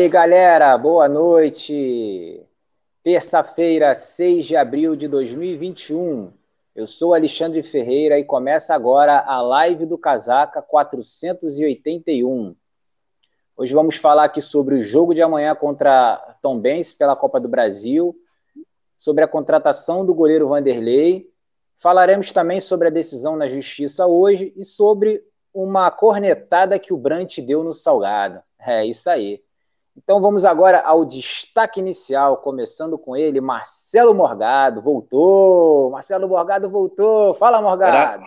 Aí, galera, boa noite. Terça-feira, 6 de abril de 2021. Eu sou Alexandre Ferreira e começa agora a live do Casaca 481. Hoje vamos falar aqui sobre o jogo de amanhã contra Tom Benz pela Copa do Brasil, sobre a contratação do goleiro Vanderlei. Falaremos também sobre a decisão na justiça hoje e sobre uma cornetada que o Brant deu no Salgado. É isso aí. Então vamos agora ao destaque inicial, começando com ele, Marcelo Morgado. Voltou! Marcelo Morgado voltou. Fala, Morgado.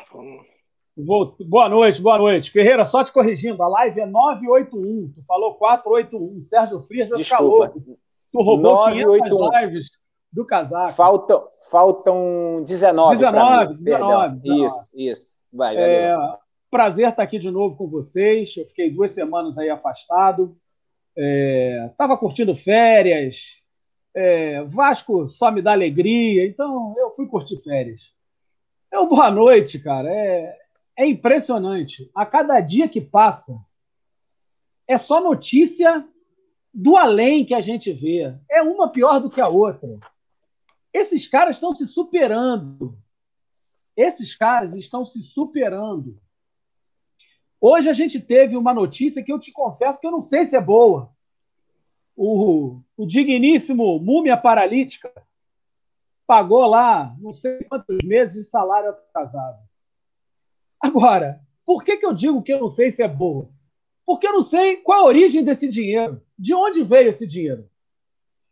Boa noite, boa noite. Ferreira, só te corrigindo, a live é 981. Tu falou 481. Sérgio Frias vai ficar louco. Tu roubou 981. 500 lives do casaco. Faltam, faltam 19. 19, 19, 19, Isso, isso. Vai, é, prazer estar aqui de novo com vocês. Eu fiquei duas semanas aí afastado estava é, curtindo férias, é, Vasco só me dá alegria, então eu fui curtir férias. Eu, boa noite, cara. É, é impressionante. A cada dia que passa, é só notícia do além que a gente vê. É uma pior do que a outra. Esses caras estão se superando. Esses caras estão se superando. Hoje a gente teve uma notícia que eu te confesso que eu não sei se é boa. O, o digníssimo Múmia Paralítica pagou lá não sei quantos meses de salário atrasado. Agora, por que, que eu digo que eu não sei se é boa? Porque eu não sei qual a origem desse dinheiro. De onde veio esse dinheiro?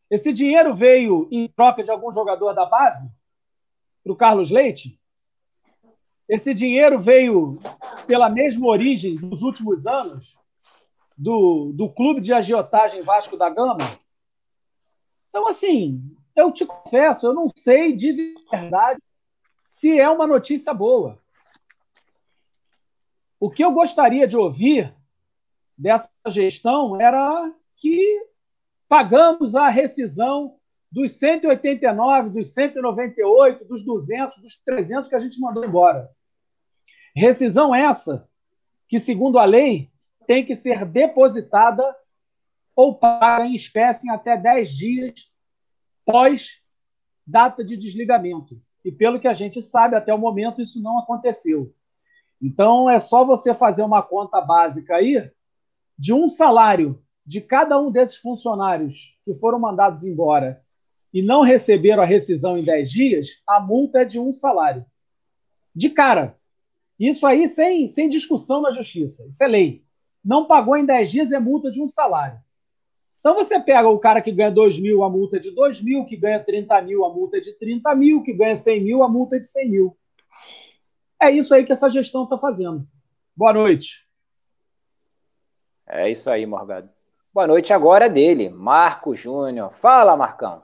Esse dinheiro veio em troca de algum jogador da base? Para o Carlos Leite? Esse dinheiro veio pela mesma origem dos últimos anos do, do clube de agiotagem Vasco da Gama. Então, assim, eu te confesso, eu não sei de verdade se é uma notícia boa. O que eu gostaria de ouvir dessa gestão era que pagamos a rescisão dos 189, dos 198, dos 200, dos 300 que a gente mandou embora. Rescisão essa que, segundo a lei, tem que ser depositada ou paga em espécie em até 10 dias pós data de desligamento. E pelo que a gente sabe, até o momento isso não aconteceu. Então é só você fazer uma conta básica aí de um salário de cada um desses funcionários que foram mandados embora e não receberam a rescisão em 10 dias, a multa é de um salário. De cara. Isso aí sem, sem discussão na justiça. Isso é lei. Não pagou em 10 dias é multa de um salário. Então você pega o cara que ganha 2 mil, a multa é de 2 mil, que ganha 30 mil, a multa é de 30 mil, que ganha 100 mil, a multa é de 100 mil. É isso aí que essa gestão está fazendo. Boa noite. É isso aí, Morgado. Boa noite agora é dele, Marco Júnior. Fala, Marcão.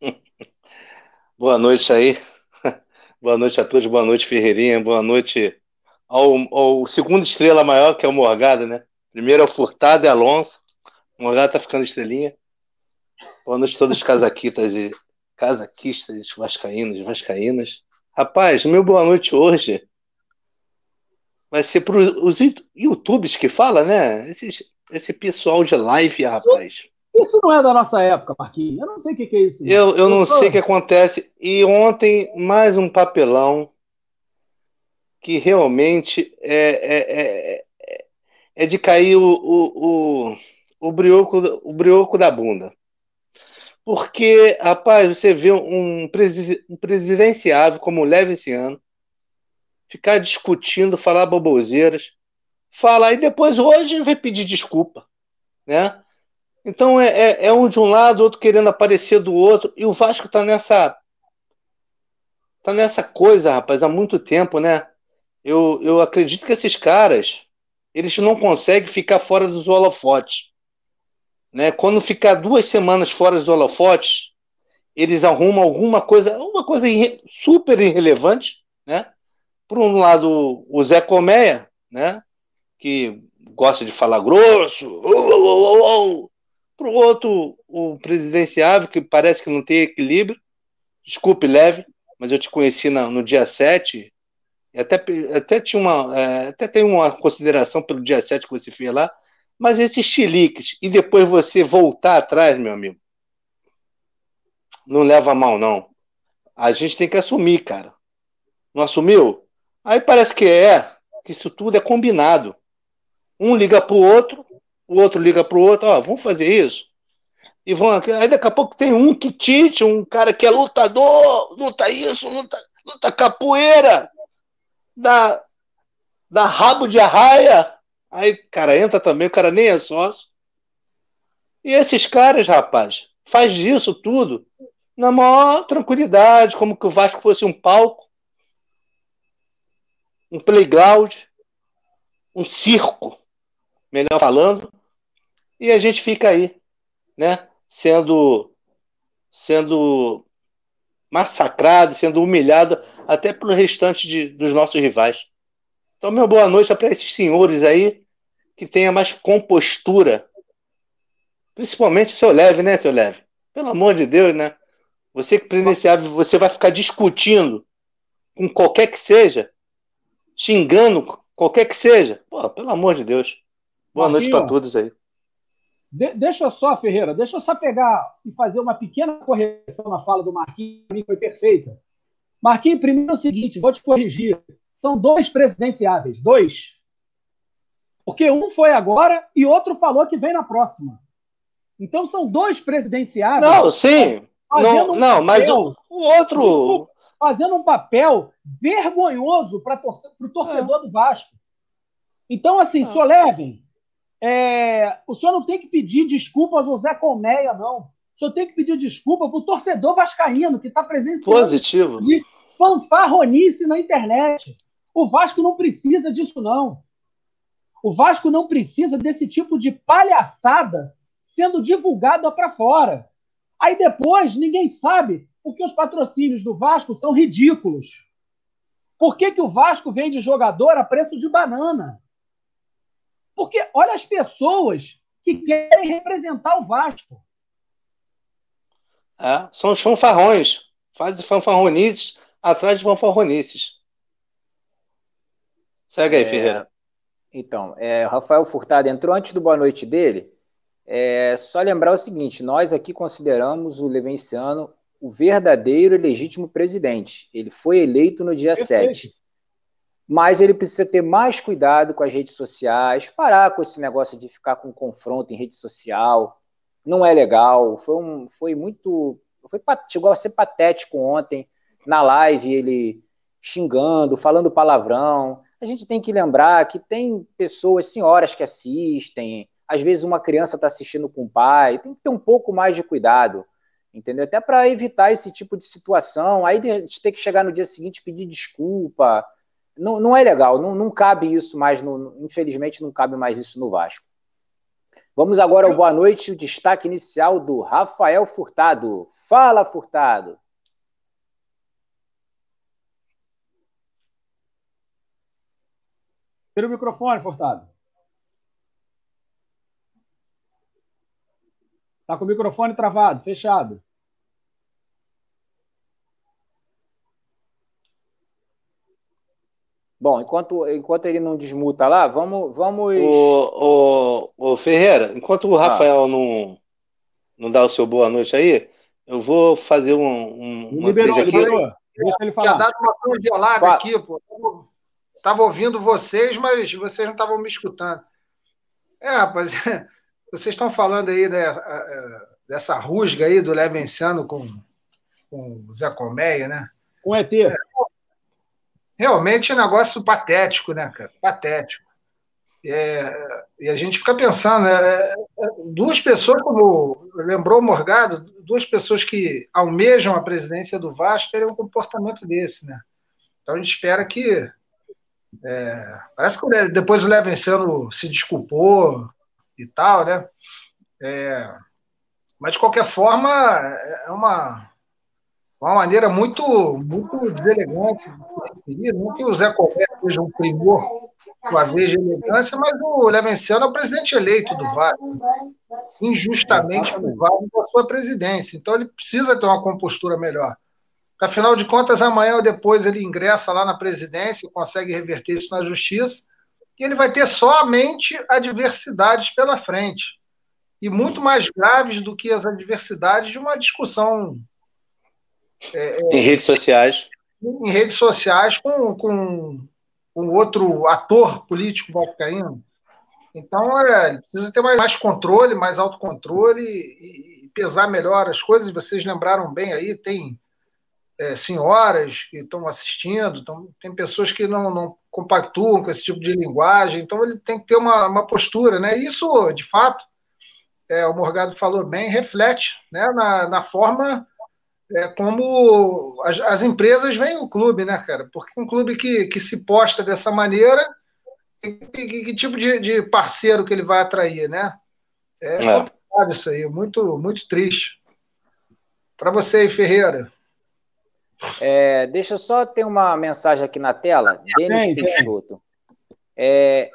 boa noite aí. Boa noite a todos, boa noite, Ferreirinha, boa noite, ao, ao segundo estrela maior, que é o Morgado, né? Primeiro é o Furtado e Alonso. O Morgado tá ficando estrelinha. Boa noite a todos os casaquitas e casaquistas, vascaínos, vascaínas. Rapaz, meu boa noite hoje vai ser para os YouTubes que fala, né? Esse, esse pessoal de live, rapaz. Isso não é da nossa época, Marquinhos. Eu não sei o que, que é isso. Eu, eu não sei o que acontece. E ontem, mais um papelão que realmente é, é, é, é de cair o, o, o, o, brioco, o brioco da bunda. Porque, rapaz, você vê um, presi um presidenciável como o Leve esse ano ficar discutindo, falar baboseiras, falar e depois hoje vai pedir desculpa, né? Então é, é, é um de um lado, outro querendo aparecer do outro, e o Vasco tá nessa tá nessa coisa, rapaz, há muito tempo, né? Eu, eu acredito que esses caras eles não conseguem ficar fora dos holofotes. Né? Quando ficar duas semanas fora dos holofotes, eles arrumam alguma coisa, uma coisa irre, super irrelevante, né? Por um lado, o Zé Colmeia, né? Que gosta de falar grosso, uh, para o outro, o presidenciável, que parece que não tem equilíbrio. Desculpe, leve, mas eu te conheci no, no dia 7, até, até tinha uma. É, até tem uma consideração pelo dia 7 que você fez lá, Mas esses chiliques e depois você voltar atrás, meu amigo, não leva mal, não. A gente tem que assumir, cara. Não assumiu? Aí parece que é, que isso tudo é combinado. Um liga pro outro, o outro liga pro outro, ó, vamos fazer isso. E vão, aí daqui a pouco tem um que tite, um cara que é lutador, luta isso, luta, luta capoeira, dá, dá rabo de arraia. Aí, cara, entra também, o cara nem é sócio. E esses caras, rapaz, faz disso tudo na maior tranquilidade, como que o Vasco fosse um palco, um playground, um circo, melhor falando, e a gente fica aí, né, sendo sendo massacrado, sendo humilhado até pelo restante de, dos nossos rivais. Então, meu boa noite é para esses senhores aí que tenha mais compostura. Principalmente o seu Leve, né, seu Leve? Pelo amor de Deus, né? Você que presenciava, você vai ficar discutindo com qualquer que seja, xingando qualquer que seja. Pô, pelo amor de Deus. Boa Marquinho, noite para todos aí. De, deixa só, Ferreira, deixa eu só pegar e fazer uma pequena correção na fala do Marquinhos, que foi perfeita. Marquinhos, primeiro é o seguinte, vou te corrigir. São dois presidenciáveis, dois. Porque um foi agora e outro falou que vem na próxima. Então são dois presidenciáveis. Não, sim não, um não mas o, o outro. Desculpa, fazendo um papel vergonhoso para o torcedor é. do Vasco. Então, assim, é. Soleven, é, o senhor não tem que pedir desculpa ao Zé Colmeia, não. O senhor tem que pedir desculpa para o torcedor vascaíno que está presenciando Positivo. de fanfarronice na internet. O Vasco não precisa disso, não. O Vasco não precisa desse tipo de palhaçada sendo divulgada para fora. Aí depois ninguém sabe porque os patrocínios do Vasco são ridículos. Por que, que o Vasco vende jogador a preço de banana? Porque olha as pessoas que querem representar o Vasco. É, são os fanfarrões. Fazem fanfarronices atrás de fanfarronices. Segue aí, é, Ferreira. Então, é, Rafael Furtado entrou antes do boa noite dele. É só lembrar o seguinte: nós aqui consideramos o Levenciano o verdadeiro e legítimo presidente. Ele foi eleito no dia Perfeito. 7. Mas ele precisa ter mais cuidado com as redes sociais, parar com esse negócio de ficar com confronto em rede social. Não é legal. Foi, um, foi muito. Foi, chegou a ser patético ontem, na live, ele xingando, falando palavrão. A gente tem que lembrar que tem pessoas, senhoras que assistem, às vezes uma criança está assistindo com o pai, tem que ter um pouco mais de cuidado, entendeu? Até para evitar esse tipo de situação. Aí a gente tem que chegar no dia seguinte e pedir desculpa. Não, não é legal, não, não cabe isso mais, no, infelizmente não cabe mais isso no Vasco. Vamos agora ao boa noite, o destaque inicial do Rafael Furtado. Fala, Furtado. Tira o microfone, Furtado. Está com o microfone travado, fechado. Bom, enquanto, enquanto ele não desmuta lá, vamos. vamos... O, o, o Ferreira, enquanto o Rafael ah. não, não dá o seu boa noite aí, eu vou fazer um, um uma liberou, aqui. Liberou. Deixa ele falar. Tinha dado uma congelada Fala. aqui, pô. Estava ouvindo vocês, mas vocês não estavam me escutando. É, rapaz, Vocês estão falando aí dessa rusga aí do Levenciano com, com o Zé Colmeia, né? Com ET. É, realmente é um negócio patético, né, cara? Patético. É, e a gente fica pensando, né? É, duas pessoas, como lembrou o Morgado, duas pessoas que almejam a presidência do Vasco teriam um comportamento desse, né? Então a gente espera que. É, parece que depois o Levenciano se desculpou, e tal, né? É, mas, de qualquer forma, é uma, uma maneira muito, muito deselegante de se. Não que o Zé Colbert seja um primor, uma vez de elegância, mas o Levenciano é o presidente eleito do Vasco, injustamente privado da sua presidência. Então, ele precisa ter uma compostura melhor. Afinal de contas, amanhã ou depois ele ingressa lá na presidência, consegue reverter isso na justiça que ele vai ter somente adversidades pela frente. E muito mais graves do que as adversidades de uma discussão. É, é em redes sociais. Em redes sociais com, com, com outro ator político vascaíno. Então, é, precisa ter mais, mais controle, mais autocontrole e, e, pesar melhor as coisas. Vocês lembraram bem aí, tem é, senhoras que estão assistindo, então, tem pessoas que não, não compactuam com esse tipo de linguagem, então ele tem que ter uma, uma postura. Né? Isso, de fato, é, o Morgado falou bem, reflete né, na, na forma é, como as, as, empresas veem o clube, né, cara? Porque um clube que, que se posta dessa maneira, que, que, que tipo de, de, parceiro que ele vai atrair, né? É, é. complicado isso aí, muito, muito triste. Para você aí, Ferreira. É, deixa eu só ter uma mensagem aqui na tela. Denis Peixoto. É,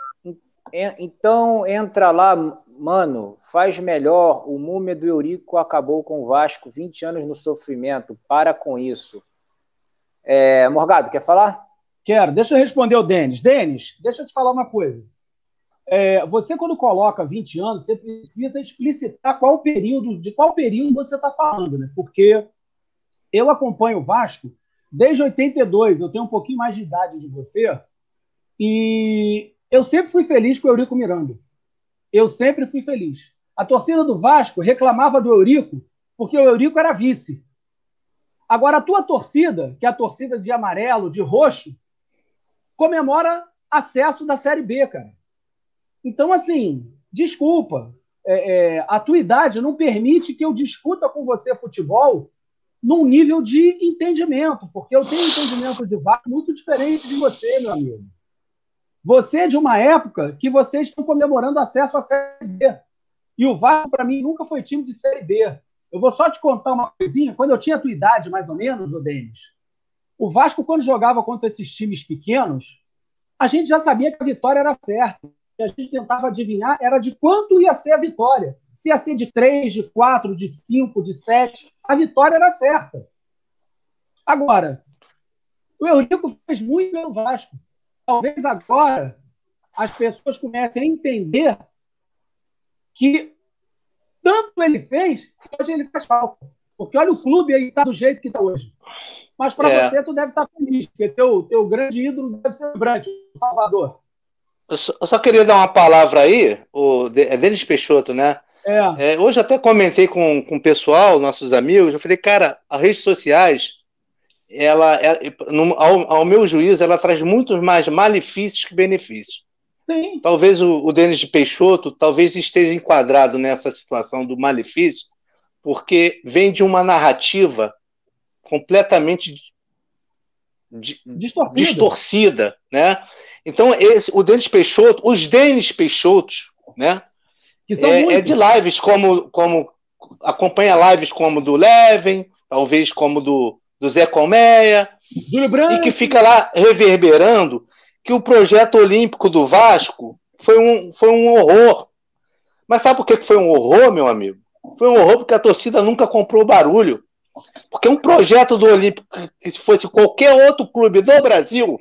então, entra lá, mano, faz melhor. O múmia do Eurico acabou com o Vasco, 20 anos no sofrimento. Para com isso. É, Morgado, quer falar? Quero. Deixa eu responder o Denis. Denis, deixa eu te falar uma coisa. É, você, quando coloca 20 anos, você precisa explicitar qual período, de qual período você está falando, né? Porque eu acompanho o Vasco desde 82, eu tenho um pouquinho mais de idade de você, e eu sempre fui feliz com o Eurico Miranda. Eu sempre fui feliz. A torcida do Vasco reclamava do Eurico porque o Eurico era vice. Agora, a tua torcida, que é a torcida de amarelo, de roxo, comemora acesso da Série B, cara. Então, assim, desculpa. É, é, a tua idade não permite que eu discuta com você futebol num nível de entendimento, porque eu tenho entendimento de VAR muito diferente de você, meu amigo. Você é de uma época que vocês estão comemorando acesso à Série B. E o Vasco, para mim, nunca foi time de Série B. Eu vou só te contar uma coisinha. Quando eu tinha a tua idade, mais ou menos, o Denis, o Vasco, quando jogava contra esses times pequenos, a gente já sabia que a vitória era certa. E a gente tentava adivinhar era de quanto ia ser a vitória. Se ia ser de 3, de 4, de 5, de 7 a vitória era certa. Agora, o Eurico fez muito pelo Vasco. Talvez agora as pessoas comecem a entender que tanto ele fez que hoje ele faz falta. Porque olha o clube aí está do jeito que está hoje. Mas para é. você, tu deve estar tá feliz, porque teu, teu grande ídolo deve ser o Brant, o Salvador. Eu só, eu só, queria dar uma palavra aí, o, é Denis Peixoto, né? É. É, hoje até comentei com, com o pessoal, nossos amigos, eu falei, cara, as redes sociais, ela, ela no, ao, ao, meu juízo, ela traz muito mais malefícios que benefícios. Sim. Talvez o, o Denis de Peixoto talvez esteja enquadrado nessa situação do malefício, porque vem de uma narrativa completamente distorcida. distorcida, né? Então, esse, o Denis Peixoto, os Denis Peixotos, né? É, é, de lives como, como acompanha lives como do Leven, talvez como do, do Zé Colmeia, e que fica lá reverberando que o projeto olímpico do Vasco foi um, foi um horror. Mas sabe por que foi um horror, meu amigo? Foi um horror porque a torcida nunca comprou barulho. Porque um projeto do Olímpico, que se fosse qualquer outro clube do Brasil,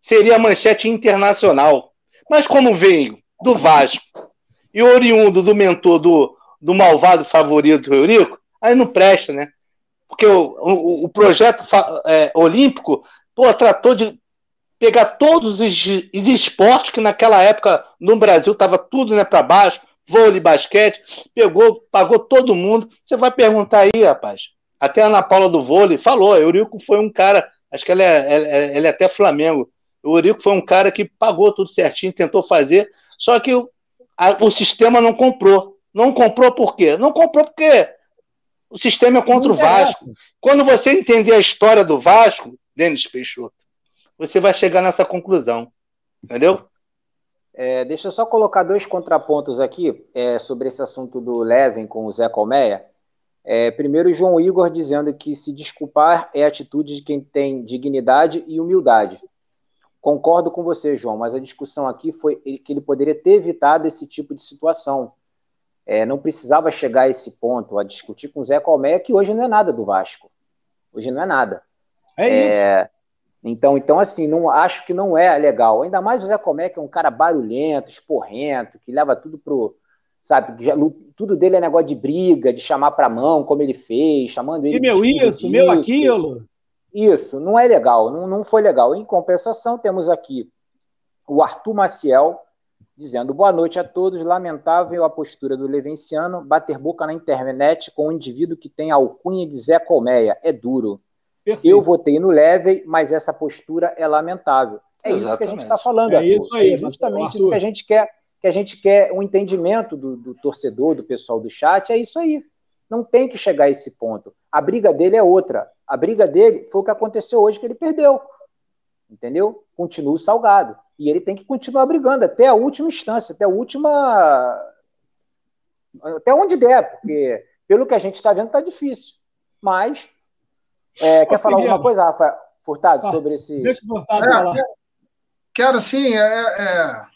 seria manchete internacional. Mas como veio do Vasco, e oriundo do mentor do, do malvado favorito do Eurico, aí não presta, né? Porque o, o, o projeto é, olímpico pô, tratou de pegar todos os, os esportes que naquela época no Brasil estava tudo né, para baixo, vôlei, basquete, pegou, pagou todo mundo. Você vai perguntar aí, rapaz. Até a Ana Paula do vôlei falou, Eurico foi um cara, acho que ele é, ele é, é até Flamengo. O Eurico foi um cara que pagou tudo certinho, tentou fazer, só que a, o sistema não comprou. Não comprou por quê? Não comprou porque o sistema é contra o Vasco. Quando você entender a história do Vasco, Denis Peixoto, você vai chegar nessa conclusão. Entendeu? É, deixa eu só colocar dois contrapontos aqui é, sobre esse assunto do Leven com o Zé Colmeia. É, primeiro, o João Igor dizendo que se desculpar é atitude de quem tem dignidade e humildade. Concordo com você, João, mas a discussão aqui foi que ele poderia ter evitado esse tipo de situação. É, não precisava chegar a esse ponto, a discutir com o Zé Colmeia, que hoje não é nada do Vasco. Hoje não é nada. É, é Então, então assim, não acho que não é legal. Ainda mais o Zé Comé, que é um cara barulhento, esporrento, que leva tudo pro. Sabe, já, tudo dele é negócio de briga, de chamar pra mão, como ele fez, chamando ele e meu isso, meu aquilo. Isso, não é legal, não, não foi legal. Em compensação, temos aqui o Arthur Maciel, dizendo boa noite a todos. Lamentável a postura do Levenciano bater boca na internet com um indivíduo que tem a alcunha de Zé Colmeia. É duro. Perfeito. Eu votei no Leve, mas essa postura é lamentável. É Exatamente. isso que a gente está falando. É isso aí, é justamente isso que a gente quer, que a gente quer um entendimento do, do torcedor, do pessoal do chat. É isso aí. Não tem que chegar a esse ponto. A briga dele é outra. A briga dele foi o que aconteceu hoje que ele perdeu. Entendeu? Continua salgado. E ele tem que continuar brigando até a última instância, até a última. Até onde der, porque pelo que a gente está vendo, está difícil. Mas. É, quer falar alguma coisa, Rafael Furtado, ah, sobre esse. Deixa o Furtado é, falar. Quero sim, é, é, é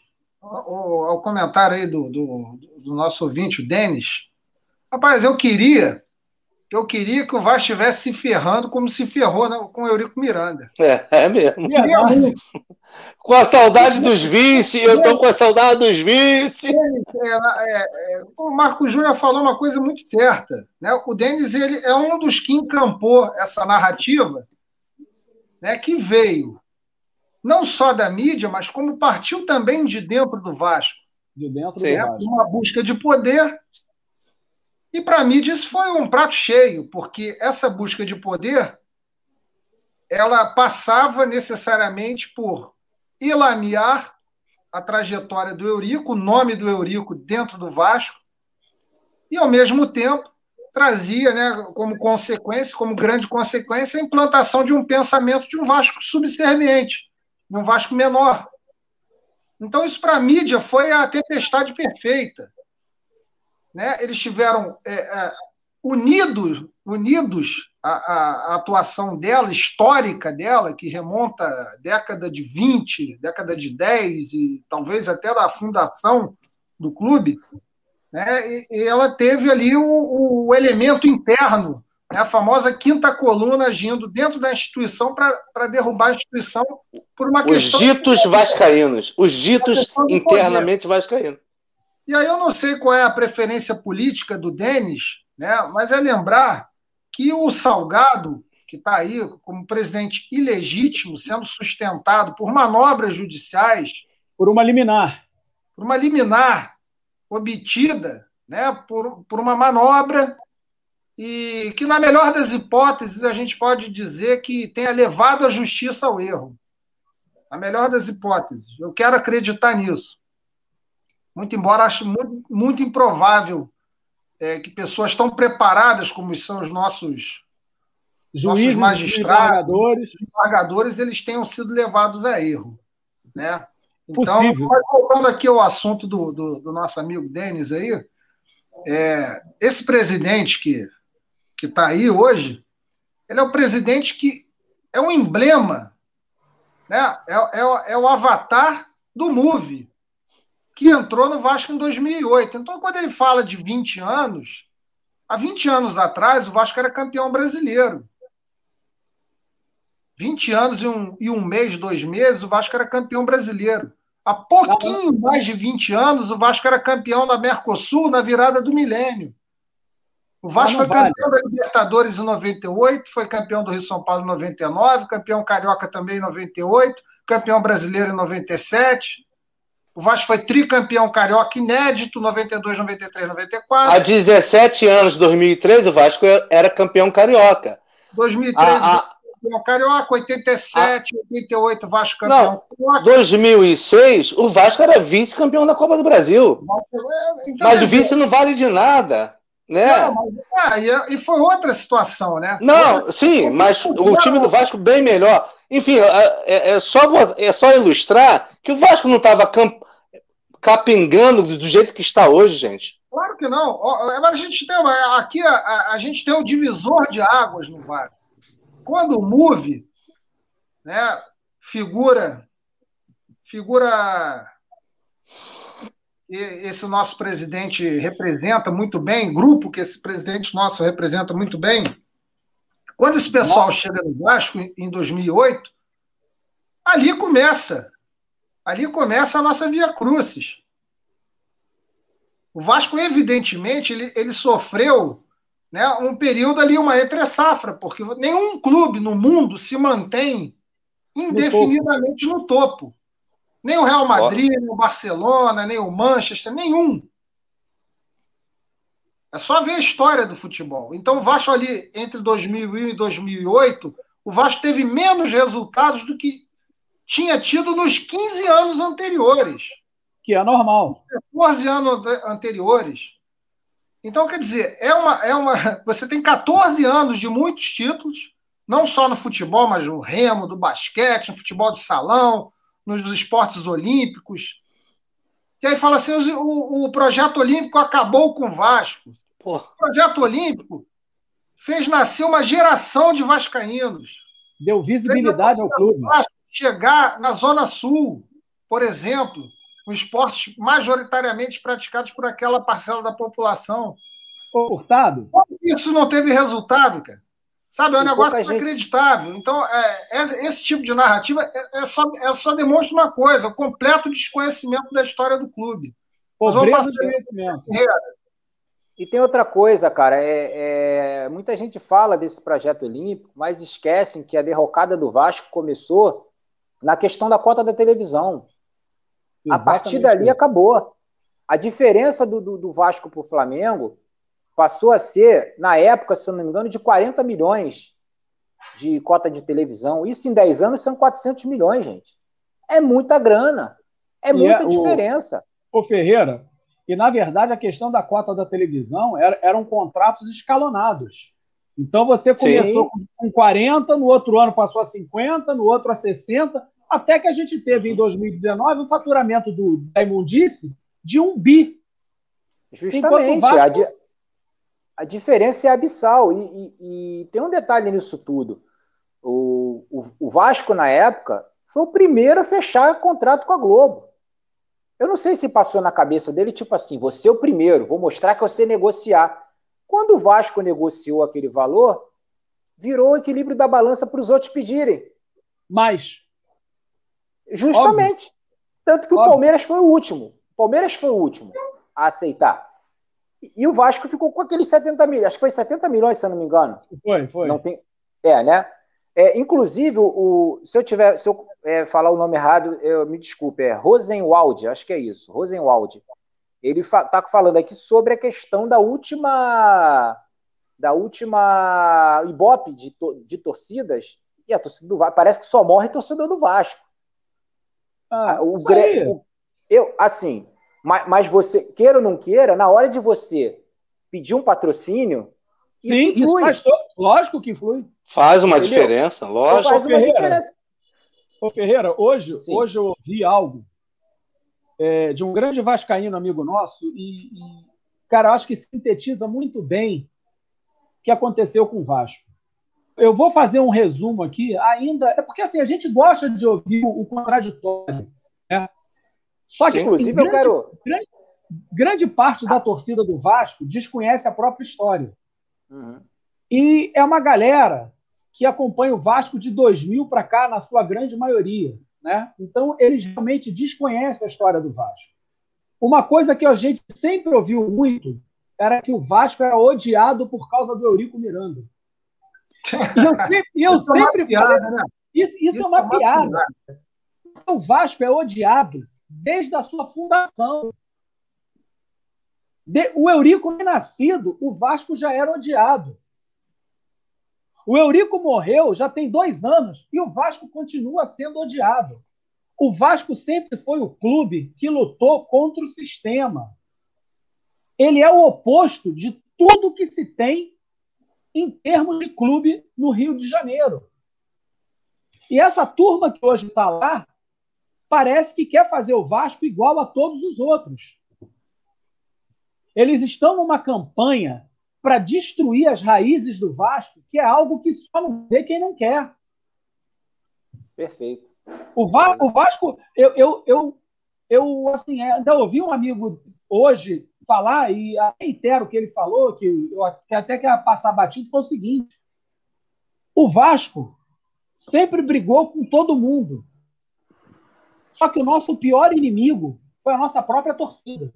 o, o, comentário aí do, do, do nosso ouvinte, o Denis. Rapaz, eu queria eu queria que o Vasco estivesse se ferrando como se ferrou né, com o Eurico Miranda. É, é mesmo. É com a saudade dos vice, eu estou com a saudade dos vice. É, é, é, o Marco Júnior falou uma coisa muito certa. Né? O Denis ele é um dos que encampou essa narrativa né, que veio não só da mídia, mas como partiu também de dentro do Vasco. De dentro do Vasco. Uma busca de poder e para a mídia isso foi um prato cheio, porque essa busca de poder ela passava necessariamente por ilamear a trajetória do Eurico, o nome do Eurico dentro do Vasco, e ao mesmo tempo trazia, né, como consequência, como grande consequência, a implantação de um pensamento de um Vasco subserviente, de um Vasco menor. Então isso para a mídia foi a tempestade perfeita né, eles tiveram é, é, unidos, unidos a, a, a, atuação dela, histórica dela, que remonta à década de 20, década de 10 e talvez até da fundação do clube, né, e, e ela teve ali o, o elemento interno, né, a famosa quinta coluna agindo dentro da instituição para derrubar a instituição por uma os questão. Os ditos vascaínos, os ditos internamente vascaínos. E aí eu não sei qual é a preferência política do Denis, né? mas é lembrar que o Salgado, que está aí como presidente ilegítimo, sendo sustentado por manobras judiciais. Por uma liminar. Por uma liminar obtida né, por, por uma manobra e que, na melhor das hipóteses, a gente pode dizer que tenha levado a justiça ao erro. A melhor das hipóteses. Eu quero acreditar nisso. Muito embora acho muito, muito improvável é, que pessoas tão preparadas como são os nossos juízes, nossos magistrados, embargadores, eles tenham sido levados a erro, né? Então, voltando aqui ao assunto do, do, do nosso amigo Denis aí, é, esse presidente que que está aí hoje, ele é o presidente que é um emblema, né? É, é, é o avatar do MOVE, que entrou no Vasco em 2008. Então, quando ele fala de 20 anos, há 20 anos atrás, o Vasco era campeão brasileiro. 20 anos e um, e um mês, dois meses, o Vasco era campeão brasileiro. Há pouquinho mais de 20 anos, o Vasco era campeão da Mercosul na virada do milênio. O Vasco foi vale. campeão da Libertadores em 98, foi campeão do Rio São Paulo em 99, campeão carioca também em 98, campeão brasileiro em 97. O Vasco foi tricampeão carioca inédito, 92, 93, 94. Há 17 anos, 2003, o Vasco era campeão carioca. 2013, a, a... campeão carioca, 87, a... 88, Vasco campeão Não, 2006, o Vasco era vice-campeão da Copa do Brasil. Então, mas o vice não vale de nada. Né? Não, mas, é, e foi outra situação, né? Não, outra, sim, mas o time do Vasco bem melhor. Enfim, é, é, é, só, é só ilustrar que o Vasco não estava capengando do jeito que está hoje, gente. Claro que não. Mas a gente tem aqui a, a, gente tem um divisor de águas no VAR. Quando o Move, né, figura figura esse nosso presidente representa muito bem, grupo que esse presidente nosso representa muito bem. Quando esse pessoal Nossa. chega no Vasco em 2008, ali começa. Ali começa a nossa via crucis. O Vasco, evidentemente, ele, ele sofreu né, um período ali, uma entre safra, porque nenhum clube no mundo se mantém indefinidamente no topo. No topo. Nem o Real Madrid, nem o Barcelona, nem o Manchester, nenhum. É só ver a história do futebol. Então, o Vasco ali, entre 2001 e 2008, o Vasco teve menos resultados do que tinha tido nos 15 anos anteriores. Que é normal. 14 anos anteriores. Então, quer dizer, é uma, é uma. Você tem 14 anos de muitos títulos, não só no futebol, mas no remo, do basquete, no futebol de salão, nos esportes olímpicos. E aí fala assim: o, o projeto olímpico acabou com o Vasco. Porra. O projeto olímpico fez nascer uma geração de vascaínos. Deu visibilidade ao clube. Chegar na Zona Sul, por exemplo, com esportes majoritariamente praticados por aquela parcela da população. Furtado? Isso não teve resultado, cara. Sabe, é um negócio inacreditável. Então, é, esse tipo de narrativa é, é, só, é só demonstra uma coisa: o completo desconhecimento da história do clube. Pobreza de conhecimento. E tem outra coisa, cara. É, é, muita gente fala desse projeto olímpico, mas esquecem que a derrocada do Vasco começou na questão da cota da televisão. Exatamente. A partir dali acabou. A diferença do, do, do Vasco para o Flamengo passou a ser, na época, se não me engano, de 40 milhões de cota de televisão. Isso em 10 anos são 400 milhões, gente. É muita grana. É e muita é, diferença. O, o Ferreira, e na verdade a questão da cota da televisão era, eram contratos escalonados. Então você começou Sim. com 40, no outro ano passou a 50, no outro a 60, até que a gente teve em 2019 um faturamento do, da imundice de um bi. Justamente. Vasco... A, di a, diferença é abissal. E, e, e, tem um detalhe nisso tudo. O, o, o, Vasco, na época, foi o primeiro a fechar contrato com a Globo. Eu não sei se passou na cabeça dele, tipo assim, você é o primeiro, vou mostrar que você negociar. Quando o Vasco negociou aquele valor, virou o equilíbrio da balança para os outros pedirem. Mais. Justamente. Óbvio. Tanto que Óbvio. o Palmeiras foi o último. O Palmeiras foi o último a aceitar. E o Vasco ficou com aqueles 70 milhões. Acho que foi 70 milhões, se eu não me engano. Foi, foi. Não tem... É, né? É, inclusive, o, se eu tiver, se eu é, falar o nome errado, eu, me desculpe, é Rosenwald, acho que é isso, Rosenwald. Ele está fa tá falando aqui sobre a questão da última da última Ibope de, to de torcidas, e a torcida do Vasco, parece que só morre torcedor do Vasco. Ah, o Grêmio. Eu, assim, mas, mas, você, queira ou não queira, na hora de você pedir um patrocínio, isso Sim, influi. Isso faz todo, lógico que influi. Faz uma Entendeu? diferença, lógico. Faz uma Ferreira, diferença. Ô Ferreira, hoje, hoje eu ouvi algo é, de um grande vascaíno amigo nosso e, e, cara, acho que sintetiza muito bem o que aconteceu com o Vasco eu vou fazer um resumo aqui, ainda. É porque assim, a gente gosta de ouvir o, contraditório. Só que, Sim, inclusive, grande, eu quero. Grande, grande, parte da torcida do Vasco desconhece a própria história. Uhum. E é uma galera que acompanha o Vasco de 2000 para cá, na sua grande maioria. Né? Então, eles realmente desconhecem a história do Vasco. Uma coisa que a gente sempre ouviu muito era que o Vasco era odiado por causa do Eurico Miranda. E eu sempre, eu isso sempre é piada, falei, né? isso, isso, isso, é uma, é uma piada. piada. O Vasco é odiado desde a sua fundação. De, o Eurico nem nascido, o Vasco já era odiado. O Eurico morreu já tem dois anos e o Vasco continua sendo odiado. O Vasco sempre foi o clube que lutou contra o sistema. Ele é o oposto de tudo que se tem em termos de clube no Rio de Janeiro. E essa turma que hoje está lá parece que quer fazer o Vasco igual a todos os outros. Eles estão numa campanha para destruir as raízes do Vasco, que é algo que só não vê quem não quer. Perfeito. O, Va o Vasco, eu, eu, eu, eu assim, ainda ouvi um amigo hoje falar, e reitero o que ele falou, que eu até quer passar batido, foi o seguinte: o Vasco sempre brigou com todo mundo. Só que o nosso pior inimigo foi a nossa própria torcida.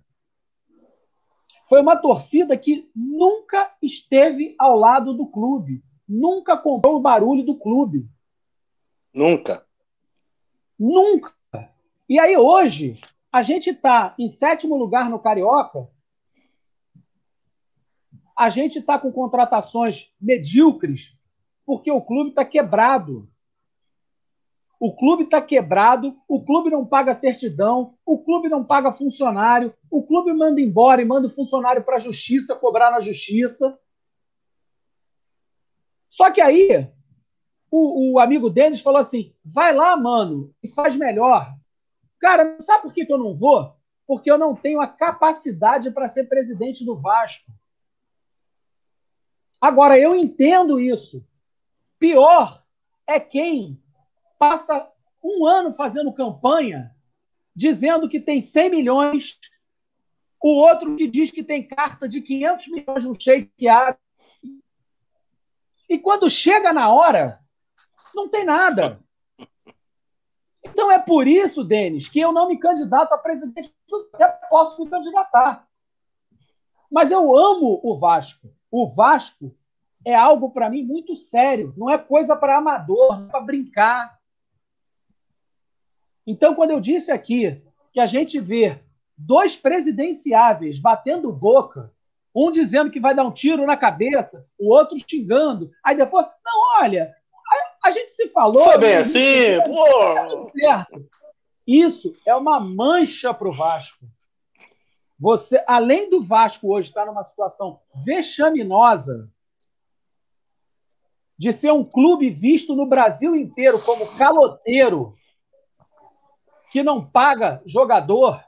Foi uma torcida que nunca esteve ao lado do clube, nunca comprou o barulho do clube. Nunca. Nunca. E aí hoje, a gente está em sétimo lugar no Carioca, a gente está com contratações medíocres porque o clube está quebrado. O clube está quebrado, o clube não paga certidão, o clube não paga funcionário, o clube manda embora e manda o funcionário para a justiça cobrar na justiça. Só que aí o, o amigo Denis falou assim: vai lá, mano, e faz melhor. Cara, sabe por que, que eu não vou? Porque eu não tenho a capacidade para ser presidente do Vasco. Agora, eu entendo isso. Pior é quem passa um ano fazendo campanha dizendo que tem 100 milhões, o outro que diz que tem carta de 500 milhões no shakeado. E quando chega na hora, não tem nada. Então é por isso, Denis, que eu não me candidato a presidente. Até posso me candidatar. Mas eu amo o Vasco. O Vasco é algo para mim muito sério. Não é coisa para amador, para brincar. Então, quando eu disse aqui que a gente vê dois presidenciáveis batendo boca, um dizendo que vai dar um tiro na cabeça, o outro xingando, aí depois, não, olha, a, a gente se falou. Foi bem assim, pô. certo. Isso é uma mancha para o Vasco. Você, além do Vasco hoje estar numa situação vexaminosa de ser um clube visto no Brasil inteiro como caloteiro, que não paga jogador,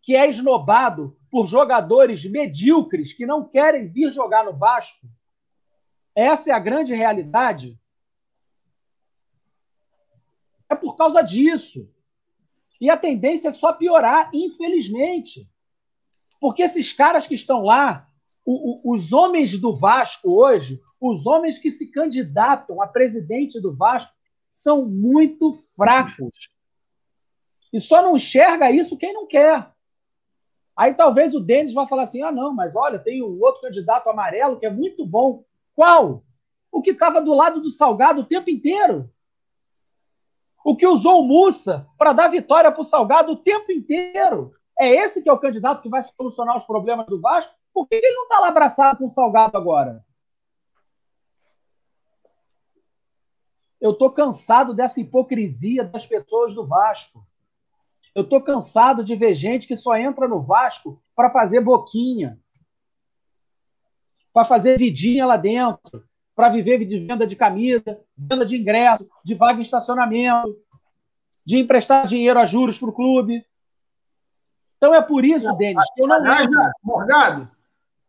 que é esnobado por jogadores medíocres que não querem vir jogar no Vasco. Essa é a grande realidade. É por causa disso. E a tendência é só piorar, infelizmente. Porque esses caras que estão lá, o, o, os homens do Vasco hoje, os homens que se candidatam a presidente do Vasco, são muito fracos. E só não enxerga isso quem não quer. Aí talvez o Denis vá falar assim: ah, não, mas olha, tem um outro candidato amarelo que é muito bom. Qual? O que estava do lado do Salgado o tempo inteiro. O que usou o Mussa para dar vitória para o Salgado o tempo inteiro. É esse que é o candidato que vai solucionar os problemas do Vasco? Por que ele não está lá abraçado com o Salgado agora? Eu estou cansado dessa hipocrisia das pessoas do Vasco. Eu estou cansado de ver gente que só entra no Vasco para fazer boquinha, para fazer vidinha lá dentro, para viver de venda de camisa, venda de ingresso, de vaga em estacionamento, de emprestar dinheiro a juros para o clube. Então é por isso, Denis, que eu não aliás, Morgado,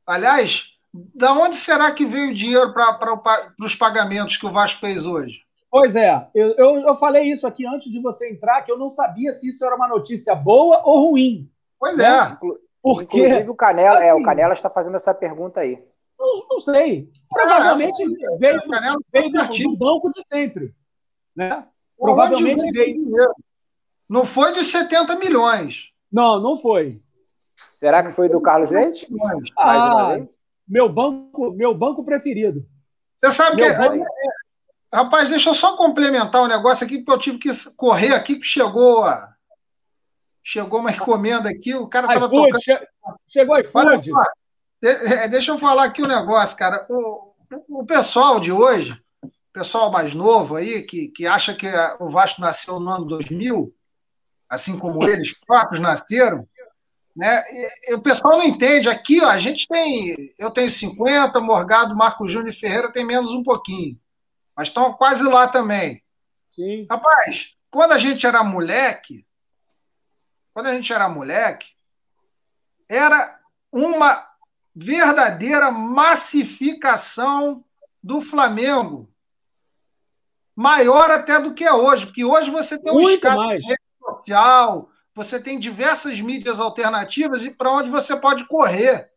aliás, da onde será que veio o dinheiro para os pagamentos que o Vasco fez hoje? Pois é, eu, eu, eu, falei isso aqui antes de você entrar, que eu não sabia se isso era uma notícia boa ou ruim. Pois né? é. Porque, Inclusive o Canela, assim, é, o assim, Canela está fazendo essa pergunta aí. Não, não sei. Provavelmente ah, veio, do, veio do, do, banco de sempre. Né? Provavelmente veio. veio. Não foi de 70 milhões. Não, não foi. Será que foi do Carlos Leite? Ah, meu banco, meu banco preferido. Você sabe meu que banco... Rapaz, deixa eu só complementar um negócio aqui, porque eu tive que correr aqui, que chegou chegou uma encomenda aqui, o cara estava tocando... Che... Chegou iFood. É, deixa eu falar aqui um negócio, cara. O, o pessoal de hoje, o pessoal mais novo aí, que, que acha que o Vasco nasceu no ano 2000, assim como eles próprios nasceram, né? E, e o pessoal não entende. Aqui, ó, a gente tem. Eu tenho 50, Morgado, Marco Júnior e Ferreira tem menos um pouquinho mas estão quase lá também. Sim. Rapaz, quando a gente era moleque, quando a gente era moleque, era uma verdadeira massificação do Flamengo. Maior até do que é hoje, porque hoje você tem um escape social, você tem diversas mídias alternativas e para onde você pode correr.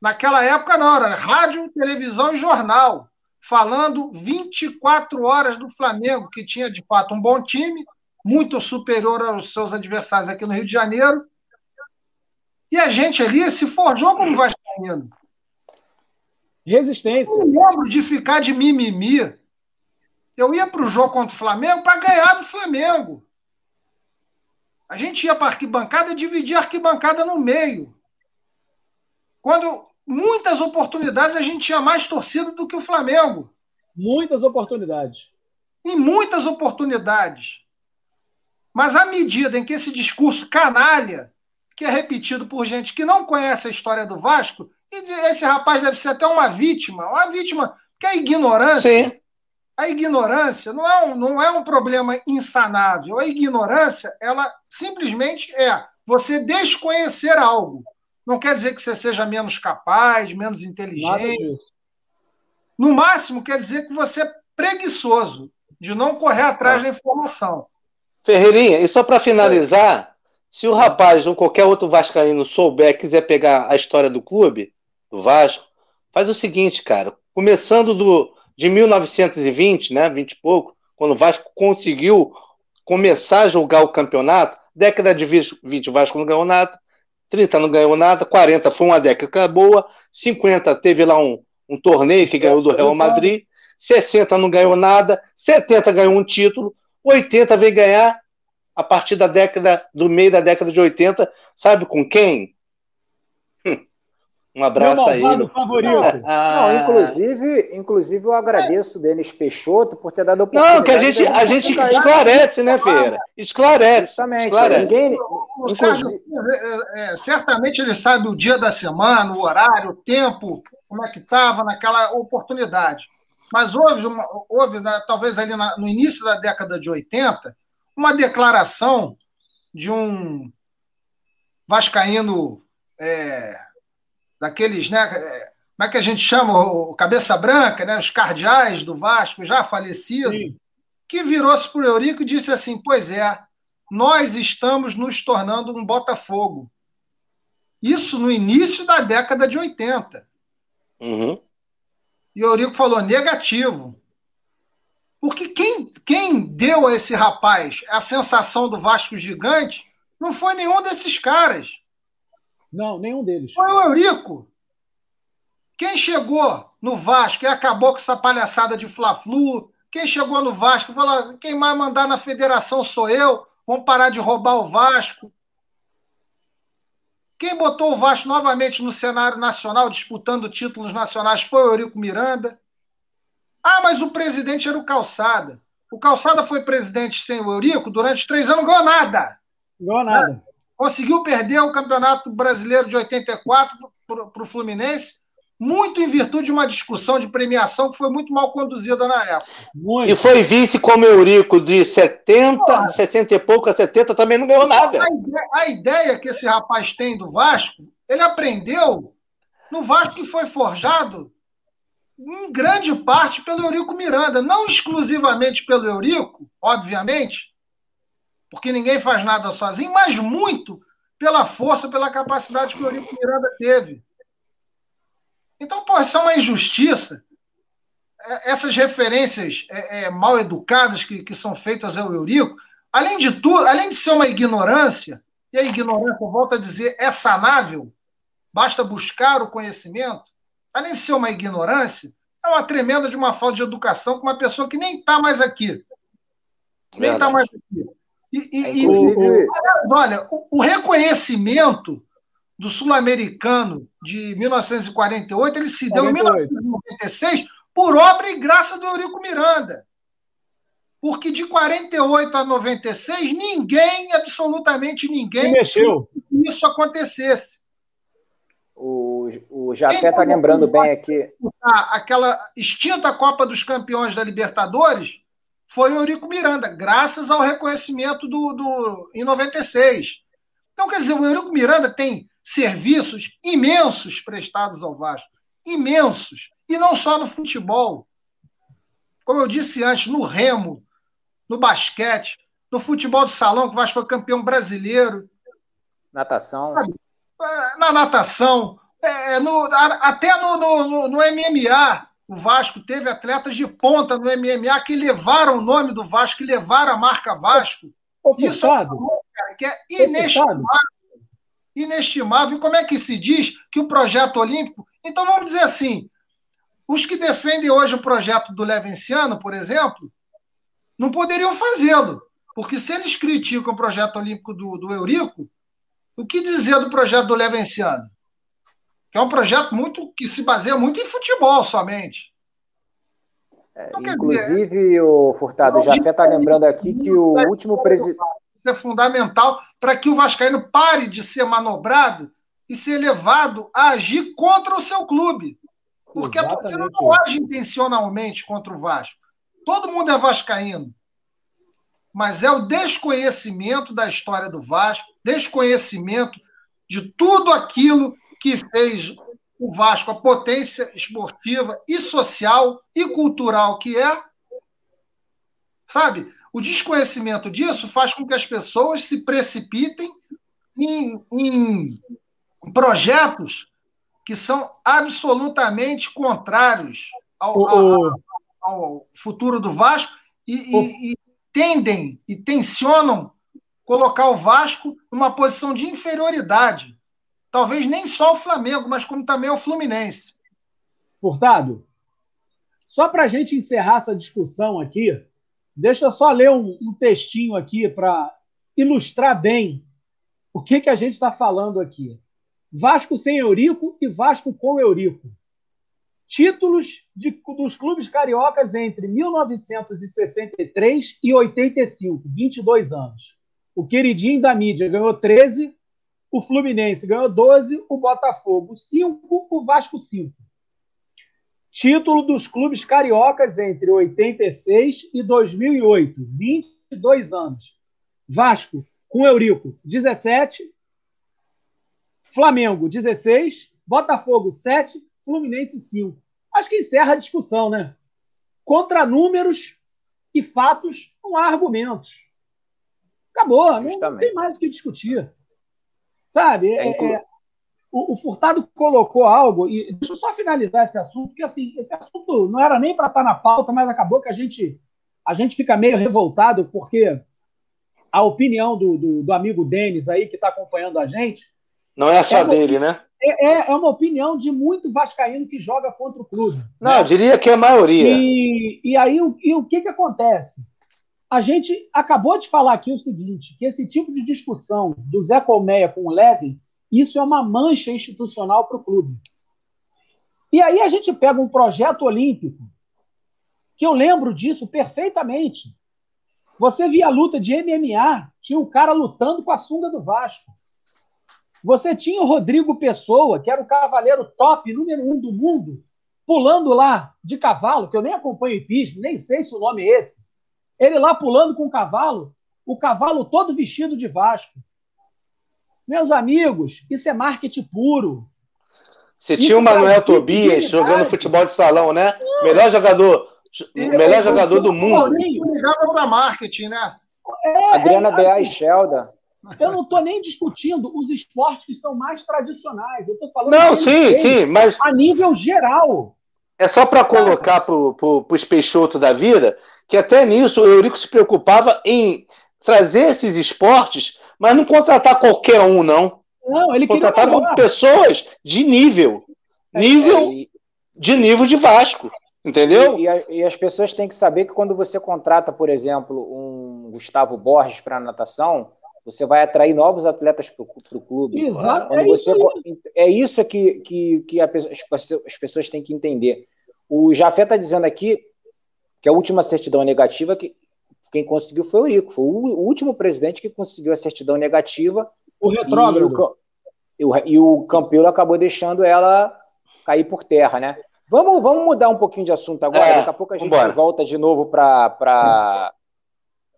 Naquela época não, era rádio, televisão e jornal falando 24 horas do Flamengo, que tinha de fato um bom time, muito superior aos seus adversários aqui no Rio de Janeiro. E a gente ali se forjou como vascaíno. Resistência. Eu lembro de ficar de mimimi. Eu ia para o jogo contra o Flamengo para ganhar do Flamengo. A gente ia para a arquibancada e dividia a arquibancada no meio. Quando muitas oportunidades a gente tinha mais torcida do que o Flamengo. Muitas oportunidades. Em muitas oportunidades. Mas à medida em que esse discurso canalha, que é repetido por gente que não conhece a história do Vasco, e esse rapaz deve ser até uma vítima, uma vítima, que a ignorância. Sim. A ignorância não é, um, não é um problema insanável. A ignorância, ela simplesmente é você desconhecer algo. Não quer dizer que você seja menos capaz, menos inteligente. No máximo, quer dizer que você é preguiçoso de não correr atrás ah. da informação. Ferreirinha, e só para finalizar, se o rapaz ou qualquer outro vascaíno souber, quiser pegar a história do clube, do Vasco, faz o seguinte, cara, começando do, de 1920, né, 20 e pouco, quando o Vasco conseguiu começar a jogar o campeonato, década de 20 o Vasco não ganhou nada, 30 não ganhou nada, 40 foi uma década boa, 50 teve lá um, um torneio que ganhou do Real Madrid, 60 não ganhou nada, 70 ganhou um título, 80 veio ganhar a partir da década, do meio da década de 80, sabe com quem? Um abraço aí. favorito. Ah. Não, inclusive, inclusive eu agradeço o Denis Peixoto por ter dado a oportunidade. Não, que a gente, a gente esclarece, né, Feira? Esclarece. Justamente. Esclarece. Ninguém, o Sérgio, é, é, certamente ele sabe o dia da semana, o horário, o tempo, como é que estava naquela oportunidade. Mas houve, uma, houve né, talvez ali na, no início da década de 80, uma declaração de um vascaíno é, daqueles, né? É, como é que a gente chama? O Cabeça Branca, né? Os cardeais do Vasco, já falecido, Sim. que virou-se para o Eurico e disse assim: Pois é, nós estamos nos tornando um Botafogo. Isso no início da década de 80. Uhum. E o Eurico falou negativo. Porque quem, quem deu a esse rapaz a sensação do Vasco gigante não foi nenhum desses caras. Não, nenhum deles. Foi o Eurico. Quem chegou no Vasco e acabou com essa palhaçada de Fla-Flu, quem chegou no Vasco e falou: quem mais mandar na federação sou eu, vamos parar de roubar o Vasco. Quem botou o Vasco novamente no cenário nacional, disputando títulos nacionais, foi o Eurico Miranda. Ah, mas o presidente era o Calçada. O Calçada foi presidente sem o Eurico durante três anos, não ganhou nada. Não ganhou nada. Conseguiu perder o Campeonato Brasileiro de 84 para o Fluminense, muito em virtude de uma discussão de premiação que foi muito mal conduzida na época. Muito. E foi vice como Eurico de 70, 60 e pouco a 70, também não ganhou nada. A ideia, a ideia que esse rapaz tem do Vasco, ele aprendeu no Vasco que foi forjado em grande parte pelo Eurico Miranda, não exclusivamente pelo Eurico, obviamente, porque ninguém faz nada sozinho, mas muito pela força, pela capacidade que o Eurico Miranda teve. Então, pô, isso é uma injustiça. É, essas referências é, é, mal educadas que, que são feitas ao Eurico, além de tudo, além de ser uma ignorância, e a ignorância, volto a dizer, é sanável, basta buscar o conhecimento, além de ser uma ignorância, é uma tremenda de uma falta de educação com uma pessoa que nem está mais aqui. Nem está mais aqui. E, e, e olha, o, o reconhecimento do sul-americano de 1948, ele se deu 48. em 1996 por obra e graça do Eurico Miranda. Porque de 48 a 96, ninguém, absolutamente ninguém, mexeu. isso acontecesse. O, o Jafé está lembrando bem aqui. Aquela extinta Copa dos Campeões da Libertadores foi o Eurico Miranda, graças ao reconhecimento do, do em 96. Então, quer dizer, o Eurico Miranda tem serviços imensos prestados ao Vasco. Imensos. E não só no futebol. Como eu disse antes, no remo, no basquete, no futebol de salão, que o Vasco foi campeão brasileiro. Natação. É, na natação. É, no, até no, no, no MMA, o Vasco teve atletas de ponta no MMA que levaram o nome do Vasco, que levaram a marca Vasco. Isso é cara, que é inestimável. Inestimável. E como é que se diz que o projeto olímpico. Então, vamos dizer assim: os que defendem hoje o projeto do Levenciano, por exemplo, não poderiam fazê-lo. Porque se eles criticam o projeto olímpico do, do Eurico, o que dizer do projeto do Levenciano? Que é um projeto muito que se baseia muito em futebol somente. É, então, inclusive, dizer, o Furtado, já está lembrando aqui que o último presidente. Isso é fundamental para que o Vascaíno pare de ser manobrado e ser levado a agir contra o seu clube. Porque Exatamente. a torcida não age intencionalmente contra o Vasco. Todo mundo é vascaíno. Mas é o desconhecimento da história do Vasco, desconhecimento de tudo aquilo que fez o Vasco a potência esportiva e social e cultural que é. Sabe? O desconhecimento disso faz com que as pessoas se precipitem em, em projetos que são absolutamente contrários ao, ao, ao futuro do Vasco e, e, e, tendem e tensionam colocar o Vasco numa posição de inferioridade. Talvez nem só o Flamengo, mas como também o Fluminense. Furtado, só para a gente encerrar essa discussão aqui, deixa eu só ler um, um textinho aqui para ilustrar bem o que, que a gente está falando aqui. Vasco sem Eurico e Vasco com Eurico. Títulos de, dos clubes cariocas entre 1963 e 85, 22 anos. O queridinho da mídia ganhou 13, o Fluminense ganhou 12, o Botafogo 5, o Vasco 5. Título dos clubes cariocas entre 86 e 2008, 22 anos. Vasco com Eurico 17, Flamengo, 16. Botafogo, 7. Fluminense, 5. Acho que encerra a discussão, né? Contra números e fatos, não há argumentos. Acabou, não, não, tem mais o que discutir. Sabe? É, é, o, o, Furtado colocou algo, e deixa eu só finalizar esse assunto, porque assim, esse assunto não era nem para estar tá na pauta, mas acabou que a gente, a gente fica meio revoltado, porque a opinião do, do, do amigo Denis aí, que está acompanhando a gente, não é só é dele, né? É, é, é uma opinião de muito vascaíno que joga contra o clube. Não, né? eu diria que é a maioria. E, e aí, o, e o que, que acontece? A gente acabou de falar aqui o seguinte, que esse tipo de discussão do Zé Colmeia com o Levin, isso é uma mancha institucional para o clube. E aí a gente pega um projeto olímpico, que eu lembro disso perfeitamente. Você via a luta de MMA, tinha um cara lutando com a sunga do Vasco. Você tinha o Rodrigo Pessoa, que era o cavaleiro top número um do mundo, pulando lá de cavalo, que eu nem acompanho hipismo, nem sei se o nome é esse. Ele lá pulando com o cavalo, o cavalo todo vestido de Vasco. Meus amigos, isso é marketing puro. Você tinha o Manuel Tobias jogando futebol de salão, né? Não. Melhor jogador, melhor jogador do mundo. Ligava para marketing, né? É, Adriana é, Bea e Shelda. Eu não estou nem discutindo os esportes que são mais tradicionais. Eu estou falando não, sim, sim, mas a nível geral. É só para colocar para os Peixoto da vida que até nisso o Eurico se preocupava em trazer esses esportes, mas não contratar qualquer um, não. Não, ele contratava pessoas de nível. É, nível é, de nível de Vasco. Entendeu? E, e, e, as pessoas têm que saber que quando você contrata, por exemplo, um Gustavo Borges para natação, você vai atrair novos atletas para o clube. Exato. é, você, isso é isso que, que, que a, as pessoas têm que entender. O Jafé está dizendo aqui que a última certidão negativa, que quem conseguiu foi o Rico. Foi o último presidente que conseguiu a certidão negativa. O retrógrado. E o, e o Campelo acabou deixando ela cair por terra, né? Vamos, vamos mudar um pouquinho de assunto agora. É, Daqui a pouco a gente vambora. volta de novo para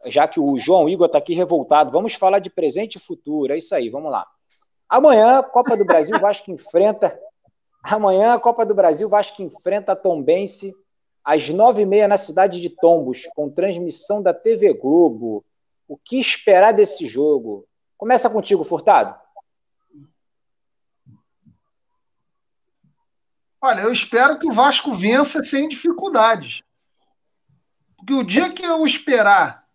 já que o João Igor está aqui revoltado, vamos falar de presente e futuro. É isso aí, vamos lá. Amanhã, Copa do Brasil, Vasco enfrenta. Amanhã, Copa do Brasil, Vasco enfrenta a Tombense às nove e meia na cidade de Tombos, com transmissão da TV Globo. O que esperar desse jogo? Começa contigo, Furtado. Olha, eu espero que o Vasco vença sem dificuldades. Porque o dia que eu esperar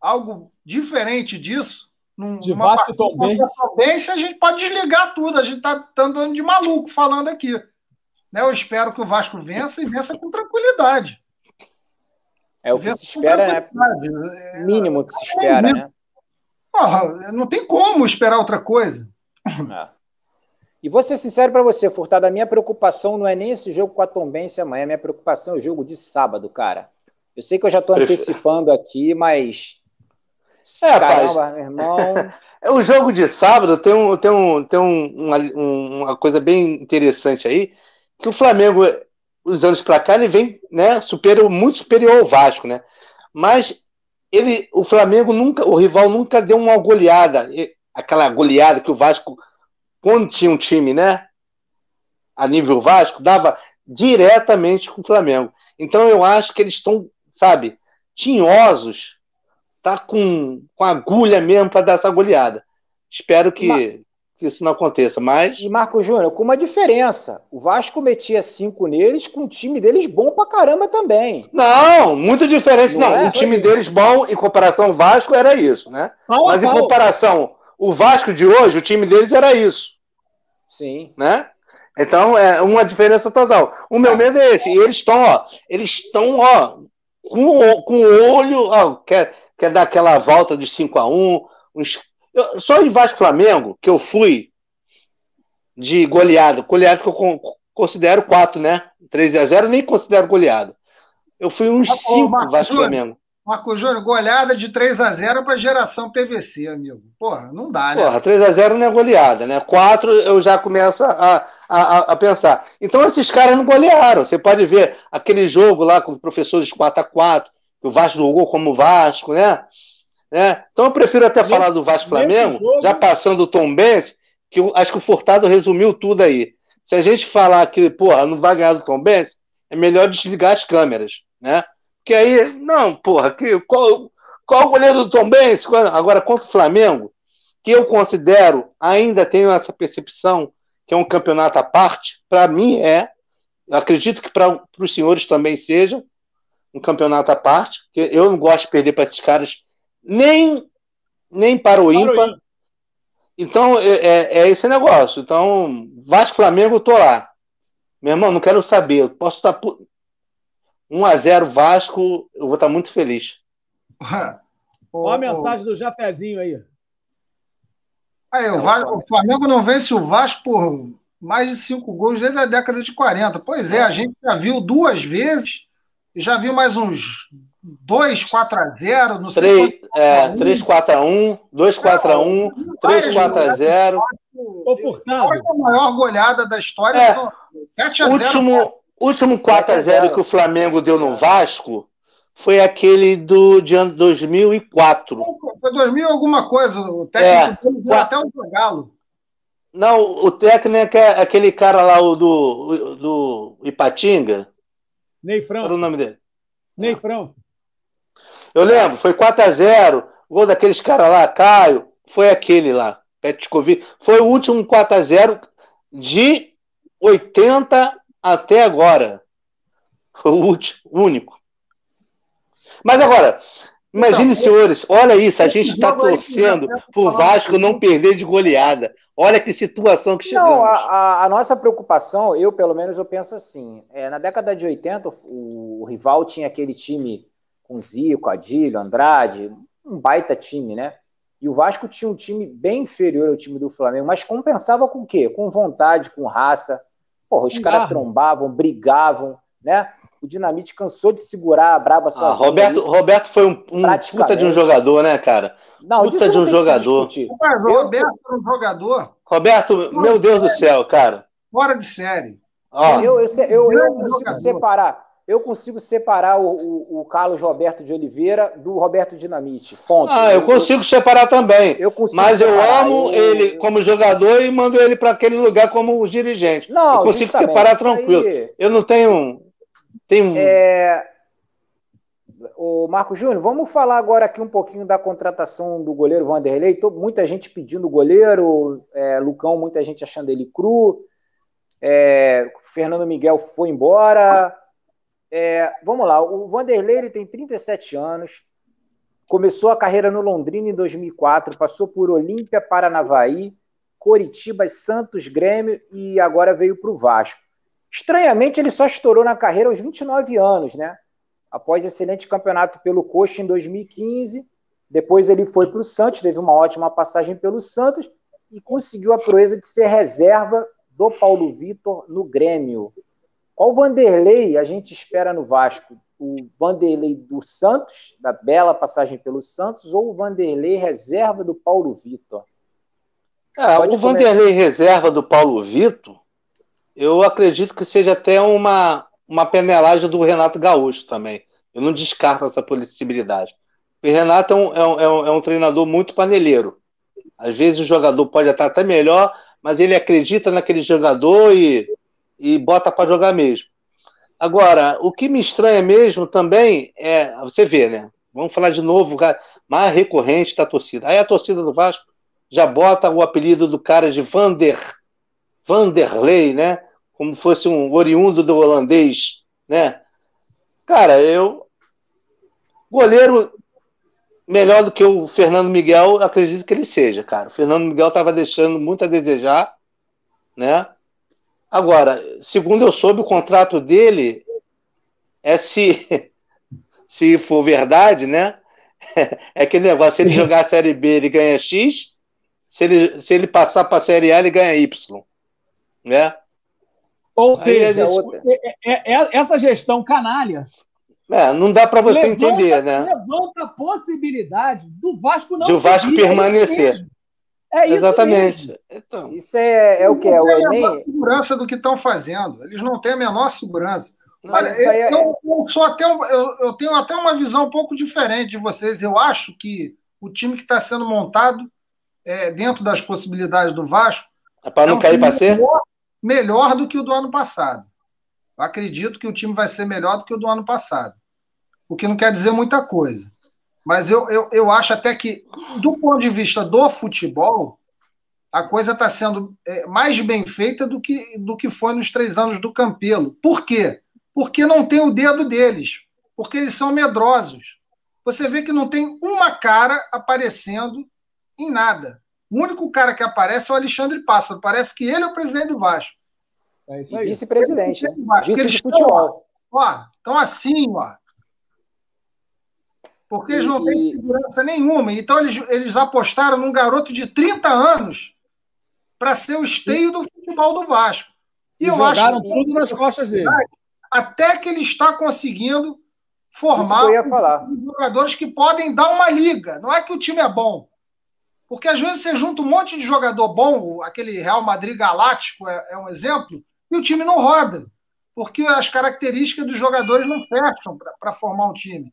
algo diferente disso, num, de numa Vasco Tombense, a gente pode desligar tudo. A gente está tá andando de maluco falando aqui. Né? Eu espero que o Vasco vença e vença com tranquilidade. É o que se espera, né? Mínimo que se espera, né? Porra, não tem como esperar outra coisa. É. E vou ser sincero para você, Furtado, a minha preocupação não é nem esse jogo com a Tombense amanhã, a minha preocupação é o jogo de sábado, cara. Eu sei que eu já estou antecipando aqui, mas. É, Caramba, rapaz, meu irmão. É o jogo de sábado tem, um, tem, um, tem um, uma, uma coisa bem interessante aí, que o Flamengo, os anos para cá, ele vem né, superior, muito superior ao Vasco, né? Mas ele, o Flamengo nunca, o rival nunca deu uma goleada, aquela goleada que o Vasco, quando tinha um time, né? A nível Vasco, dava diretamente com o Flamengo. Então eu acho que eles estão, sabe, tinhosos, tá com, com agulha mesmo para dar essa goleada. Espero que, que isso não aconteça. Mas... E Marco Júnior, com uma diferença. O Vasco metia cinco neles com um time deles bom pra caramba também. Não, muito diferente. Não, não é? o time deles bom em comparação ao Vasco era isso, né? Mas em comparação, o Vasco de hoje, o time deles era isso. Sim. Né? Então é uma diferença total. O meu medo é esse. eles estão, ó, eles estão, ó, com, com o olho, ó, quer, quer dar aquela volta de 5 a 1 uns eu, só em Vasco Flamengo, que eu fui de goleado, goleado que eu considero 4, né? 3 a 0 nem considero goleado. Eu fui uns 5 ah, Vasco Júnior, Flamengo. Marco Júnior, goleada de 3 a 0 para geração PVC, amigo. Porra, não dá, né? Porra, 3 a 0 não é goleada, né? 4 eu já começo a, a, a, pensar. Então esses caras não golearam. Você pode ver aquele jogo lá com professores 4 a 4 que o Vasco jogou como Vasco, né? Né? Então eu prefiro até nesse, falar do Vasco Flamengo, jogo... já passando o Tom Benz, que eu, acho que o Furtado resumiu tudo aí. Se a gente falar que, porra, não vai ganhar do Tom Benz, é melhor desligar as câmeras, né? Porque aí, não, porra, que, qual, qual o goleiro do Tom Benz? Agora, contra o Flamengo, que eu considero, ainda tenho essa percepção que é um campeonato à parte, para mim é, acredito que para os senhores também seja um campeonato à parte, porque eu não gosto de perder para esses caras nem, nem para o ímpar. Então, é, é, é, esse negócio. Então, Vasco Flamengo, eu tô lá. Meu irmão, não quero saber. Eu posso estar. 1x0 Vasco, eu vou estar muito feliz. Olha a mensagem do Jafezinho aí. Aí, o, Vasco, o Flamengo não vence o Vasco por mais de cinco gols desde a década de 40. Pois é, a gente já viu duas vezes e já viu mais uns 2, 4 a 0, não sei. 3, é, 3 4 a 1, 2 4 a 1, 3 4 a 0. Ô, Furtado. A maior goleada da história é, são 7 a 0. Último, último 4 a 0 que o Flamengo deu no Vasco foi aquele do de ano 2004. Foi 2000 alguma coisa, o técnico é, deu até o Galo. Não, o técnico é aquele cara lá o do, do Ipatinga. Ney Franco. Era o nome dele. Ney Franco. Eu lembro, foi 4x0, gol daqueles caras lá, Caio, foi aquele lá, Petkovic. Foi o último 4x0 de 80 até agora. Foi o último, único. Mas agora, imagine, então, senhores, olha isso, a gente está torcendo para o Vasco não perder de goleada. Olha que situação que chegamos. Não, a, a, nossa preocupação, eu pelo menos eu penso assim, é, na década de 80 o, o rival tinha aquele time com Zico, Adílio, Andrade, um baita time, né? E o Vasco tinha um time bem inferior ao time do Flamengo, mas compensava com o quê? Com vontade, com raça. Porra, os caras trombavam, brigavam, né? O Dinamite cansou de segurar a braba sozinho. Ah, Roberto, Roberto foi um, um puta de um jogador, né, cara? Não, puta de um jogador. Mas, o Roberto era um jogador. Roberto, meu Deus do céu, cara. Fora de série. Ó, eu, eu, eu, eu consigo separar eu consigo separar o, o, o, Carlos Roberto de Oliveira do Roberto Dinamite. Ponto. Ah, eu, eu consigo separar também. Eu mas eu amo ele como jogador e mando ele para aquele lugar como dirigente. Não, eu consigo separar tranquilo. Aí... Eu não tenho. Tenho... É... O Marco Júnior, vamos falar agora aqui um pouquinho da contratação do goleiro Vanderlei. Tô, muita gente pedindo goleiro, é, Lucão, muita gente achando ele cru. É, Fernando Miguel foi embora. É, vamos lá, o Vanderlei ele tem 37 anos, Começou a carreira no Londrina em 2004, passou por Olímpia, Paranavaí, Coritiba, Santos, Grêmio e agora veio para o Vasco. Estranhamente, ele só estourou na carreira aos 29 anos, né? Após excelente campeonato pelo Coxa em 2015, depois ele foi para o Santos, teve uma ótima passagem pelo Santos e conseguiu a proeza de ser reserva do Paulo Vitor no Grêmio. Qual Vanderlei a gente espera no Vasco? O Vanderlei do Santos, da bela passagem pelo Santos, ou o Vanderlei reserva do Paulo Vitor? É, o Vanderlei reserva do Paulo Vitor, eu acredito que seja até uma, uma penelagem do Renato Gaúcho também. Eu não descarto essa possibilidade. O Renato é um, é um, é um treinador muito paneleiro. Às vezes o jogador pode estar até melhor, mas ele acredita naquele jogador e, e bota para jogar mesmo. Agora, o que me estranha mesmo também é, você vê, né? Vamos falar de novo, mais recorrente da torcida. Aí a torcida do Vasco já bota o apelido do cara de Vander, Vanderlei, né? Como fosse um oriundo do holandês, né? Cara, eu goleiro melhor do que o Fernando Miguel, acredito que ele seja, cara. O Fernando Miguel estava deixando muito a desejar, né? Agora, segundo eu soube, o contrato dele é se, se for verdade, né? É aquele negócio, se ele jogar a Série B, ele ganha X, se ele, se ele passar para a Série A, ele ganha Y, né? Ou Aí seja, é, é, é, essa gestão canalha é, não dá para você levanta, entender, né? Levanta a possibilidade do Vasco não De o Vasco permanecer. É isso Exatamente. Mesmo. Então, isso é, é o que? É o Enem? segurança do que estão fazendo. Eles não têm a menor segurança. Olha, é... eu, eu, sou até, eu, eu tenho até uma visão um pouco diferente de vocês. Eu acho que o time que está sendo montado é, dentro das possibilidades do Vasco. É para não é um cair para ser? Melhor, melhor do que o do ano passado. Eu acredito que o time vai ser melhor do que o do ano passado. O que não quer dizer muita coisa. Mas eu, eu, eu acho até que, do ponto de vista do futebol, a coisa está sendo é, mais bem feita do que, do que foi nos três anos do Campelo. Por quê? Porque não tem o dedo deles. Porque eles são medrosos. Você vê que não tem uma cara aparecendo em nada. O único cara que aparece é o Alexandre Pássaro. Parece que ele é o presidente do Vasco. É isso aí. Vice-presidente, né? Vice de futebol. Ó, estão assim, ó. Porque eles não têm segurança nenhuma. Então, eles, eles apostaram num garoto de 30 anos para ser o esteio do futebol do Vasco. E, e eu jogaram acho tudo nas costas dele. Até que ele está conseguindo formar jogadores que podem dar uma liga. Não é que o time é bom. Porque às vezes você junta um monte de jogador bom, aquele Real Madrid Galáctico é, é um exemplo, e o time não roda, porque as características dos jogadores não fecham para formar um time.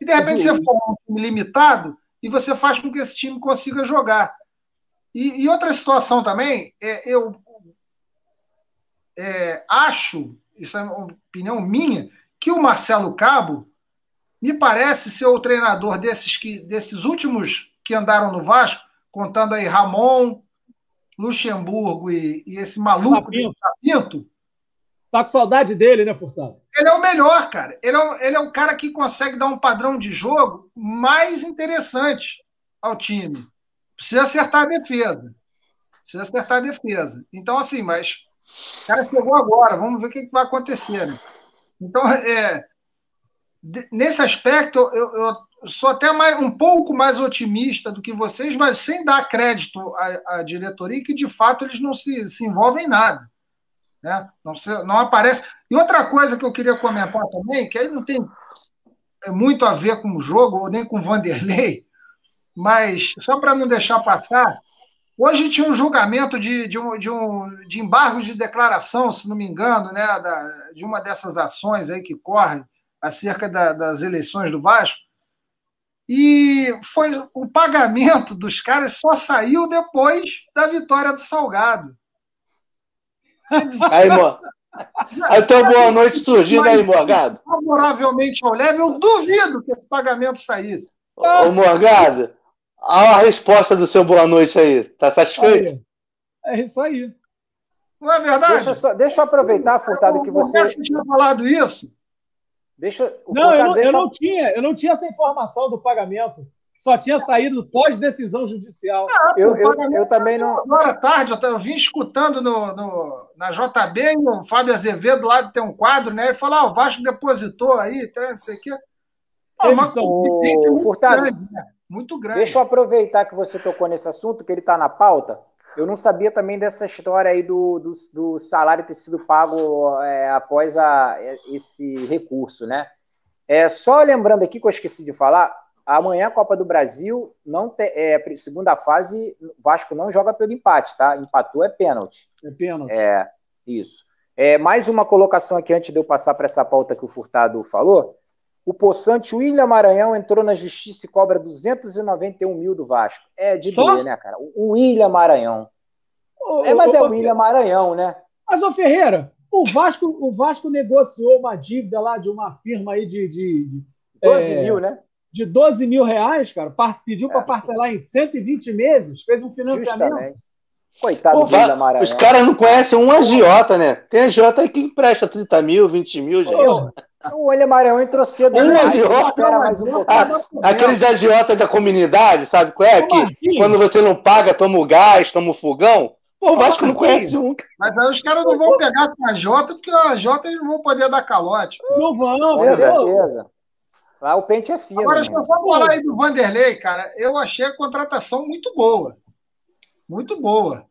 E de repente você forma um time limitado e você faz com que esse time consiga jogar. E, e outra situação também, é, eu é, acho, isso é uma opinião minha, que o Marcelo Cabo me parece ser o treinador desses, que, desses últimos que andaram no Vasco, contando aí Ramon, Luxemburgo e, e esse maluco Sapinto. Sapinto. Tá com saudade dele, né, Furtado? Ele é o melhor, cara. Ele é, ele é o cara que consegue dar um padrão de jogo mais interessante ao time. Precisa acertar a defesa. Precisa acertar a defesa. Então, assim, mas o cara chegou agora, vamos ver o que, vai acontecer. Né? Então, é, nesse aspecto, eu, eu, sou até mais, um pouco mais otimista do que vocês, mas sem dar crédito à, à diretoria, que de fato eles não se, se envolvem em nada. Né? Não, se, não aparece. E outra coisa que eu queria comentar também, que aí não tem é, muito a ver com o jogo, ou nem com o Vanderlei, mas só para não deixar passar, hoje tinha um julgamento de, de, um, de, um, de embargo de declaração, se não me engano, né, da, de uma dessas ações aí que corre acerca da, das eleições do Vasco. E foi o pagamento dos caras só saiu depois da vitória do Salgado. Aí, mo... aí tem boa noite surgindo aí, Morgado. Favoravelmente ao leve, eu duvido que esse pagamento saísse. Ô, Morgado, a resposta do seu boa noite aí. Tá satisfeito? É isso aí. Não é verdade? Deixa eu, só, deixa eu aproveitar, Furtado, que você. Você tinha falado isso? Deixa, não, eu, não, deixa... eu, não tinha, eu não tinha essa informação do pagamento. só tinha saído pós-decisão judicial. Ah, eu, eu, eu, também não. Agora à tarde, eu, eu vim escutando no, no, na JB, e o Fábio Azevedo lá tem um quadro, né? Ele falou: ah, o Vasco depositou aí, tá, não sei o quê. Pô, uma muito Furtado, grande, né? Muito grande. Deixa eu aproveitar que você tocou nesse assunto, que ele está na pauta. Eu não sabia também dessa história aí do, do, do salário ter sido pago é, após a, esse recurso, né? É, só lembrando aqui que eu esqueci de falar, amanhã a Copa do Brasil, não te, é, segunda fase, Vasco não joga pelo empate, tá? Empatou é pênalti. É pênalti. É, isso. É, mais uma colocação aqui antes de eu passar para essa pauta que o Furtado falou. O possante William Maranhão entrou na justiça e cobra 291 mil do Vasco. É de Só? doer, né, cara? O William Maranhão. é, mas é o William Maranhão, né? Mas, ô Ferreira, o Vasco, o Vasco negociou uma dívida lá de uma firma aí de. de, de 12 é, mil, né? De 12 mil reais, cara. Pediu é. para parcelar em 120 meses, fez um financiamento. Justamente. Coitado Pô, do Vila Maranhão. Os caras não conhecem um agiota, né? Tem agiota aí que empresta 30 mil, 20 mil, gente. O William Maranhão entrou cedo um demais. Agiota, mais um ah, aqueles agiotas da comunidade, sabe qual é? Que quando você não paga, toma o gás, toma o fogão. Pô, o Vasco não conhece um. Mas aí os caras não vão pegar com a Jota, porque a Jota eles não vão poder dar calote. Não vão, com certeza. Lá o pente é fino. Agora, deixa eu falar aí do Vanderlei, cara. Eu achei a contratação muito boa. Muito boa.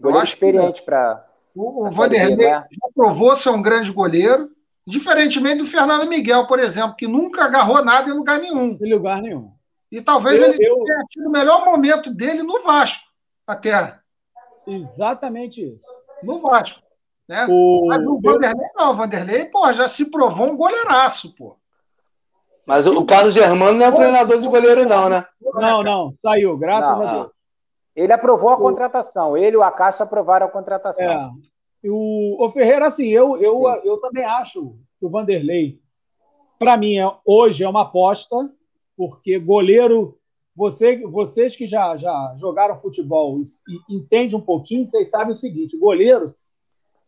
Goleiro experiente para. O, o Vanderlei né? já provou ser um grande goleiro, diferentemente do Fernando Miguel, por exemplo, que nunca agarrou nada em lugar nenhum. Em lugar nenhum. E talvez eu, ele eu... tenha tido o melhor momento dele no Vasco, até. Exatamente isso. No Vasco. Né? O... Mas o Vanderlei não, o Vanderlei, pô, já se provou um goleiraço, pô. Mas o, Carlos Germano não é treinador de goleiro, não, né? Não, não, saiu, graças não, a Deus. Ele aprovou a contratação, ele e o Acácio aprovaram a contratação. O, o Ferreira, assim, eu, eu, eu também acho que o Vanderlei, para mim, é, hoje é uma aposta, porque goleiro você, vocês que já, já jogaram futebol e entendem um pouquinho, vocês sabem o seguinte: goleiro,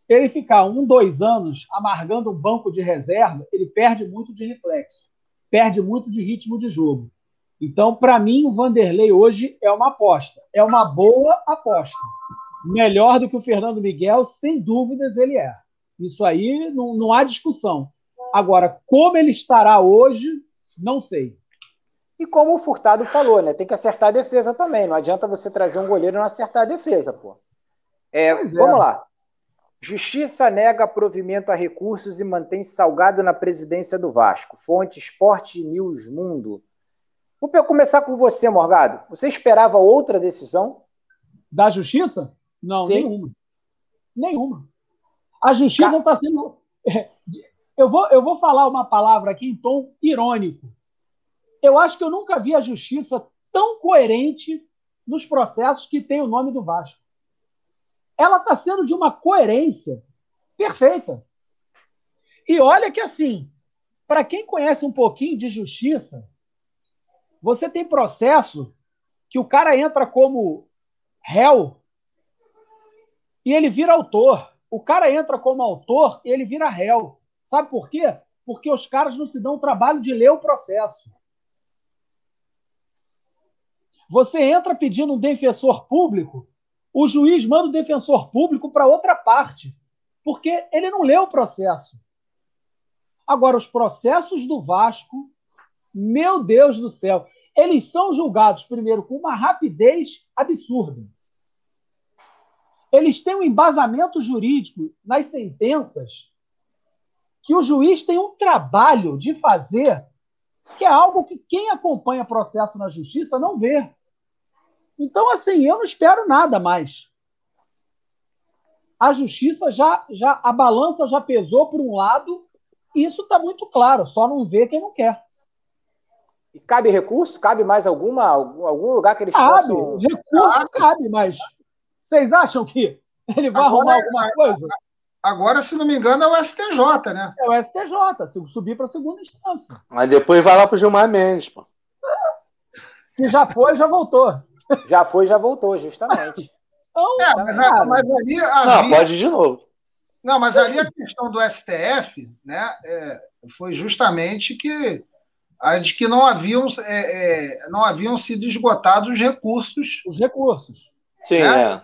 ele ficar um, dois anos amargando um banco de reserva, ele perde muito de reflexo, perde muito de ritmo de jogo. Então, para mim, o Vanderlei hoje é uma aposta, é uma boa aposta. Melhor do que o Fernando Miguel, sem dúvidas ele é. Isso aí não, não há discussão. Agora, como ele estará hoje, não sei. E como o Furtado falou, né? Tem que acertar a defesa também. Não adianta você trazer um goleiro e não acertar a defesa, pô. É, é. Vamos lá. Justiça nega provimento a recursos e mantém Salgado na presidência do Vasco. Fonte Esporte News Mundo. Vou começar com você, Morgado. Você esperava outra decisão? Da Justiça? Não, Sim. nenhuma. Nenhuma. A Justiça está sendo. Eu vou, eu vou falar uma palavra aqui em tom irônico eu acho que eu nunca vi a justiça tão coerente nos processos que tem o nome do Vasco. Ela está sendo de uma coerência perfeita. E olha que assim, para quem conhece um pouquinho de justiça, você tem processo que o cara entra como réu e ele vira autor. O cara entra como autor e ele vira réu. Sabe por quê? Porque os caras não se dão o trabalho de ler o processo. Você entra pedindo um defensor público, o juiz manda o defensor público para outra parte, porque ele não leu o processo. Agora, os processos do Vasco, meu Deus do céu, eles são julgados, primeiro, com uma rapidez absurda. Eles têm um embasamento jurídico nas sentenças que o juiz tem um trabalho de fazer, que é algo que quem acompanha processo na justiça não vê. Então, assim, eu não espero nada mais. A justiça já, já a balança já pesou por um lado, e isso está muito claro, só não vê quem não quer. E cabe recurso? Cabe mais alguma, algum lugar que eles cabe, possam... Recurso cabe. cabe, mas vocês acham que ele vai agora, arrumar alguma coisa? Agora, se não me engano, é o STJ, né? É o STJ, subir para a segunda instância. Mas depois vai lá para o Gilmar Mendes, pô. Se já foi, já voltou. Já foi, já voltou, justamente. Então, é, mas, mas, ali havia... Não, pode de novo. Não, mas ali a questão do STF né, é, foi justamente que a de que não haviam, é, é, não haviam sido esgotados os recursos. Os recursos. Sim, né? é.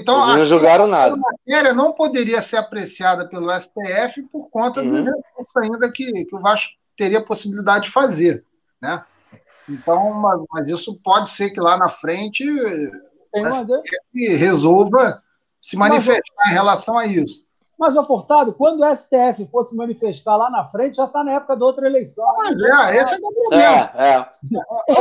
Então, Eles não julgaram nada. A matéria não poderia ser apreciada pelo STF por conta uhum. do recurso ainda que, que o Vasco teria possibilidade de fazer. Né? Então, mas, mas isso pode ser que lá na frente o STF resolva se manifestar mas, em relação a isso. Mas, ô Furtado, quando o STF fosse manifestar lá na frente, já está na época da outra eleição. Mas é, esse é o problema. É, é.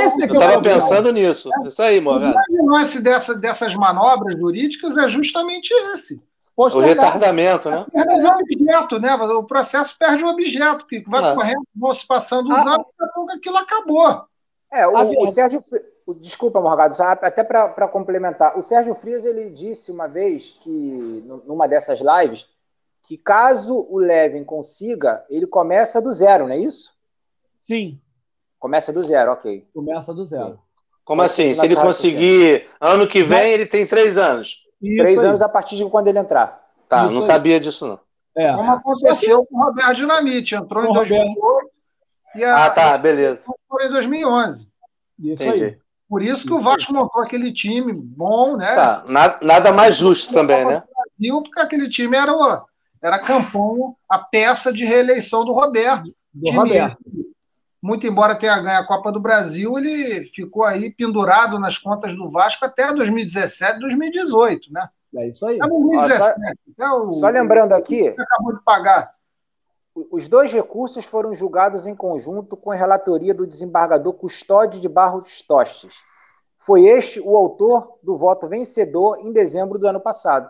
Esse é Eu estava pensando nisso. É. Isso aí, Morgado. O lance dessa, dessas manobras jurídicas é justamente esse. O retardamento, né? Perde o objeto, né? O processo perde o objeto, que vai é. correndo, vão se passando os ah, anos, daqui a pouco aquilo acabou. É, o, o Sérgio. Desculpa, Morgado, até para complementar. O Sérgio Frias ele disse uma vez que, numa dessas lives, que caso o Levin consiga, ele começa do zero, não é isso? Sim. Começa do zero, ok. Começa do zero. Como assim? Se ele conseguir ano que vem, ele tem três anos. Isso três aí. anos a partir de quando ele entrar. Tá, Isso não aí. sabia disso, não. É. Como aconteceu com o Roberto Dinamite, entrou com em 2008 e a, Ah, tá, beleza. Entrou em 2011. Isso Entendi. Aí. Por isso que o Vasco montou aquele time bom, né? Tá, nada, nada mais justo também, né? Brasil, porque aquele time era o, era a campanha, a peça de reeleição do Roberto. Do Roberto. Muito embora tenha ganho a Copa do Brasil, ele ficou aí pendurado nas contas do Vasco até 2017, 2018, né? É isso aí. Até 2017. só, o, só lembrando aqui. Acabou de pagar. Os dois recursos foram julgados em conjunto com a relatoria do desembargador Custódio de Barros Tostes. Foi este o autor do voto vencedor em dezembro do ano passado.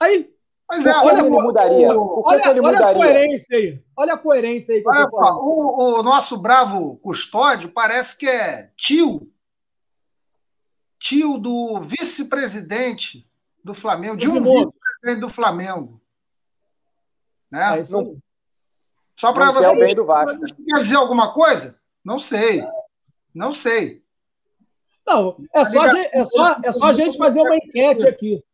Aí, mas é, olha, ele mudaria? Que, olha, ele olha mudaria? a coerência aí. Olha a coerência aí. Olha, o, o, nosso bravo custódio parece que é tio. Tio do vice-presidente do Flamengo, de um vice-presidente do Flamengo. Né? É só para você. Bem do Vasco. Quer dizer alguma coisa? Não sei. Não sei. Não, é só, é só, é só a gente fazer uma enquete aqui.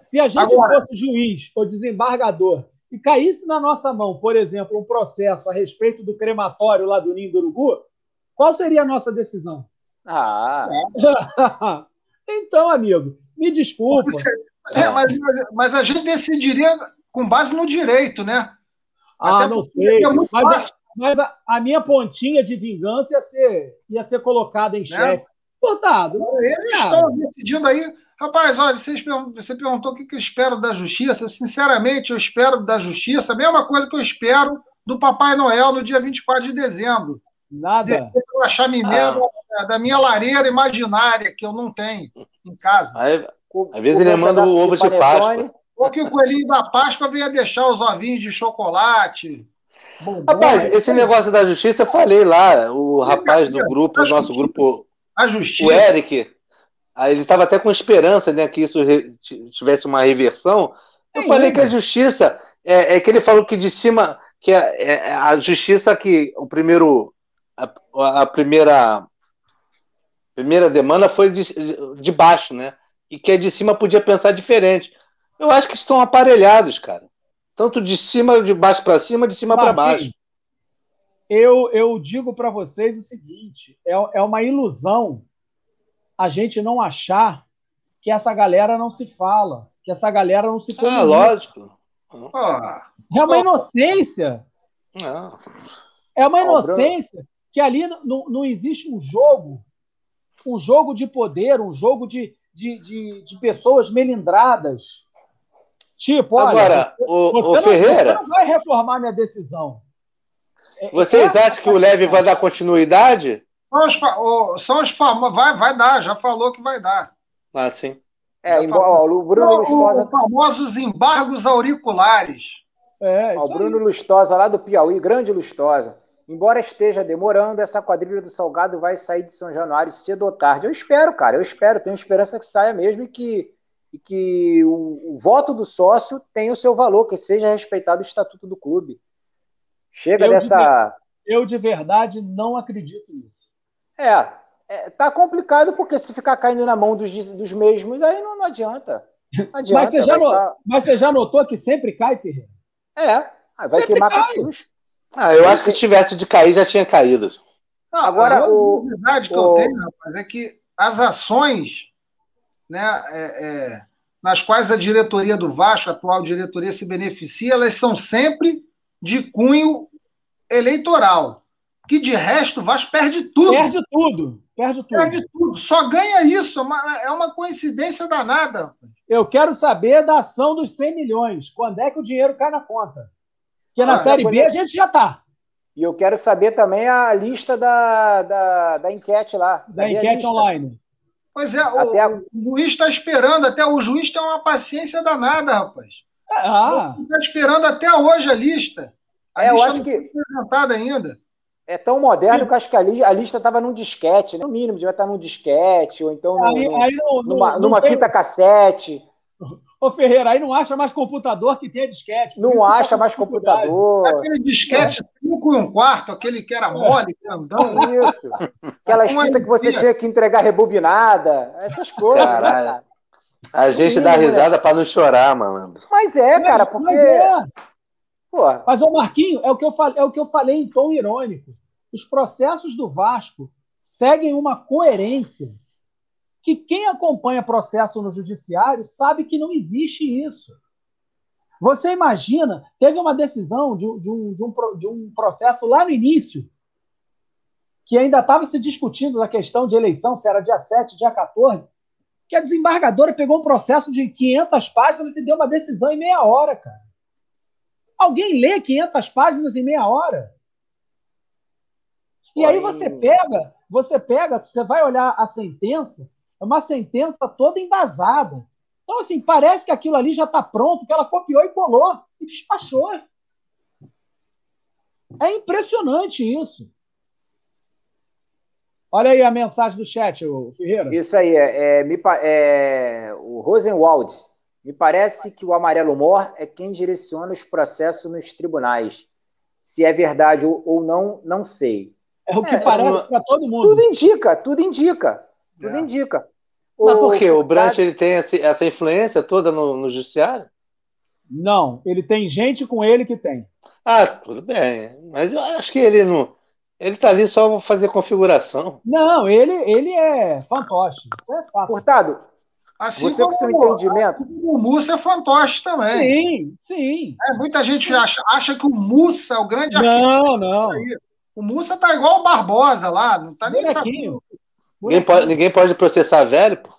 Se a gente Agora, fosse juiz ou desembargador e caísse na nossa mão, por exemplo, um processo a respeito do crematório lá do Ninho do Urugu, qual seria a nossa decisão? Ah! então, amigo, me desculpa. É, mas, mas, a gente decidiria com base no direito, né? Ah, Até não sei. É mas, a, mas a, a, minha pontinha de vingança ia ser, ia ser colocada em né? xeque. Portado. Eles estão decidindo aí Rapaz, olha, você perguntou o que, eu espero da justiça. Sinceramente, eu espero da justiça a mesma coisa que eu espero do Papai Noel no dia 24 de dezembro. Nada. Descer chaminé ah. da, minha lareira imaginária, que eu não tenho em casa. Aí, às vezes ele manda o ovo de, de Páscoa. Ou que o coelhinho da Páscoa venha deixar os ovinhos de chocolate. Rapaz, esse negócio da justiça, eu falei lá, o rapaz do grupo, o nosso grupo, a justiça, o Eric, ele estava até com esperança né, que isso tivesse uma reversão. Eu é, falei que a justiça é, é, que ele falou que de cima que é, é a justiça que o primeiro a, a, primeira primeira demanda foi de, de baixo, né? E que a de cima podia pensar diferente. Eu acho que estão aparelhados, cara. Tanto de cima, de baixo para cima, de cima para baixo. Eu, eu digo para vocês o seguinte: é, é uma ilusão a gente não achar que essa galera não se fala, que essa galera não se ah, comunica. Ah, lógico. é uma inocência. Não. É uma inocência que ali não, não existe um jogo, um jogo de poder, um jogo de, de, de, de pessoas melindradas. Tipo, olha, Agora, o, você, o não, Ferreira. Você não vai reformar minha decisão. É, Vocês é, acham que o Leve vai dar continuidade? São os, são os famosos. Vai, vai dar, já falou que vai dar. Ah, sim. É, igual, o Bruno Lustosa. Os famosos embargos auriculares. É, o Bruno Lustosa, lá do Piauí, grande Lustosa. Embora esteja demorando, essa quadrilha do Salgado vai sair de São Januário cedo ou tarde. Eu espero, cara, eu espero, tenho esperança que saia mesmo e que, e que o, o voto do sócio tenha o seu valor, que seja respeitado o estatuto do clube. Chega eu dessa. De, eu de verdade não acredito nisso. É, é, tá complicado porque se ficar caindo na mão dos, dos mesmos, aí não, não adianta. Não adianta. Mas você, já no, mas você já notou que sempre cai, Ferreira? É, vai sempre queimar cai. cruz. Ah, eu acho que se tivesse de cair, já tinha caído. Não, Agora, a o, que o... eu tenho, rapaz, é que as ações né, é, é, nas quais a diretoria do Vasco, a atual diretoria, se beneficia, elas são sempre de cunho eleitoral. Que de resto o Vasco perde tudo. Perde tudo. Perde tudo. Perde tudo. Só ganha isso. É uma, é coincidência danada. Eu quero saber da ação dos 100 milhões. Quando é que o dinheiro cai na conta? Porque na ah, Série B a gente já está. E eu quero saber também a lista da, da, da enquete lá. Da enquete online. Pois é, o, a... o juiz está esperando, até o juiz tem uma paciência danada, rapaz. Ah. Está esperando até hoje a lista. A é, lista eu acho que. apresentada ainda. É tão moderno que acho que a lista estava num disquete, no mínimo, devia estar num disquete, ou então aí, no, aí não, numa, não, numa tem... fita cassete. Ô Ferreira, aí não acha mais computador que tem disquete. Não acha mais computador. Aquele disquete 5 e um quarto, aquele que era mole, grandão. Isso. Aquelas fitas que você tinha que entregar rebobinada, essas coisas. Né, Caralho. Né, a gente dá risada para não chorar, malandro. Mas é, cara, porque. Porra. Mas, ô Marquinho, é o, que eu falei, é o que eu falei em tom irônico. Os processos do Vasco seguem uma coerência que quem acompanha processo no judiciário sabe que não existe isso. Você imagina, teve uma decisão de, de, um, de, um, de um processo lá no início, que ainda estava se discutindo da questão de eleição, se era dia 7, dia 14, que a desembargadora pegou um processo de 500 páginas e deu uma decisão em meia hora, cara. Alguém lê 500 páginas em meia hora? E aí você pega, você pega, você vai olhar a sentença, é uma sentença toda embasada. Então, assim, parece que aquilo ali já está pronto, que ela copiou e colou e despachou. É impressionante isso. Olha aí a mensagem do chat, o Ferreira. Isso aí, é, é, é o Rosenwald me parece que o amarelo mor é quem direciona os processos nos tribunais. Se é verdade ou não, não sei. É o que é, parece para todo mundo. Tudo indica, tudo indica. Tudo é. indica. Mas por quê? O Brandt ele tem essa influência toda no, no judiciário? Não, ele tem gente com ele que tem. Ah, tudo bem. Mas eu acho que ele não. Ele está ali só para fazer configuração. Não, ele, ele é fantoche. Isso é fato. Portado, Assim Você com seu entendimento. O Mussa é fantoche também. Sim, sim. É, muita gente acha, acha que o Mussa é o grande Não, não. O Mussa tá igual o Barbosa lá, não tá nem sabendo. Ninguém pode, ninguém pode processar velho, pô.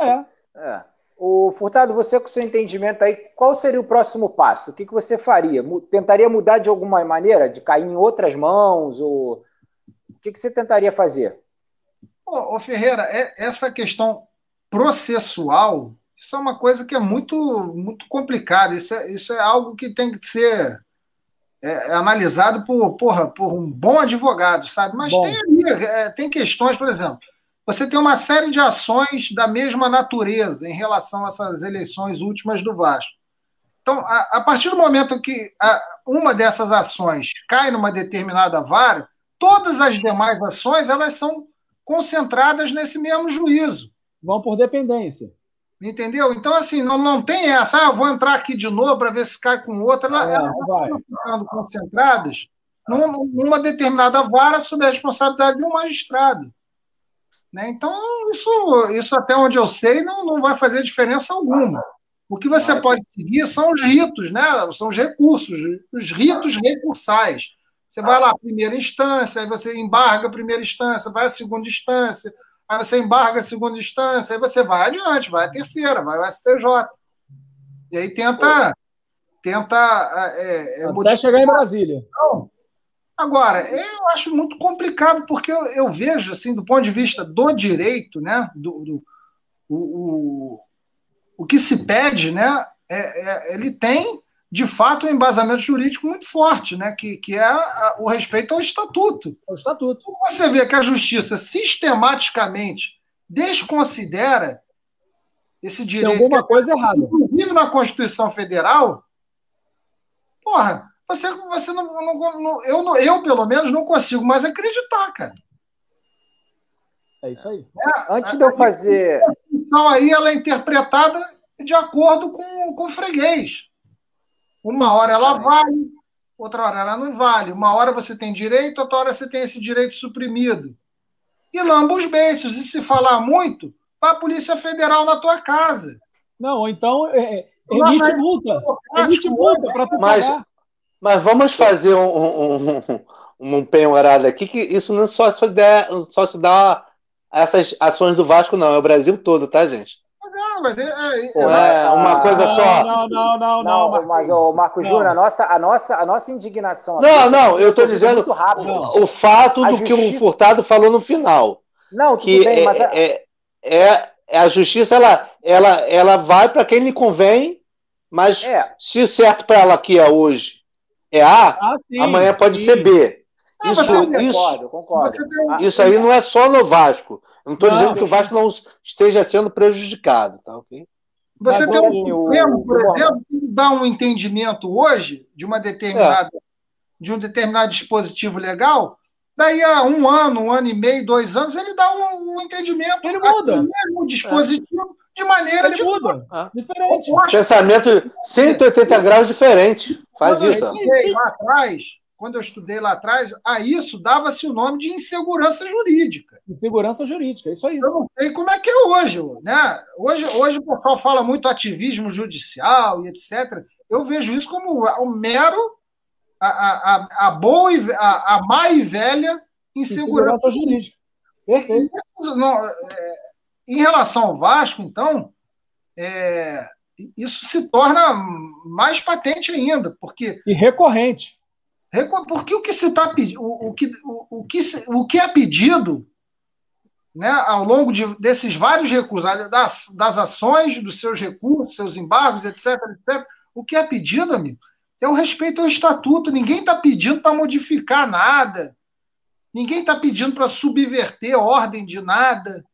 É. é. O Furtado, você com seu entendimento aí, qual seria o próximo passo? O que, que você faria? Tentaria mudar de alguma maneira? De cair em outras mãos? Ou... O que, que você tentaria fazer? Ô, ô Ferreira, é, essa questão processual, isso é uma coisa que é muito, muito complicada. Isso é, isso é algo que tem que ser é, é analisado por, porra, por um bom advogado, sabe? Mas bom. tem é, tem questões, por exemplo, você tem uma série de ações da mesma natureza em relação a essas eleições últimas do Vasco. Então, a, a partir do momento que a, uma dessas ações cai numa determinada vara, todas as demais ações elas são concentradas nesse mesmo juízo vão por dependência. Entendeu? Então, assim, não, não tem essa, ah, eu vou entrar aqui de novo para ver se cai com outra. Ela, é, elas estão ficando concentradas numa determinada vara sob a responsabilidade de um magistrado. Né? Então, isso, isso até onde eu sei, não, não vai fazer diferença alguma. O que você pode seguir são os ritos, né? são os recursos, os ritos recursais. Você vai lá, primeira instância, aí você embarga a primeira instância, vai à segunda instância, aí você embarga a segunda instância, aí você vai adiante, vai à terceira, vai ao STJ. E aí tenta. tenta é, é, Até chegar em Brasília. Não. Agora, eu acho muito complicado, porque eu, eu, vejo, assim, do ponto de vista do direito, né, do, do o, o, o que se pede, né, é, é, ele tem de fato, um embasamento jurídico muito forte, né? que, que é a, o respeito ao estatuto. O estatuto. Você vê que a justiça sistematicamente desconsidera esse direito. Tem alguma coisa errada. Inclusive na Constituição Federal, porra, você, você não, não, não, eu, não, eu, pelo menos, não consigo mais acreditar, cara. É isso aí. É, Antes de eu fazer. A Constituição aí ela é interpretada de acordo com, com o freguês. Uma hora ela vale, outra hora ela não vale. Uma hora você tem direito, outra hora você tem esse direito suprimido. E lamba os beiços. E se falar muito, para a Polícia Federal na tua casa. Não, ou então é, é emite multa. Emite multa para tu mas, pagar. Mas vamos fazer um, um, um, um penhorado aqui, que isso não só se, der, só se dá essas ações do Vasco, não. É o Brasil todo, tá, gente? Não, mas é, é, Pô, é uma coisa só. Não, não, não, Não, não. mas, o Marco Júnior, a nossa, a, nossa, a nossa indignação. Não, aqui não, eu foi dizendo Muito rápido. o fato do que o Furtado falou no final. Não, Que bem, é, mas. a- é, é- é a justiça, ela, ela, ela vai para quem lhe convém, mas É, se o certo para ela aqui é hoje é A, Ah, sim, amanhã pode sim. ser B. Não, Isso, você isso, concordo, concordo. Você tem um- isso aí não é só no Vasco. Eu não estou dizendo que o Vasco não esteja sendo prejudicado, tá ok? Você Mas tem um o- Supremo, por o- exemplo, que dá um entendimento hoje de uma determinada de um determinado dispositivo legal, daí a um ano, um ano e meio, dois anos, ele dá um, um entendimento Ele muda. mesmo dispositivo de maneira Ele de muda. Ah. Diferente. Pensamento 180 graus diferente. Faz quando isso. eu lá atrás, quando eu estudei lá atrás, a isso dava-se o nome de insegurança jurídica. Insegurança jurídica, é isso aí. Eu não sei como é que é hoje, né? Hoje, hoje o pessoal fala muito ativismo judicial e etc. Eu vejo isso como um mero a, a, a, boa e a, a má e velha insegurança. Insegurança jurídica. Perfeito. É, em relação ao Vasco, então, é, isso se torna mais patente ainda, porque E recorrente. Porque o que se tá pedi- o, o que, o, o que, se- o que é pedido né, ao longo de, desses vários recursos, das, das ações, dos seus recursos, seus embargos, etc, etc, o que é pedido, amigo, é o respeito ao estatuto. Ninguém está pedindo para modificar nada. Ninguém está pedindo para subverter a ordem de nada.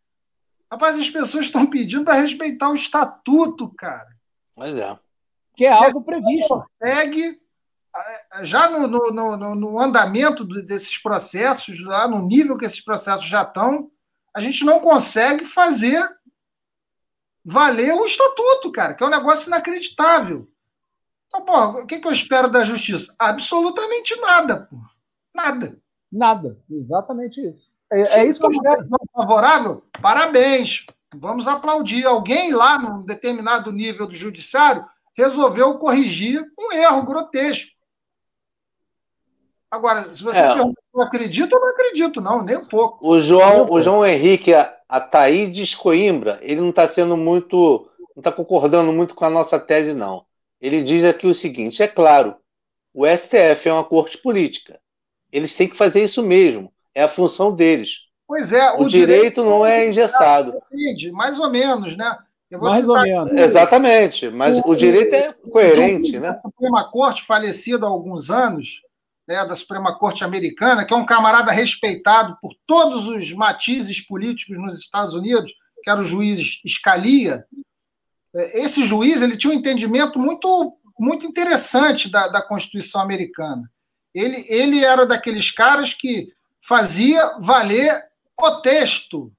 Rapaz, as pessoas estão pedindo para respeitar o estatuto, cara Mas é. Que é algo previsto. segue já no, no, no, no andamento desses processos, lá no nível que esses processos já estão, a gente não consegue fazer valer o estatuto, cara, que é um negócio inacreditável. Então, pô, o que, que eu espero da justiça? Absolutamente nada, pô. Nada. Nada. Exatamente isso. É, é isso que eu espero. favorável, parabéns. Vamos aplaudir. Alguém lá num determinado nível do judiciário resolveu corrigir um erro grotesco. Agora, se você É. pergunta se eu acredito, eu não acredito, não, nem um pouco. O João, o João Henrique a- Ataídes Coimbra, ele não está sendo muito, não está concordando muito com a nossa tese, não. Ele diz aqui o seguinte: é claro, o STF é uma corte política. Eles têm que fazer isso mesmo. É a função deles. Pois é, O, direito, não é engessado. Depende, mais ou menos, né? Eu vou Mais ou menos. aqui Exatamente. Mas o direito é coerente, né? da Suprema Corte, falecido há alguns anos, né, da Suprema Corte Americana, que é um camarada respeitado por todos os matizes políticos nos Estados Unidos, que era o juiz Scalia. É, Esse juiz ele tinha um entendimento muito, muito interessante da, da Constituição americana. Ele, ele era daqueles caras que fazia valer o texto,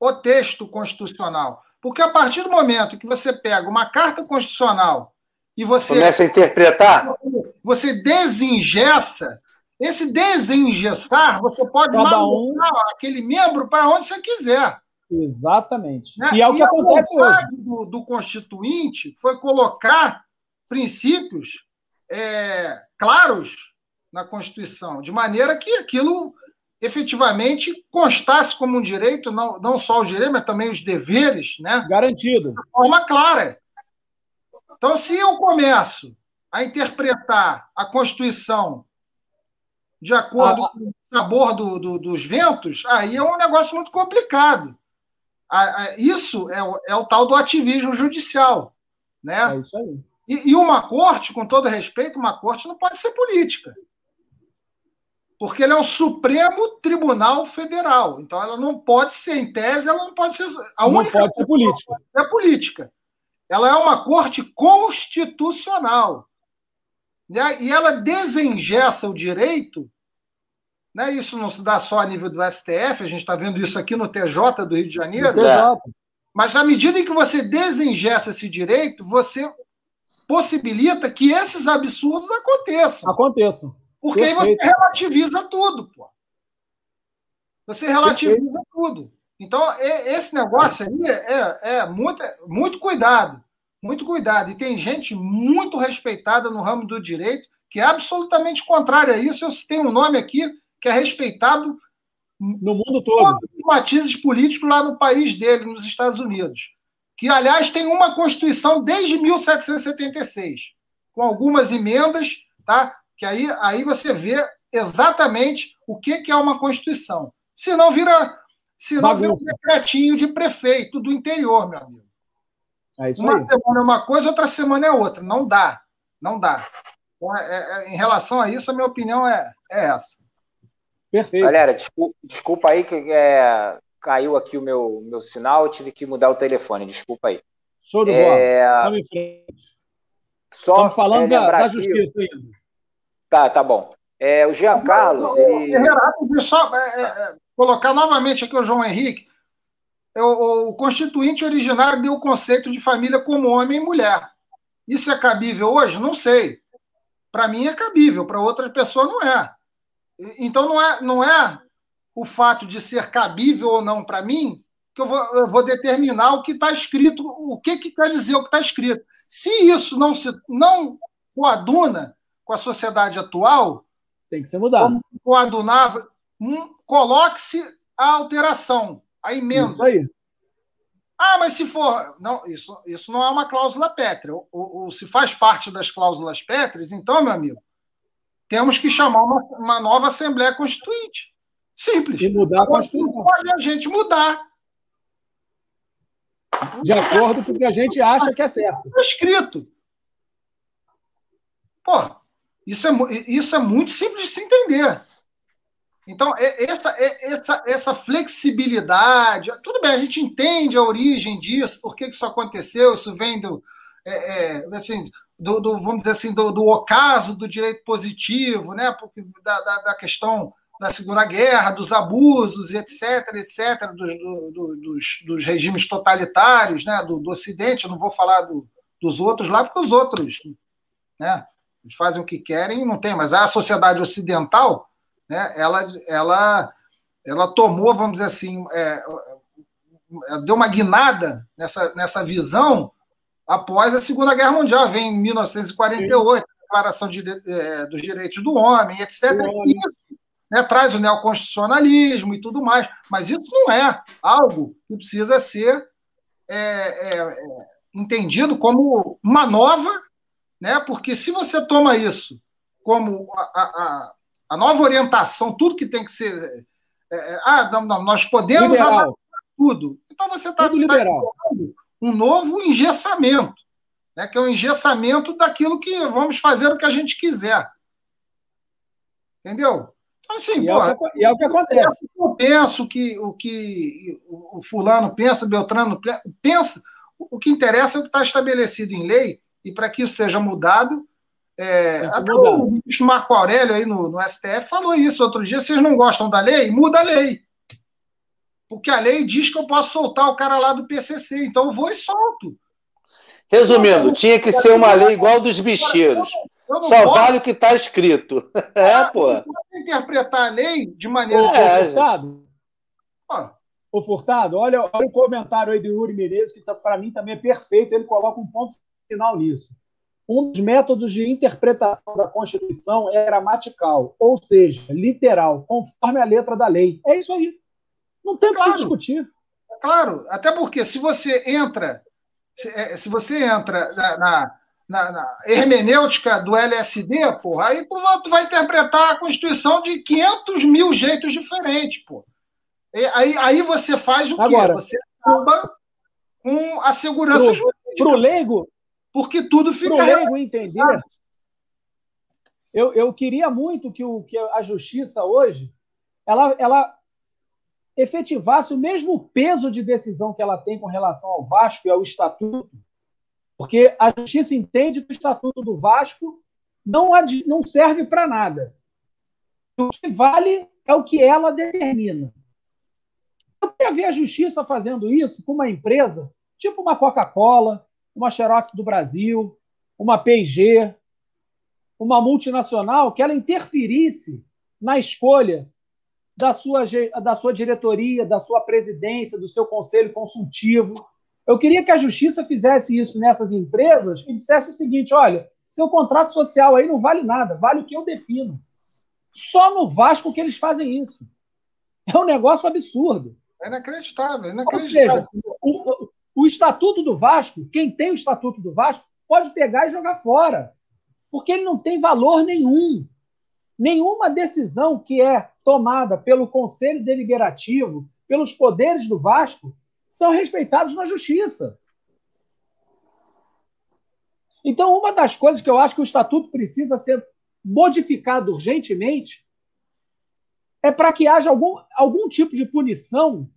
o texto constitucional. Porque a partir do momento que você pega uma carta constitucional e você Começa a interpretar. Você desengessa, esse desengessar, você pode Cada um- aquele membro para onde você quiser. Exatamente. né? E é o que a acontece hoje. Do, do Constituinte foi colocar princípios é, claros na Constituição, de maneira que aquilo efetivamente constasse como um direito, não, não só os direitos, mas também os deveres, né? Garantido. de forma clara. Então, se eu começo a interpretar a Constituição de acordo Ah, com o sabor do- do- dos ventos, aí é um negócio muito complicado. Isso é o, é o tal do ativismo judicial. Né? É isso aí. E, e uma corte, com todo respeito, uma corte não pode ser política. Porque ele é o Supremo Tribunal Federal. Então, ela não pode ser, em tese, ela não pode ser. A Não única pode ser política. é política. Ela é uma corte constitucional. Né? E ela desengessa o direito. Né? Isso não se dá só a nível do STF, a gente está vendo isso aqui no TJ do Rio de Janeiro. TJ. Mas na medida em que você desengessa esse direito, você possibilita que esses absurdos aconteçam. Aconteçam. Porque Perfeito. aí você relativiza tudo, pô. Você relativiza Perfeito. tudo. Então, esse negócio aí é, é muito, muito cuidado. Muito cuidado. E tem gente muito respeitada no ramo do direito que é absolutamente contrária a isso. Eu tenho um nome aqui que é respeitado no mundo todo. Os matizes políticos lá no país dele, nos Estados Unidos. Que, aliás, tem uma Constituição desde 1776, com algumas emendas, tá? Que aí, aí você vê exatamente o que, que é uma Constituição. Se não vira, se não vira um decretinho de prefeito do interior, meu amigo. É uma aí. semana é uma coisa, outra semana é outra. Não dá. Não dá. Então, é, é, em relação a isso, a minha opinião é, é essa. Perfeito. Galera, desculpa, desculpa aí que é, caiu aqui o meu, meu sinal, eu tive que mudar o telefone, desculpa aí. Show de bola. É... Vamos em frente. Só Estamos falando é, da, da, justiça ainda. Tá, tá bom. É, o Jean Carlos, ele. Renato, só é, é, colocar novamente aqui o João Henrique. O, o constituinte originário deu o conceito de família como homem e mulher. Isso é cabível hoje? Não sei. Para mim é cabível, para outra pessoa não é. Então não é, não é o fato de ser cabível ou não para mim que eu vou, eu vou, determinar o que está escrito, o que, que quer dizer o que está escrito. Se isso não se não coaduna com a sociedade atual, tem que ser mudado. Coadunava, um, coloque-se a alteração, a emenda. Isso aí. Ah, mas se for. Não, isso, isso não é uma cláusula pétrea. Ou, ou, se faz parte das cláusulas pétreas, então, meu amigo, temos que chamar uma, uma nova Assembleia Constituinte. Simples. E mudar a Constituição. Pode a gente mudar. De acordo com o que a gente acha que é certo. Está escrito. Pô, isso é, isso é muito simples de se entender. Então, essa, essa, essa flexibilidade, tudo bem, a gente entende a origem disso, por que isso aconteceu, isso vem do, é, é, assim, do, do, vamos dizer assim, do, do ocaso do direito positivo, né? Porque da, da, da questão da Segunda Guerra, dos abusos, etc., etc., dos, do, dos, dos, regimes totalitários né? do, do Ocidente. Eu não vou falar do, dos outros lá, porque os outros né? Fazem o que querem e não tem. Mas a sociedade ocidental, né? ela, ela, ela tomou, vamos dizer assim, é, deu uma guinada nessa, nessa visão após a Segunda Guerra Mundial, vem em 1948, a Declaração de, é, dos Direitos do Homem, etc. E isso né, traz o neoconstitucionalismo e tudo mais, mas isso não é algo que precisa ser é, é, é, entendido como uma nova, né, porque se você toma isso como a, a, a nova orientação, tudo que tem que ser. É, é, ah, não, não, nós podemos tudo. Então você está tá, tá um novo engessamento, né, que é o engessamento daquilo que vamos fazer o que a gente quiser. Entendeu? Então, assim, e, porra, é o que, e é o que acontece. Eu penso que o que o fulano pensa, Beltrano pensa, o que interessa é o que está estabelecido em lei, e para que isso seja mudado, é, até o ministro Marco Aurélio aí no, no STF falou isso outro dia, vocês não gostam da lei? Muda a lei. Porque a lei diz que eu posso soltar o cara lá do PCC, então eu vou e solto. Resumindo, tinha que ser uma lei igual dos bicheiros. Só vale o que está escrito. É, é pô. Interpretar a lei de maneira. É, Furtado. Ô, Furtado, olha, olha o comentário aí do Yuri Menezes, que tá, para mim também é perfeito. Ele coloca um ponto final nisso. Um dos métodos de interpretação da Constituição é gramatical, ou seja, literal, conforme a letra da lei. É isso aí. Não tem o claro. que discutir. Claro, até porque se você entra, se, é, se você entra na, na, na, na, hermenêutica do LSD, porra, aí tu vai interpretar a Constituição de 500 mil jeitos diferentes, pô. E, aí, aí você faz o Agora, quê? Você acaba com a segurança pro, jurídica. Para o leigo, porque tudo fica. Para o leigo entender, eu, eu queria muito que, o, que a justiça hoje ela, ela efetivasse o mesmo peso de decisão que ela tem com relação ao Vasco e ao Estatuto, porque a justiça entende que o Estatuto do Vasco não, não serve para nada. O que vale é o que ela determina. Eu queria ver a justiça fazendo isso com uma empresa, tipo uma Coca-Cola, uma Xerox do Brasil, uma P&G, uma multinacional, que ela interferisse na escolha da sua, da sua diretoria, da sua presidência, do seu conselho consultivo. Eu queria que a justiça fizesse isso nessas empresas e dissesse o seguinte: olha, seu contrato social aí não vale nada, vale o que eu defino. Só no Vasco que eles fazem isso. É um negócio absurdo. É inacreditável, inacreditável. Ou seja, o, o estatuto do Vasco, quem tem o estatuto do Vasco, pode pegar e jogar fora. Porque ele não tem valor nenhum. Nenhuma decisão que é tomada pelo Conselho Deliberativo, pelos poderes do Vasco, são respeitados na justiça. Então, uma das coisas que eu acho que o estatuto precisa ser modificado urgentemente é para que haja algum, algum tipo de punição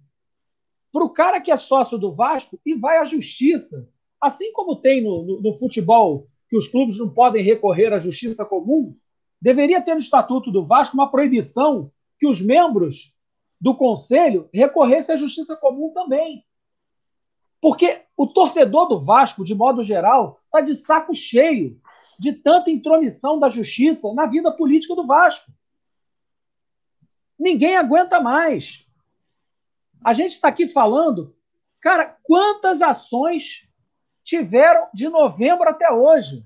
para o cara que é sócio do Vasco e vai à justiça. Assim como tem no, no, no, futebol, que os clubes não podem recorrer à justiça comum, deveria ter no Estatuto do Vasco uma proibição que os membros do conselho recorressem à justiça comum também. Porque o torcedor do Vasco, de modo geral, está de saco cheio de tanta intromissão da justiça na vida política do Vasco. Ninguém aguenta mais. A gente está aqui falando, cara, quantas ações tiveram de novembro até hoje?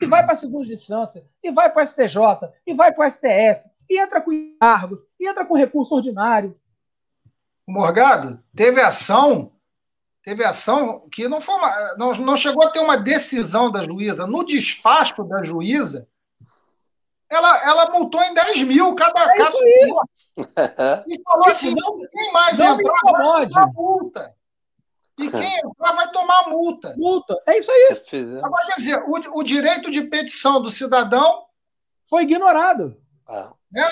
E vai para a segunda instância, e vai para o STJ, e vai para o STF, e entra com cargos, e entra com recurso ordinário. Morgado, teve ação, teve ação que não foi uma, não, não chegou a ter uma decisão da juíza. No despacho da juíza, ela, ela multou em 10 mil cada. É cada e falou assim: não, quem mais não entrar vai tomar multa. E quem entrar vai tomar multa. Multa, é isso aí. Agora, quer dizer, o, o direito de petição do cidadão foi ignorado. Ah. Né?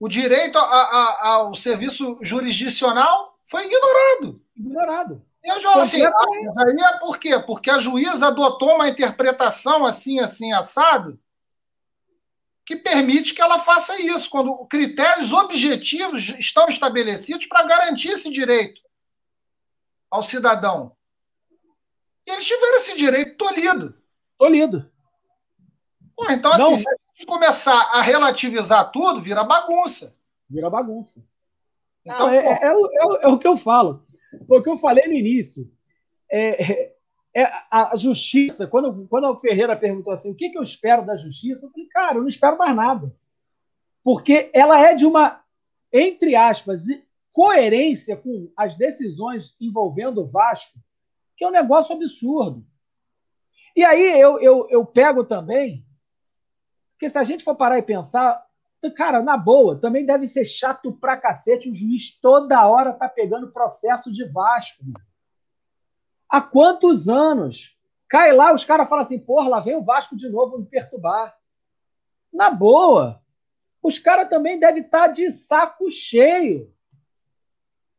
O direito a, a, ao serviço jurisdicional foi ignorado. Ignorado. Eu já assim, ah, aí é por quê? Porque a juíza adotou uma interpretação assim, assim, assado, que permite que ela faça isso, quando critérios objetivos estão estabelecidos para garantir esse direito ao cidadão. E eles tiveram esse direito tolhido. Tolhido. Pô, então, assim, Não. se a gente começar a relativizar tudo, vira bagunça. Vira bagunça. Então, Não, é, é, é, é, o que eu falo. O que eu falei no início. É, é, a justiça, quando, quando o Ferreira perguntou assim, o que, que eu espero da justiça? Eu falei, cara, eu não espero mais nada. Porque ela é de uma, entre aspas, coerência com as decisões envolvendo o Vasco, que é um negócio absurdo. E aí eu, eu, eu pego também, porque se a gente for parar e pensar, cara, na boa, também deve ser chato pra cacete o juiz toda hora tá pegando processo de Vasco. Mano. Há quantos anos? Cai lá, os caras falam assim, porra, lá vem o Vasco de novo me perturbar. Na boa, os caras também devem estar tá de saco cheio.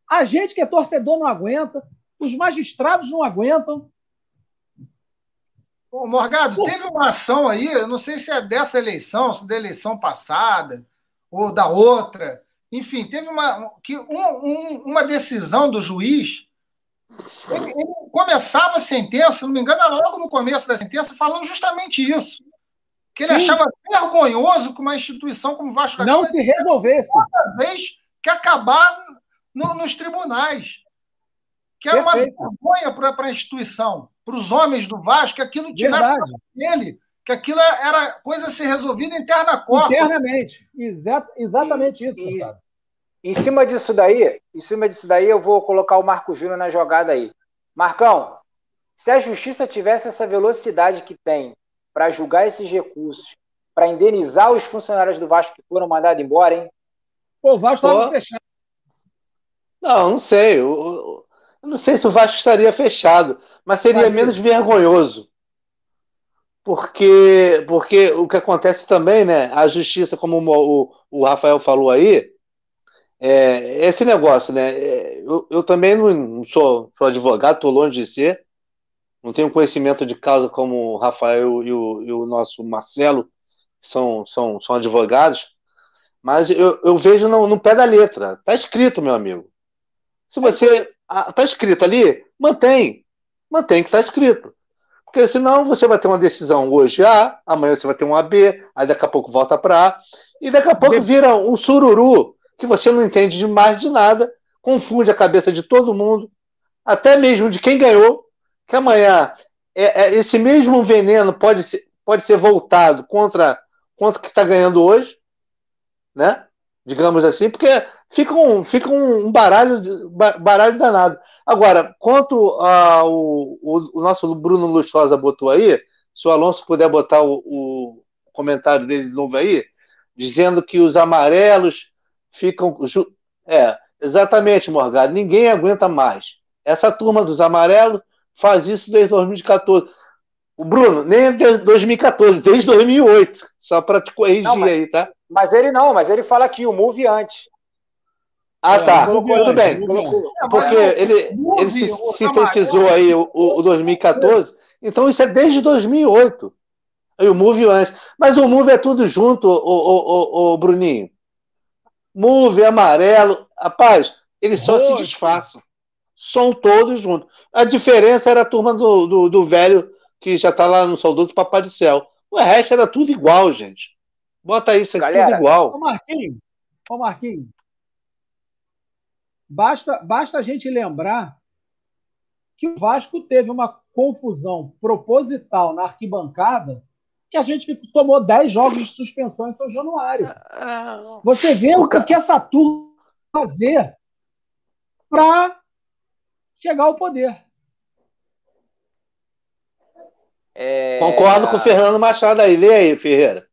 A gente que é torcedor não aguenta, os magistrados não aguentam. Morgado, teve uma ação aí, eu não sei se é dessa eleição, se é da eleição passada, ou da outra. Enfim, teve uma, que um, um, uma decisão do juiz ele, ele, começava a sentença, se não me engano, era logo no começo da sentença, falando justamente isso. Que ele Sim. achava vergonhoso que uma instituição como o Vasco da Não se resolvesse. Cada vez que acabar no, nos tribunais. Que era Perfeito. uma vergonha para a instituição, para os homens do Vasco, que aquilo tivesse nele, que aquilo era coisa a ser resolvida interna corpo. Internamente. Exa exatamente isso. E, em cima disso daí, em cima disso daí, eu vou colocar o Marco Júnior na jogada aí. Marcão, se a justiça tivesse essa velocidade que tem para julgar esses recursos, para indenizar os funcionários do Vasco que foram mandados embora, hein? Pô, o Vasco estava fechado. Não, não sei. Eu, eu, não sei se o Vasco estaria fechado, mas seria mas, menos vergonhoso. Porque, porque o que acontece também, né? A justiça, como o, o, o Rafael falou aí, é, esse negócio, né? É, eu, eu também não sou, sou advogado, estou longe de ser, não tenho conhecimento de causa como o Rafael e o, e o nosso Marcelo, que são, são, são advogados, mas eu, eu vejo no, no pé da letra. Está escrito, meu amigo. Se você. Está escrito ali, mantém. Mantém que está escrito. Porque senão você vai ter uma decisão hoje A, amanhã você vai ter uma B, aí daqui a pouco volta para A, e daqui a pouco vira um sururu que você não entende de mais de nada, confunde a cabeça de todo mundo, até mesmo de quem ganhou, que amanhã é, é, esse mesmo veneno pode ser, pode ser voltado contra, contra o que está ganhando hoje, né? Digamos assim, porque fica um, fica um baralho, baralho danado. Agora, quanto ao o, o nosso Bruno Lustosa botou aí, se o Alonso puder botar o, o comentário dele de novo aí, dizendo que os amarelos ficam. É, exatamente, Morgado, ninguém aguenta mais. Essa turma dos amarelos faz isso desde 2014. O Bruno, nem desde 2014, desde 2008. Só para te corrigir não, mas, aí, tá? Mas ele não, mas ele fala aqui, o Move antes. Ah, é, tá. Tudo bem. Porque ele, ele se, sintetizou aí o, o 2014. Então isso é desde 2008. Aí o Move antes. Mas o Move é tudo junto, o, o, o, o Bruninho. Move, amarelo. Rapaz, eles só se disfarçam. São todos juntos. A diferença era a turma do, do, do velho que já está lá no saudoso Papai do Céu. O resto era tudo igual, gente. Bota isso aqui, Galera, tudo igual. Ô Marquinhos, ô Marquinhos, basta, basta a gente lembrar que o Vasco teve uma confusão proposital na arquibancada que a gente tomou 10 jogos de suspensão em São Januário. Ah, Você vê o que essa turma fazer para chegar ao poder. É... Concordo com o Fernando Machado aí. Lê aí, Ferreira.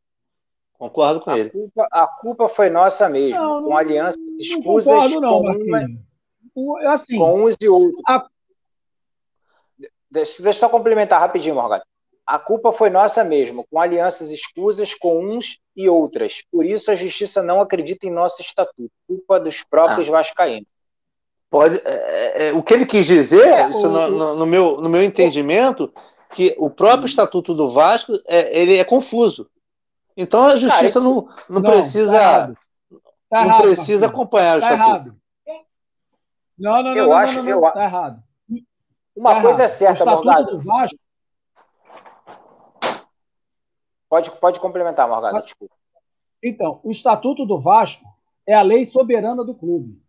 Concordo com a ele. Culpa, a culpa foi nossa mesmo, não, com alianças escusas concordo, não, com, uma, assim, com uns e outros. A... Deixa, deixa eu só complementar rapidinho, Morgado. A culpa foi nossa mesmo, com alianças escusas com uns e outras. Por isso a justiça não acredita em nosso estatuto. Culpa dos próprios ah. vascaínos. Pode, é, é, o que ele quis dizer, é, isso o, no, no, no, meu, no meu entendimento, que o próprio estatuto do Vasco é, ele é confuso. Então a justiça Cara, isso... não, não, não, precisa tá tá não errado, precisa acompanhar o tá estatuto. Errado. Não, não, eu não, acho, não, eu... tá errado. Uma tá coisa errado. é certa, Morgado. Vasco... Pode, pode complementar, Morgado, desculpa. Então, o Estatuto do Vasco é a lei soberana do clube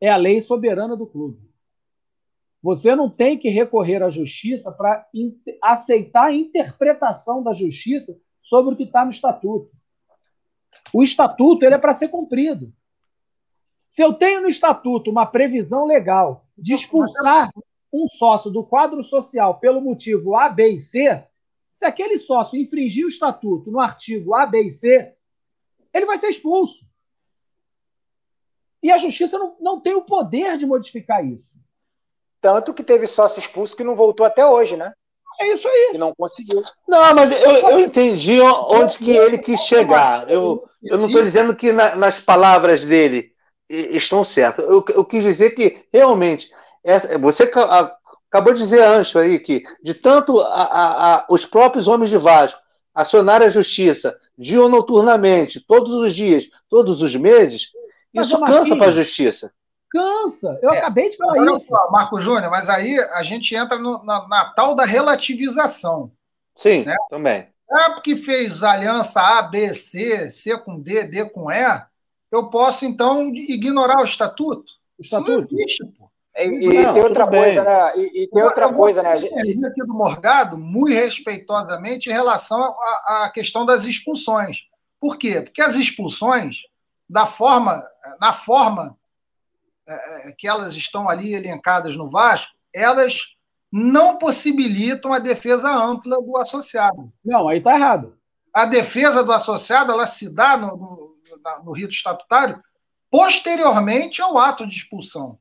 é a lei soberana do clube. Você não tem que recorrer à justiça para aceitar a interpretação da justiça sobre o que está no estatuto. O estatuto ele é para ser cumprido. Se eu tenho no estatuto uma previsão legal de expulsar um sócio do quadro social pelo motivo A, B e C, se aquele sócio infringir o estatuto no artigo A, B e C, ele vai ser expulso. E a justiça não, não tem o poder de modificar isso. Tanto que teve sócio expulso que não voltou até hoje, né? É isso aí. Que não conseguiu. Não, mas eu, eu entendi onde que ele quis chegar. Eu, eu não estou dizendo que na, nas palavras dele estão certas. Eu, eu quis dizer que realmente essa, você acabou de dizer antes aí que de tanto a, a, a, os próprios homens de Vasco acionar a justiça dia ou noturnamente, todos os dias, todos os meses, isso cansa para a justiça. Cansa. Eu é, acabei de falar isso. Marco Júnior, mas aí a gente entra no, na, na, tal da relativização. Sim, né? também. É porque fez aliança A, B, C, C com D, D com E, eu posso, então, ignorar o estatuto? O estatuto? Isso não existe, pô. E, e não, tem outra coisa, né? E, e tem outra eu coisa, né? Gente... aqui do Morgado, muito respeitosamente, em relação à questão das expulsões. Por quê? Porque as expulsões da forma, na forma é, é, que elas estão ali elencadas no Vasco, elas não possibilitam a defesa ampla do associado. Não, aí está errado. A defesa do associado ela se dá no, no, no rito estatutário posteriormente ao ato de expulsão.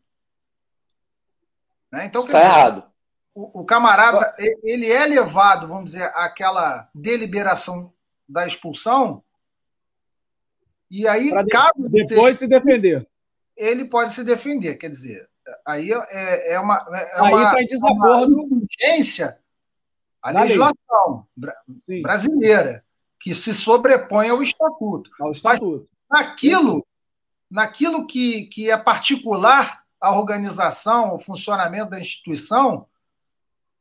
Né? Então, está errado. O, o, camarada ele é levado, vamos dizer, àquela deliberação da expulsão e aí, caso depois se defender. Ele pode se defender, quer dizer, aí é, é uma. É aí uma, em desacordo. Uma urgência a legislação brasileira que se sobrepõe ao estatuto. Ao estatuto. Mas naquilo, naquilo que, que é particular à organização, ao funcionamento da instituição,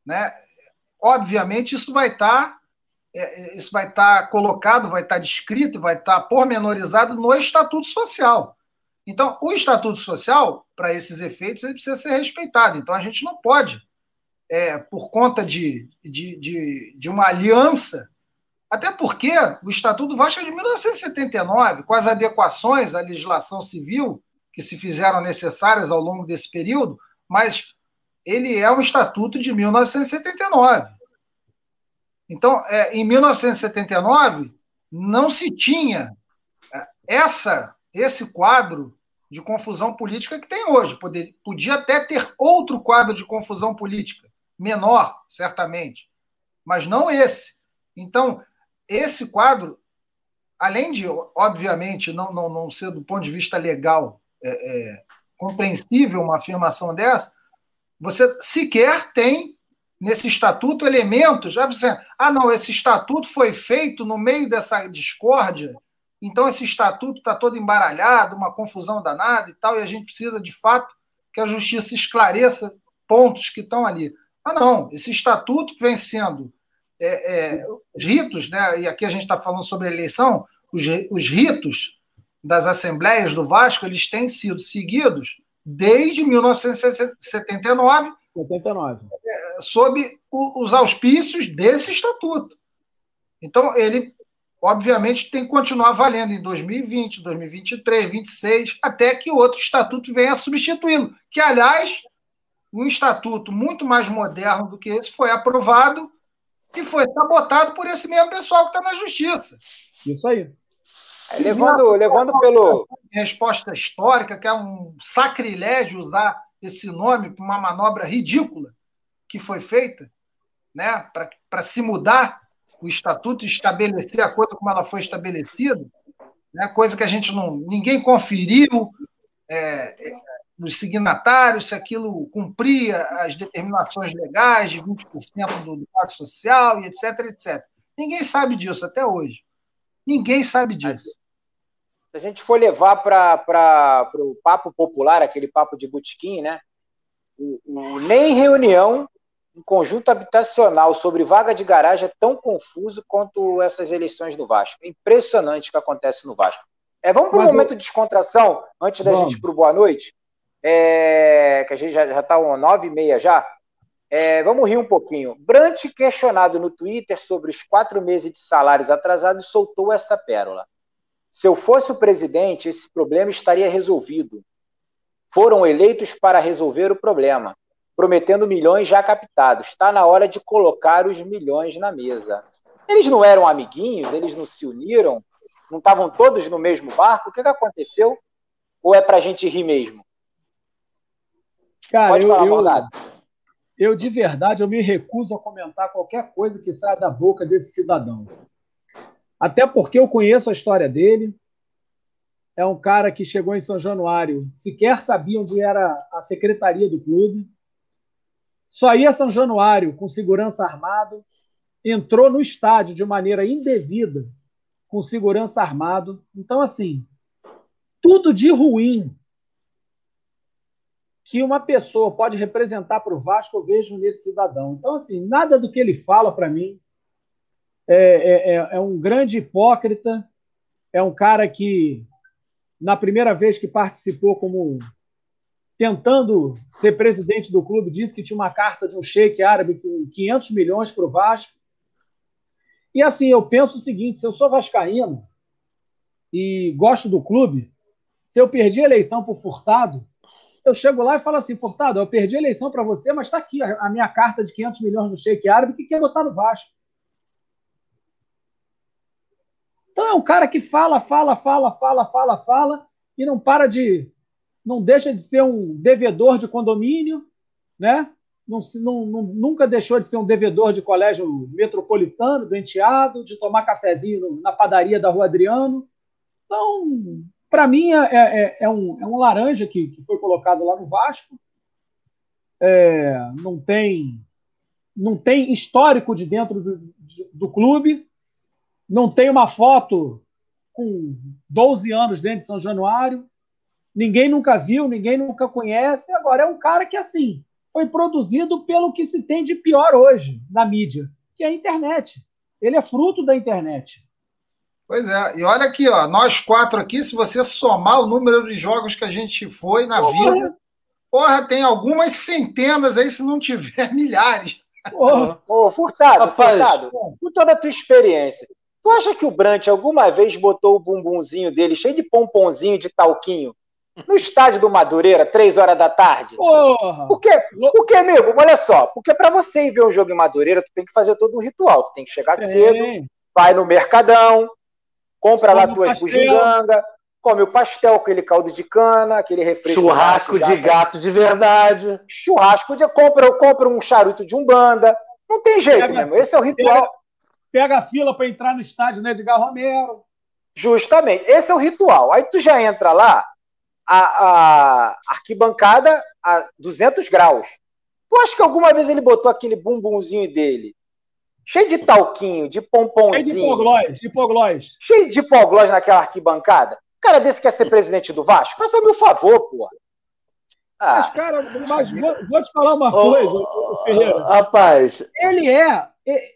né, obviamente, isso vai estar tá, é, é, isso vai estar tá colocado, vai estar tá descrito, vai estar tá pormenorizado no Estatuto Social. Então, o Estatuto Social, para esses efeitos, ele precisa ser respeitado. Então, a gente não pode, é, por conta de, de, de, de uma aliança, até porque o Estatuto do Vasco é de 1979, com as adequações à legislação civil que se fizeram necessárias ao longo desse período, mas ele é um estatuto de 1979. Então, é, em 1979, não se tinha é, essa, esse quadro de confusão política que tem hoje. Poder, podia até ter outro quadro de confusão política, menor, certamente, mas não esse. Então, esse quadro, além de, obviamente, não, não, não ser do ponto de vista legal é, é, compreensível uma afirmação dessa, você sequer tem nesse estatuto elementos. Já você, ah, não, esse estatuto foi feito no meio dessa discórdia, então esse estatuto está todo embaralhado, uma confusão danada e tal, e a gente precisa de fato que a justiça esclareça pontos que estão ali. Ah, não, esse estatuto vem sendo. É, é, os ritos, né, e aqui a gente está falando sobre a eleição, os, os ritos das assembleias do Vasco eles têm sido seguidos desde 1979, 79. sob os auspícios desse estatuto. Então, ele, obviamente, tem que continuar valendo em 2020, 2023, 2026, até que outro estatuto venha substituí-lo. Que, aliás, um estatuto muito mais moderno do que esse foi aprovado e foi sabotado por esse mesmo pessoal que está na justiça. Isso aí. É, levando, levando pelo. Resposta histórica, que é um sacrilégio usar esse nome para uma manobra ridícula que foi feita, né, para se mudar o estatuto e estabelecer a coisa como ela foi estabelecida, né, coisa que a gente não. ninguém conferiu é, é, nos signatários se aquilo cumpria as determinações legais de 20% do, do Pacto Social e etc, etc. Ninguém sabe disso até hoje. Ninguém sabe disso. Se a gente for levar para o papo popular, aquele papo de butiquim, né? O, o, nem reunião em conjunto habitacional sobre vaga de garagem é tão confuso quanto essas eleições do Vasco. É impressionante o que acontece no Vasco. É, vamos para um momento eu... de descontração, antes da vamos. gente ir para o boa noite, é, que a gente já está nove e meia já. É, vamos rir um pouquinho. Brant, questionado no Twitter sobre os quatro meses de salários atrasados, soltou essa pérola. Se eu fosse o presidente, esse problema estaria resolvido. Foram eleitos para resolver o problema, prometendo milhões já captados. Está na hora de colocar os milhões na mesa. Eles não eram amiguinhos? Eles não se uniram? Não estavam todos no mesmo barco? O que, que aconteceu? Ou é para a gente rir mesmo? Cara, Pode eu, falar, Morgado eu de verdade eu me recuso a comentar qualquer coisa que saia da boca desse cidadão. Até porque eu conheço a história dele. É um cara que chegou em São Januário, sequer sabia onde era a secretaria do clube. Só ia a São Januário com segurança armado, entrou no estádio de maneira indevida com segurança armado. Então assim, tudo de ruim que uma pessoa pode representar para o Vasco, eu vejo nesse cidadão. Então, assim, nada do que ele fala para mim é, é, é, é, um grande hipócrita, é um cara que, na primeira vez que participou como tentando ser presidente do clube, disse que tinha uma carta de um sheik árabe com 500 milhões para o Vasco. E assim, eu penso o seguinte: se eu sou vascaíno e gosto do clube, se eu perdi a eleição por furtado, eu chego lá e falo assim, Furtado, eu perdi a eleição para você, mas está aqui a, minha carta de 500 milhões do Sheik Árabe que quer botar no Vasco. Então é um cara que fala, fala, fala, fala, fala, fala e não para de, não deixa de ser um devedor de condomínio, né? Não, não, nunca deixou de ser um devedor de colégio metropolitano, do enteado, de tomar cafezinho na padaria da Rua Adriano. Então, para mim, é, é, é, um, é um laranja que, que foi colocado lá no Vasco. É, não tem não tem histórico de dentro do, do clube, não tem uma foto com 12 anos dentro de São Januário, ninguém nunca viu, ninguém nunca conhece. Agora é um cara que, assim, foi produzido pelo que se tem de pior hoje na mídia, que é a internet. Ele é fruto da internet. Pois é, e olha aqui, ó, nós quatro aqui, se você somar o número de jogos que a gente foi na porra. vida, porra, tem algumas centenas aí, se não tiver milhares. Porra. Ô, Furtado, Rapaz, Furtado, com toda a tua experiência, tu acha que o Brant alguma vez botou o bumbumzinho dele cheio de pomponzinho de talquinho no estádio do Madureira, três horas da tarde? Porra! Por quê? Por quê, amigo? Olha só, porque para você ir ver um jogo em Madureira, tu tem que fazer todo um ritual, tu tem que chegar cedo, vai no Mercadão, compra lá tuas bugigangas, come o pastel, aquele caldo de cana, aquele refresco. Churrasco de gato de verdade. Churrasco de. Compra, compra um charuto de umbanda. Não tem jeito, pega, mesmo. Esse é o ritual. Pega, pega a fila para entrar no estádio né, Edgar Romero. Justamente. Esse é o ritual. Aí tu já entra lá, a, a arquibancada a 200 graus. Tu acha que alguma vez ele botou aquele bumbumzinho dele cheio de talquinho, de pomponzinho. Cheio de hipoglós, de hipoglós. Cheio de hipoglós naquela arquibancada. Cara desse quer ser presidente do Vasco? Faça-me um favor, porra. Ah. Mas, cara, mas vou, vou te falar uma coisa, oh, Ferreira. Rapaz. Ele é,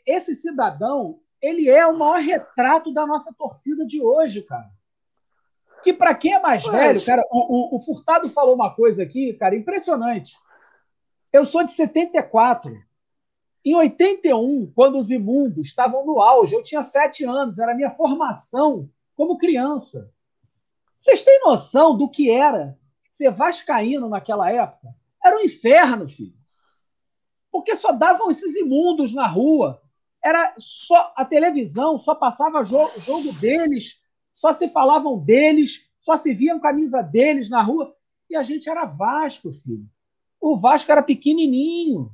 esse cidadão, ele é o maior retrato da nossa torcida de hoje, cara. Que para quem é mais mas... velho, cara, o, o, o Furtado falou uma coisa aqui, cara, impressionante. Eu sou de 74. Em 81, quando os imundos estavam no auge, eu tinha sete anos, era a minha formação como criança. Vocês têm noção do que era ser vascaíno naquela época? Era um inferno, filho. Porque só davam esses imundos na rua. Era só a televisão, só passava jogo, jogo deles, só se falavam deles, só se viam camisa deles na rua. E a gente era Vasco, filho. O Vasco era pequenininho.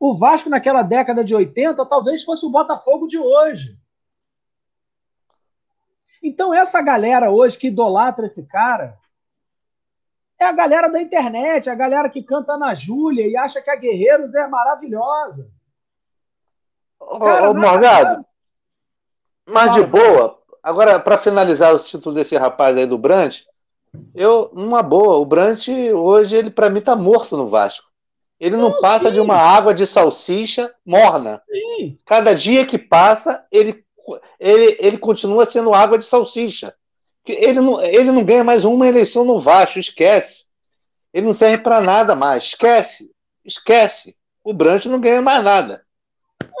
O Vasco, naquela década de 80, talvez fosse o Botafogo de hoje. Então, essa galera hoje que idolatra esse cara é a galera da internet, a galera que canta na Júlia e acha que a Guerreiros é maravilhosa. Cara, ô, Morgado, mas de boa, agora, para finalizar o título desse rapaz aí do Brant, eu, numa boa, o Brant hoje, ele para mim tá morto no Vasco. Ele não, não passa sim. de uma água de salsicha morna. Sim. Cada dia que passa, ele, ele, ele continua sendo água de salsicha. Ele não, ele não ganha mais uma eleição no Vasco, esquece. Ele não serve para nada mais, esquece. Esquece. O Brant não ganha mais nada.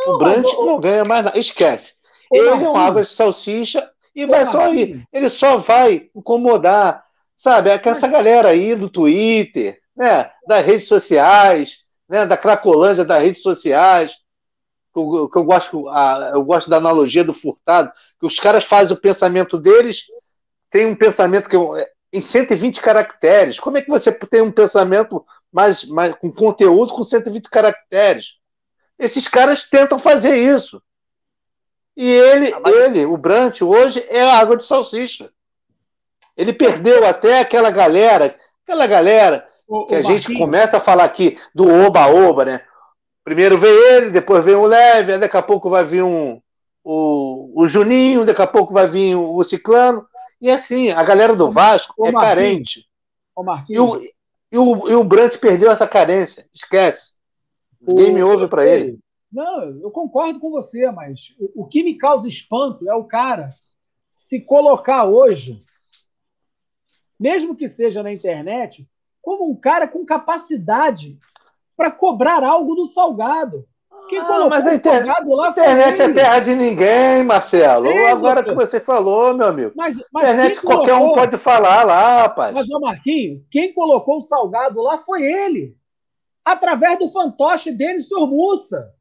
O Brant não ganha mais nada, esquece. Ele é uma água de salsicha e vai só ir. Ele só vai incomodar, sabe? É essa galera aí do Twitter, né, das redes sociais, né, da Cracolândia das redes sociais, que eu, que eu, gosto, eu gosto da analogia do furtado, que os caras fazem o pensamento deles, tem um pensamento que é em 120 caracteres. Como é que você tem um pensamento mais, mais com conteúdo com 120 caracteres? Esses caras tentam fazer isso. E ele, ah, ele, o Brant, hoje é água de salsicha. Ele perdeu até aquela galera, aquela galera que a gente começa a falar aqui do oba-oba, né? Primeiro vem ele, depois vem o Leve, daqui a pouco vai vir um, o, o Juninho, daqui a pouco vai vir o, o Ciclano. E assim, a galera do Vasco é carente. E o, e, o, e o Brant perdeu essa carência. Esquece. O, Game over para ele. Não, eu concordo com você, mas o, o que me causa espanto é o cara se colocar hoje, mesmo que seja na internet, como um cara com capacidade para cobrar algo do Salgado. Quem ah, mas a inter... lá internet é terra de ninguém, Marcelo. É, Agora que você falou, meu amigo. Mas, mas internet colocou... qualquer um pode falar lá, rapaz. Mas, ô Marquinho, quem colocou o Salgado lá foi ele. Através do fantoche dele, Sr. Mussa.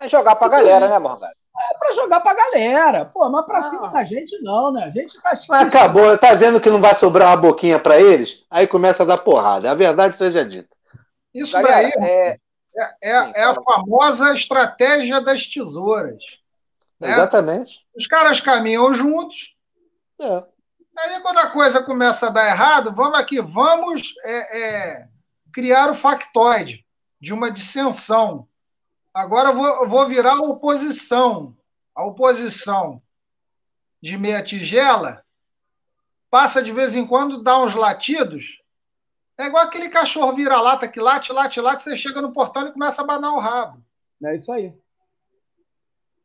É jogar pra Isso galera, né, Morgado? É pra jogar pra galera. Pô, mas pra ah. cima da gente não, né? A gente tá. Mas acabou, tá vendo que não vai sobrar uma boquinha pra eles? Aí começa a dar porrada. A verdade seja dita. Isso galera, daí é, é, é, é, a famosa estratégia das tesouras. Né? Exatamente. Os caras caminham juntos. É. Aí, quando a coisa começa a dar errado, vamos aqui, vamos é, é criar o factoide de uma dissensão Agora eu vou, vou virar a oposição. A oposição de meia tigela passa de vez em quando, dá uns latidos. É igual aquele cachorro vira-lata que late, late, late, você chega no portão e começa a abanar o rabo. É isso aí.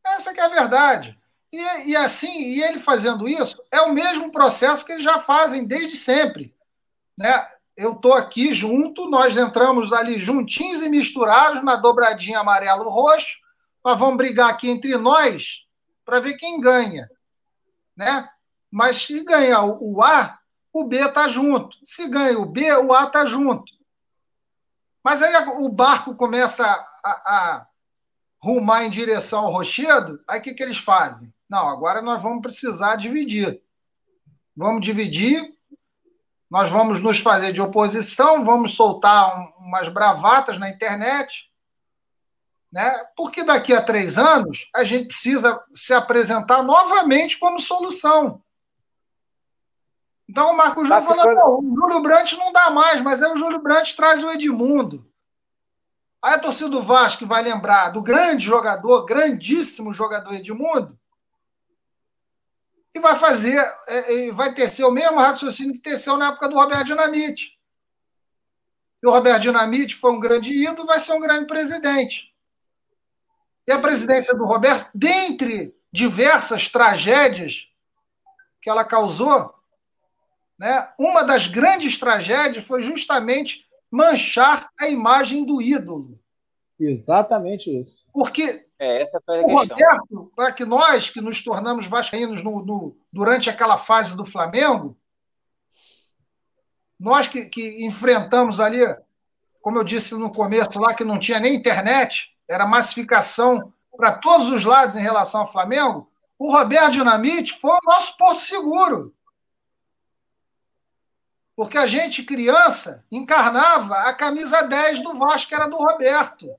Essa que é a verdade. E, e assim, e ele fazendo isso, é o mesmo processo que eles já fazem desde sempre. Né? Eu estou aqui junto, nós entramos ali juntinhos e misturados na dobradinha amarelo-roxo, nós vamos brigar aqui entre nós para ver quem ganha. Né? Mas se ganhar o A, o B está junto. Se ganha o B, o A está junto. Mas aí o barco começa a, a rumar em direção ao rochedo, aí o que, que eles fazem? Não, agora nós vamos precisar dividir. Vamos dividir, nós vamos nos fazer de oposição, vamos soltar um, umas bravatas na internet, né? porque daqui a três anos a gente precisa se apresentar novamente como solução. Então o Marco Júnior tá falou: não, o Júlio Brandt não dá mais, mas aí o Júlio Brandt traz o Edmundo. Aí a torcida do Vasco vai lembrar do grande jogador, grandíssimo jogador Edmundo, e vai fazer, é, vai tecer o mesmo raciocínio que teceu na época do Roberto Dinamite. E o Roberto Dinamite foi um grande ídolo, vai ser um grande presidente. E a presidência do Roberto, dentre diversas tragédias que ela causou, né, uma das grandes tragédias foi justamente manchar a imagem do ídolo. Exatamente isso. Porque é, essa foi a o questão. Roberto, para que nós que nos tornamos vascaínos no, no, durante aquela fase do Flamengo, nós que, que enfrentamos ali, como eu disse no começo lá, que não tinha nem internet, era massificação para todos os lados em relação ao Flamengo, o Roberto Dinamite foi o nosso porto seguro. Porque a gente, criança, encarnava a camisa 10 do Vasco, que era do Roberto.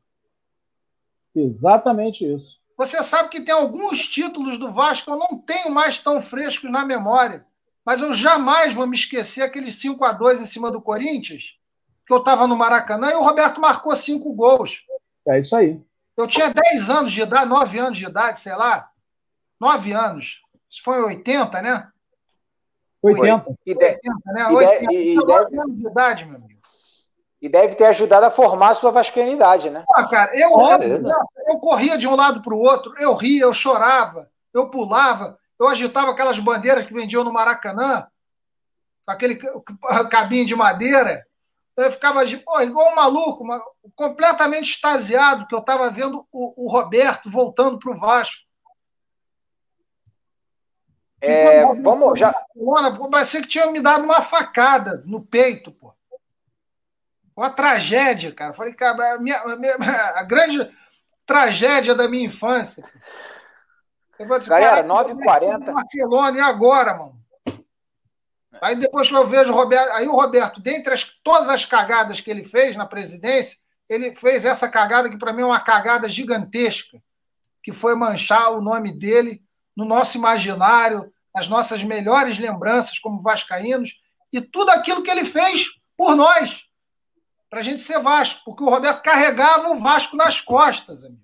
Exatamente isso. Você sabe que tem alguns títulos do Vasco que eu não tenho mais tão frescos na memória. Mas eu jamais vou me esquecer aqueles 5 a 2 em cima do Corinthians, que eu estava no Maracanã e o Roberto marcou cinco gols. É isso aí. Eu tinha 10 anos de idade, 9 anos de idade, sei lá. 9 anos. Isso foi 80, né? 80. E 80, né? 80. E, e, 9 anos de idade, meu amigo. E deve ter ajudado a formar a sua vascainidade, né? Ah, cara, eu, eu, eu corria de um lado para o outro, eu ria, eu chorava, eu pulava, eu agitava aquelas bandeiras que vendiam no Maracanã, aquele cabinho de madeira. Eu ficava de, pô, igual um maluco, completamente extasiado, que eu estava vendo o, o, Roberto voltando para o Vasco. É, vamos já. Parecia que tinha me dado uma facada no peito, pô uma tragédia, cara. Falei, cara, a, minha, a, minha, a grande tragédia da minha infância. Eu falei, Galera, 9h40. Barcelona, e agora, mano? Aí depois que eu vejo o Roberto. Aí o Roberto, dentre as, todas as cagadas que ele fez na presidência, ele fez essa cagada que para mim é uma cagada gigantesca, que foi manchar o nome dele no nosso imaginário, as nossas melhores lembranças como vascaínos e tudo aquilo que ele fez por nós para a gente ser Vasco, porque o Roberto carregava o Vasco nas costas, amigo.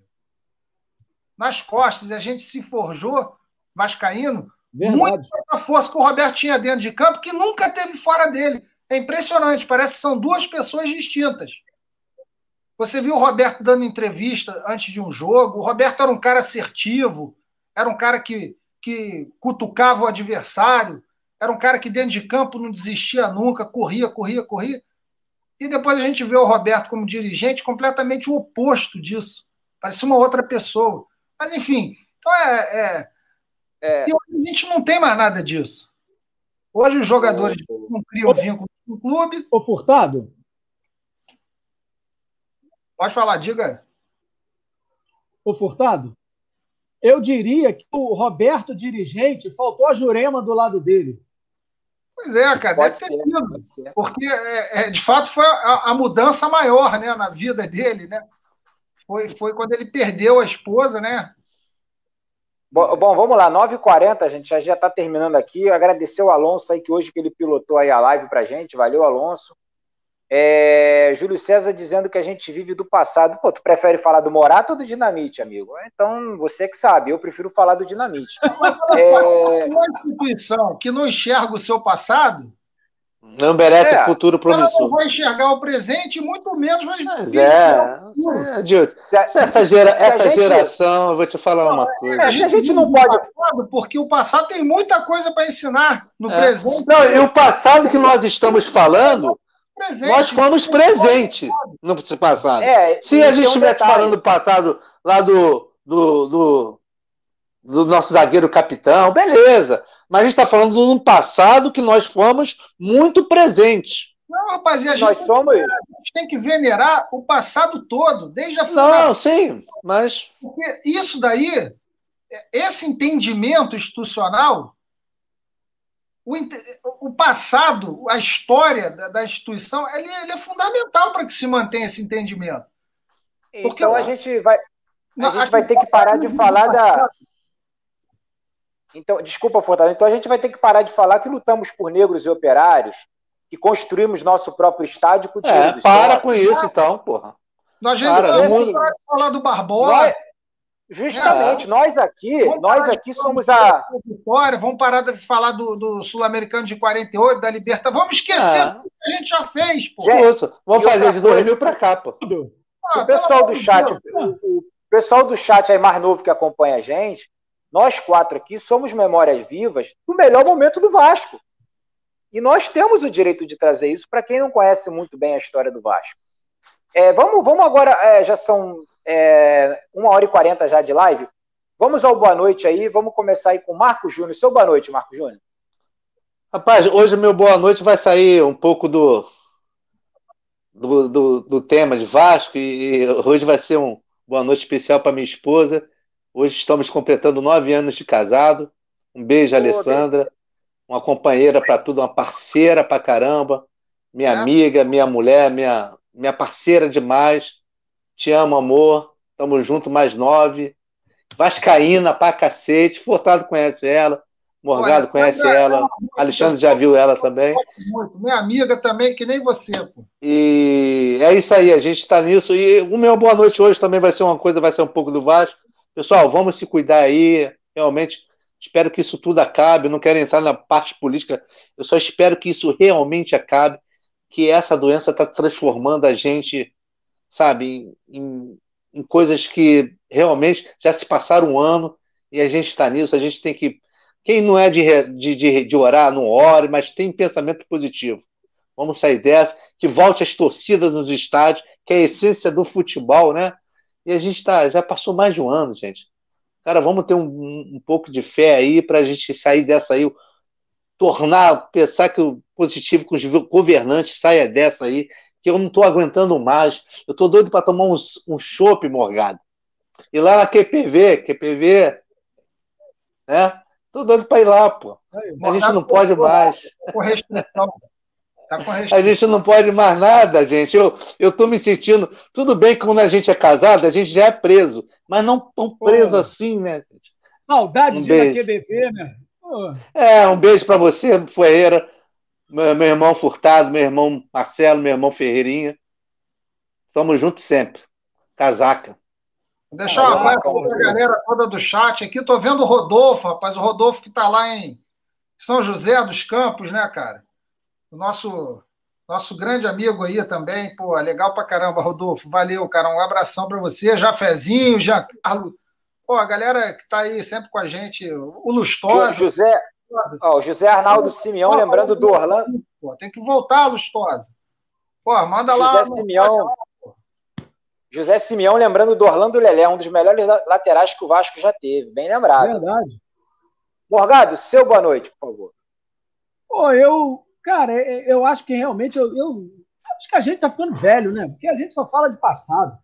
Nas costas, e a gente se forjou, Vascaíno, Verdade. muito a força que o Roberto tinha dentro de campo, que nunca teve fora dele. É impressionante, parece que são duas pessoas distintas. Você viu o Roberto dando entrevista antes de um jogo. O Roberto era um cara assertivo, era um cara que, que cutucava o adversário, era um cara que dentro de campo não desistia nunca, corria, corria, corria. E depois a gente vê o Roberto como dirigente completamente o oposto disso. Parece uma outra pessoa. Mas, enfim, então é. é... é... E hoje a gente não tem mais nada disso. Hoje os jogadores não criam vínculo com o clube. Ô, Furtado? Pode falar, diga. Ô, Furtado? Eu diria que o Roberto, dirigente, faltou a Jurema do lado dele. Pois é, cara, pode deve ter sido. Porque, é, é, de fato, foi a, a, mudança maior né, na vida dele, né? Foi, foi quando ele perdeu a esposa, né? Bom, bom vamos lá, 9h40, a gente já está terminando aqui. Agradecer o Alonso aí, que hoje que ele pilotou aí a live pra gente. Valeu, Alonso. É, Júlio César dizendo que a gente vive do passado. Pô, tu prefere falar do Morato ou do Dinamite, amigo? Então, você que sabe, eu prefiro falar do Dinamite. é... Uma instituição que não enxerga o seu passado, Não merece é, futuro promissor. Ela não vai enxergar o presente e muito menos vai. Mas é, é, essa, gera, essa gente... geração, eu vou te falar não, uma é, coisa. A gente, a gente não pode. Porque o passado tem muita coisa para ensinar no é. presente. Não, e o passado que nós estamos falando, presente, nós fomos presente no passado. É, Se a gente estivesse um falando do passado lá do, do, do, do nosso zagueiro capitão, beleza. Mas a gente está falando de um passado que nós fomos muito presentes. Não, rapaziada, nós gente, somos... a gente tem que venerar o passado todo, desde a fundação. Não, sim, mas. Porque isso daí, esse entendimento institucional, o, o passado, a história da, da instituição, ele, ele, é fundamental para que se mantenha esse entendimento. Porque, então a gente vai, a gente vai ter que parar de falar da. Então, desculpa, Fortaleza. Então a gente vai ter que parar de falar que lutamos por negros e operários, que construímos nosso próprio estádio com o dinheiro é, Para com isso, então, porra. Nós já vamos falar do Barbosa. Nós, justamente, é. nós aqui, vamos nós aqui somos a. Vitória, vamos parar de falar do, do Sul-Americano de 48, da Libertad. Vamos esquecer é. o que a gente já fez, pô. Gente, vamos fazer de 2000 para cá, pô. Ah, o pessoal do chat, o pessoal do chat aí mais novo que acompanha a gente, nós quatro aqui somos memórias vivas do melhor momento do Vasco. E nós temos o direito de trazer isso para quem não conhece muito bem a história do Vasco. É, vamos, vamos agora, é, já são é, uma hora e quarenta já de live. Vamos ao boa noite aí, vamos começar aí com Marco Júnior. Seu boa noite, Marco Júnior. Rapaz, hoje meu boa noite vai sair um pouco do, do, do, do tema de Vasco e hoje vai ser um boa noite especial para minha esposa Hoje estamos completando nove anos de casado. Um beijo, Alessandra. Uma companheira para tudo, uma parceira para caramba. Minha é. amiga, minha mulher, minha, minha parceira demais. Te amo, amor. Tamo junto, mais nove. Vascaína pra cacete. Furtado conhece ela. Morgado Olha, conhece ela. Alexandre já viu ela também. Muito. Minha amiga também, que nem você. Pô. E é isso aí, a gente está nisso. E o meu boa noite hoje também vai ser uma coisa, vai ser um pouco do Vasco. Pessoal, vamos se cuidar aí. Realmente, espero que isso tudo acabe. não quero entrar na parte política. Eu só espero que isso realmente acabe. Que essa doença está transformando a gente, sabe, em, em coisas que realmente já se passaram um ano e a gente está nisso. A gente tem que. Quem não é de, de, de, de orar, não ore, mas tem pensamento positivo. Vamos sair dessa, que volte as torcidas nos estádios, que é a essência do futebol, né? E a gente tá, já passou mais de um ano, gente. Cara, vamos ter um, um pouco de fé aí para a gente sair dessa aí, tornar, pensar que o positivo com os governantes saia dessa aí, que eu não estou aguentando mais. Eu estou doido para tomar um, um chopp, Morgado. E lá na QPV, QPV, né? Tô doido para ir lá, pô. A gente não pode mais. Com restrição. Tá a gente não pode mais nada, gente. Eu, eu tô me sentindo. Tudo bem que quando a gente é casado, a gente já é preso, mas não tão preso assim, né, gente? Saudade um de ir na QBV, né? Pô. É, um beijo para você, Ferreira, meu, irmão Furtado, meu irmão Marcelo, meu irmão Ferreirinha. Estamos juntos sempre. Casaca. Vou deixar um abraço para a galera toda do chat aqui. Tô vendo o Rodolfo, rapaz. O Rodolfo que está lá em São José dos Campos, né, cara? o nosso nosso grande amigo aí também, pô, legal pra caramba, Rodolfo, valeu, cara, um abração para você, Jafezinho, Giancarlo, pô, a galera que tá aí sempre com a gente, o Lustosa. José, ó, o José Arnaldo Simeão, pô, lembrando do Orlando. Pô, tem que voltar, Lustosa. Pô, manda José lá. Simeão, José Simeão, lembrando do Orlando Lelé, um dos melhores laterais que o Vasco já teve, bem lembrado. Verdade. Morgado, seu boa noite, por favor. Pô, eu Cara, eu acho que realmente eu, eu acho que a gente tá ficando velho, né? Porque a gente só fala de passado.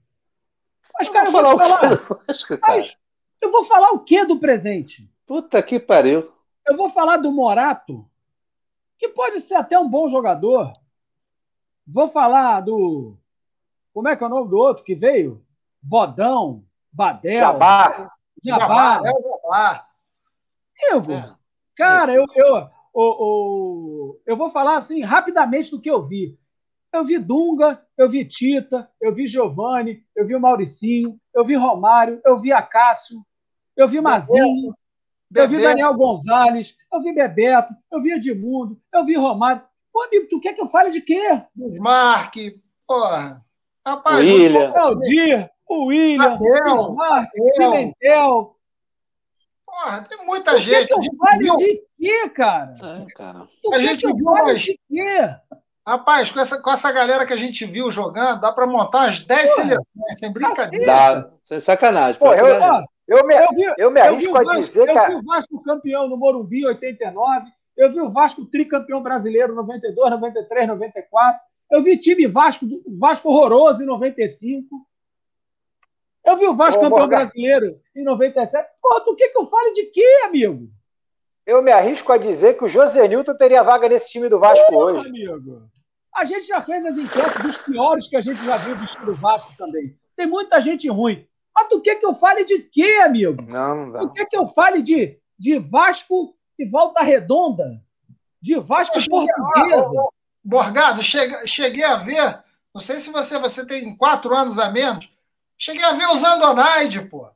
Mas, cara, eu vou falar, falar mas eu vou falar o que do presente? Puta que pariu. Eu vou falar do Morato, que pode ser até um bom jogador. Vou falar do. Como é que é o nome do outro que veio? Bodão, Badel. Jabá. Jabá. Jabá. Jabá. Igor, é. cara, eu, eu, o, o, eu vou falar assim rapidamente do que eu vi. Eu vi Dunga, eu vi Tita, eu vi Giovanni, eu vi o Mauricinho, eu vi Romário, eu vi Acácio, eu vi Mazinho, eu vi Daniel Gonzalez, eu vi Bebeto, eu vi Edmundo, eu vi Romário. Pô, amigo, tu quer que eu fale de quê? Mark, porra. Rapaz, o William. O Aldir, o William, o Bismarck, o Pimentel. Porra, tem muita tu gente. Quer que eu fale viu... de quê, cara? É, cara. Tu a gente viu mais... de quê? Rapaz, com essa, com essa galera que a gente viu jogando, dá para montar umas 10 seleções, sem brincadeira. Dá, sem sacanagem. Pô, eu, eu, me, eu, vi, eu me arrisco eu a dizer eu que. Eu vi o Vasco campeão no Morumbi 89, eu vi o Vasco tricampeão brasileiro 92, 93, 94. Eu vi time Vasco, Vasco horroroso em 95. Eu vi o Vasco Ô, campeão Morgan. brasileiro em 97. Porra, tu quer que eu fale de quê, amigo? Eu me arrisco a dizer que o José Nilton teria vaga nesse time do Vasco hoje. Amigo. A gente já fez as enquetes dos piores que a gente já viu vestido Vasco também. Tem muita gente ruim. Mas tu quer que eu fale de quê, amigo? Não, não dá. Tu quer que eu fale de, de Vasco e Volta Redonda? De Vasco e Portuguesa? Borgado, cheguei, cheguei a ver, não sei se você, você tem quatro anos a menos, cheguei a ver o Zandonaide, pô.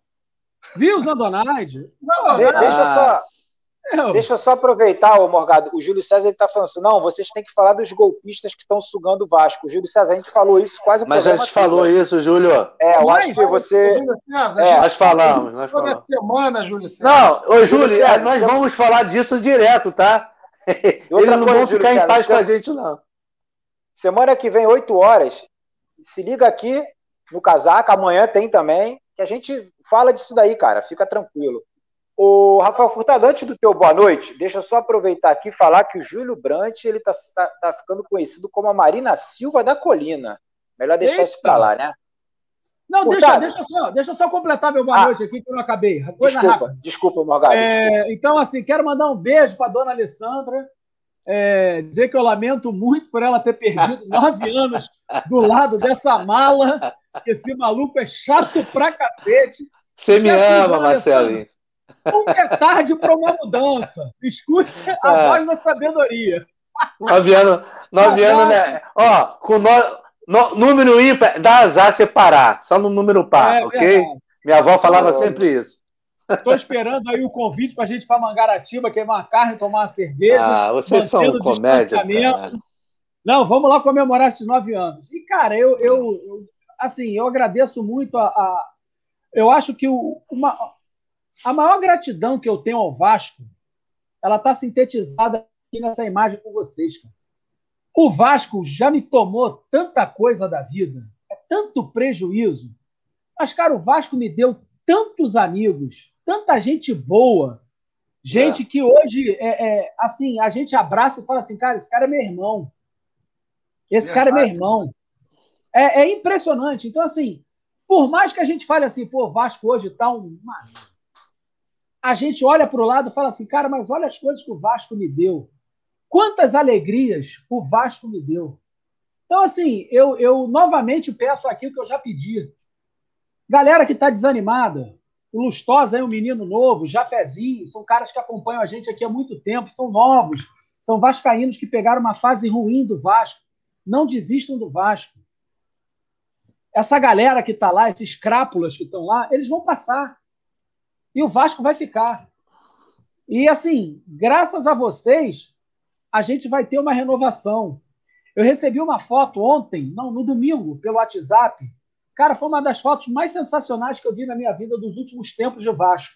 Viu o Zandonaide? Não, de, deixa eu só. Deixa eu só aproveitar, ô Morgado. O Júlio César está falando assim: não, vocês têm que falar dos golpistas que estão sugando o Vasco. O Júlio César, a gente falou isso quase o Mas a gente falou isso, Júlio. É, eu acho que você. César, é, nós falamos, nós toda falamos. semana, Júlio César. Não, ô Júlio, Júlio César, nós vamos falar disso direto, tá? Eles não vão ficar Júlio em paz com a gente, não. Semana que vem, 8 horas, se liga aqui no Casaca, amanhã tem também, que a gente fala disso daí, cara, fica tranquilo. O Rafael Furtado, antes do teu boa noite, deixa eu só aproveitar aqui e falar que o Júlio Brant ele tá, tá, tá, ficando conhecido como a Marina Silva da Colina. Melhor deixar Eita. isso para lá, né? Não, deixa, deixa, só, deixa eu só completar meu boa ah, noite aqui, que eu não acabei. Coisa desculpa, rápida. desculpa, Morgado. É, então, assim, quero mandar um beijo para dona Alessandra, é, dizer que eu lamento muito por ela ter perdido nove anos do lado dessa mala, que esse maluco é chato pra cacete. Você me ama, Marcelinho. Nunca é tarde para uma mudança. Escute a é. voz da sabedoria. Nove anos, nove anos, né? Ó, com no, no, número ímpar, dá azar separar, só no número par, é, ok? Verdade. Minha avó falava é. sempre isso. Estou esperando aí o convite para a gente ir para Mangaratiba, queimar carne, tomar uma cerveja. Ah, vocês são comédia. Não, vamos lá comemorar esses nove anos. E, cara, eu, eu, eu assim, eu agradeço muito a. a eu acho que o, uma, a maior gratidão que eu tenho ao Vasco, ela está sintetizada aqui nessa imagem com vocês. Cara. O Vasco já me tomou tanta coisa da vida, é tanto prejuízo. Mas, cara, o Vasco me deu tantos amigos, tanta gente boa, gente é. que hoje é, é, assim a gente abraça e fala assim, cara, esse cara é meu irmão. Esse cara é meu irmão. É, é, impressionante. Então, assim, por mais que a gente fale assim, pô, Vasco hoje tá um. A gente olha para o lado e fala assim, cara, mas olha as coisas que o Vasco me deu. Quantas alegrias o Vasco me deu. Então, assim, eu, eu novamente peço aqui o que eu já pedi. Galera que está desanimada, o Lustosa é um menino novo, Jafezinho, são caras que acompanham a gente aqui há muito tempo, são novos, são vascaínos que pegaram uma fase ruim do Vasco. Não desistam do Vasco. Essa galera que está lá, esses crápulas que estão lá, eles vão passar. E o Vasco vai ficar. E assim, graças a vocês, a gente vai ter uma renovação. Eu recebi uma foto ontem, não, no domingo, pelo WhatsApp, Cara, foi uma das fotos mais sensacionais que eu vi na minha vida dos últimos tempos de Vasco.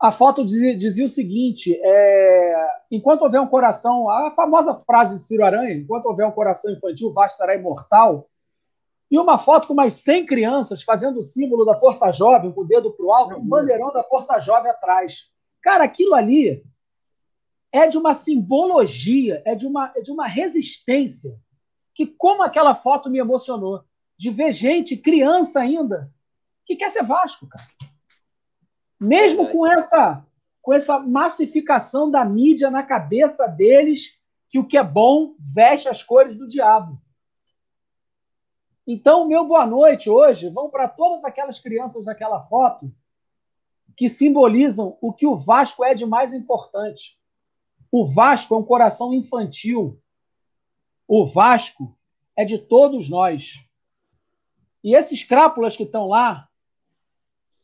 A foto dizia, dizia o seguinte: é, enquanto houver um coração, a famosa frase de Ciro Aranha, enquanto houver um coração infantil, o Vasco será imortal. E uma foto com umas 100 crianças fazendo o símbolo da Força Jovem, com o dedo para o alto, um bandeirão da Força Jovem atrás. Cara, aquilo ali é de uma simbologia, é de uma, é de uma resistência, que como aquela foto me emocionou de ver gente, criança ainda, que quer ser Vasco, cara. Mesmo com essa, com essa massificação da mídia na cabeça deles, que o que é bom veste as cores do diabo. Então, meu boa noite hoje vão para todas aquelas crianças daquela foto que simbolizam o que o Vasco é de mais importante. O Vasco é um coração infantil. O Vasco é de todos nós. E esses crápulas que estão lá,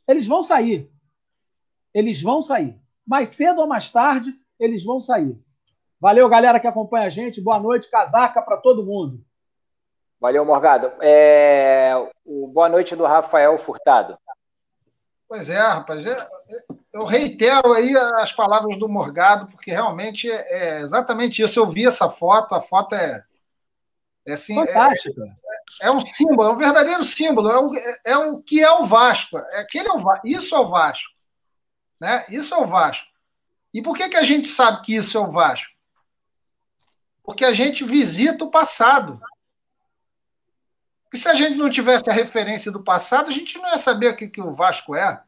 eles vão sair. Eles vão sair. Mais cedo ou mais tarde, eles vão sair. Valeu, galera que acompanha a gente. Boa noite, casaca para todo mundo. Valeu, Morgado. É... O boa noite do Rafael Furtado. Pois é, rapaz. Eu reitero aí as palavras do Morgado, porque realmente é exatamente isso. Eu vi essa foto, a foto é. É, assim, Fantástica. É, é, um símbolo, é um verdadeiro símbolo. É o, é o que é o Vasco. É, aquele é o, isso é o Vasco. Né? Isso é o Vasco. E por que, que a gente sabe que isso é o Vasco? Porque a gente visita o passado. E se a gente não tivesse a referência do passado, a gente não ia saber o que, que o Vasco é.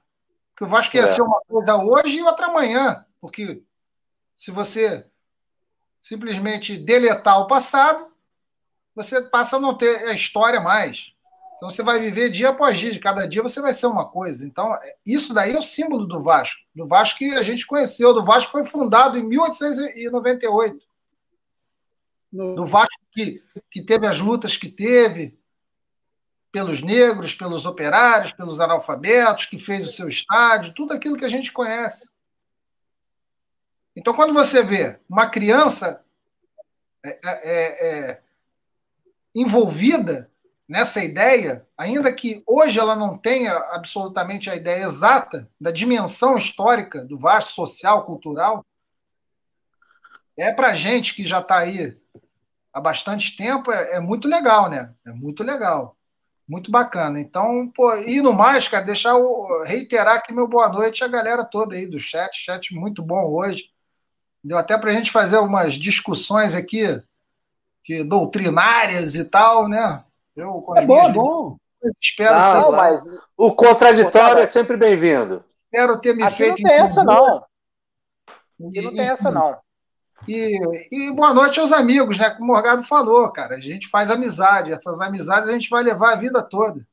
Que o Vasco ia é. ser uma coisa hoje e outra amanhã. Porque se você simplesmente deletar o passado, você passa a não ter a história mais. Então você vai viver dia após dia, cada dia você vai ser uma coisa. Então, isso daí é o símbolo do Vasco, do Vasco que a gente conheceu, do Vasco foi fundado em 1898. Do Vasco que, que teve as lutas que teve, pelos negros, pelos operários, pelos analfabetos, que fez o seu estádio, tudo aquilo que a gente conhece. Então, quando você vê uma criança é, é, é, é, envolvida nessa ideia, ainda que hoje ela não tenha absolutamente a ideia exata da dimensão histórica do vasto social, cultural, é para gente que já está aí há bastante tempo, é, é muito legal, né? É muito legal. Muito bacana. Então, pô, e no mais, cara, deixar eu reiterar aqui meu boa noite à galera toda aí do chat. Chat muito bom hoje. Deu até para a gente fazer algumas discussões aqui de doutrinárias e tal, né? Eu, é bom, é bom. Espero não, ter... mas o contraditório é sempre bem-vindo. Espero ter me Aqui feito. Não tem essa, não. Aqui não tem essa, não. E, e, boa noite aos amigos, né? Como o Morgado falou, cara. A gente faz amizade. Essas amizades a gente vai levar a vida toda.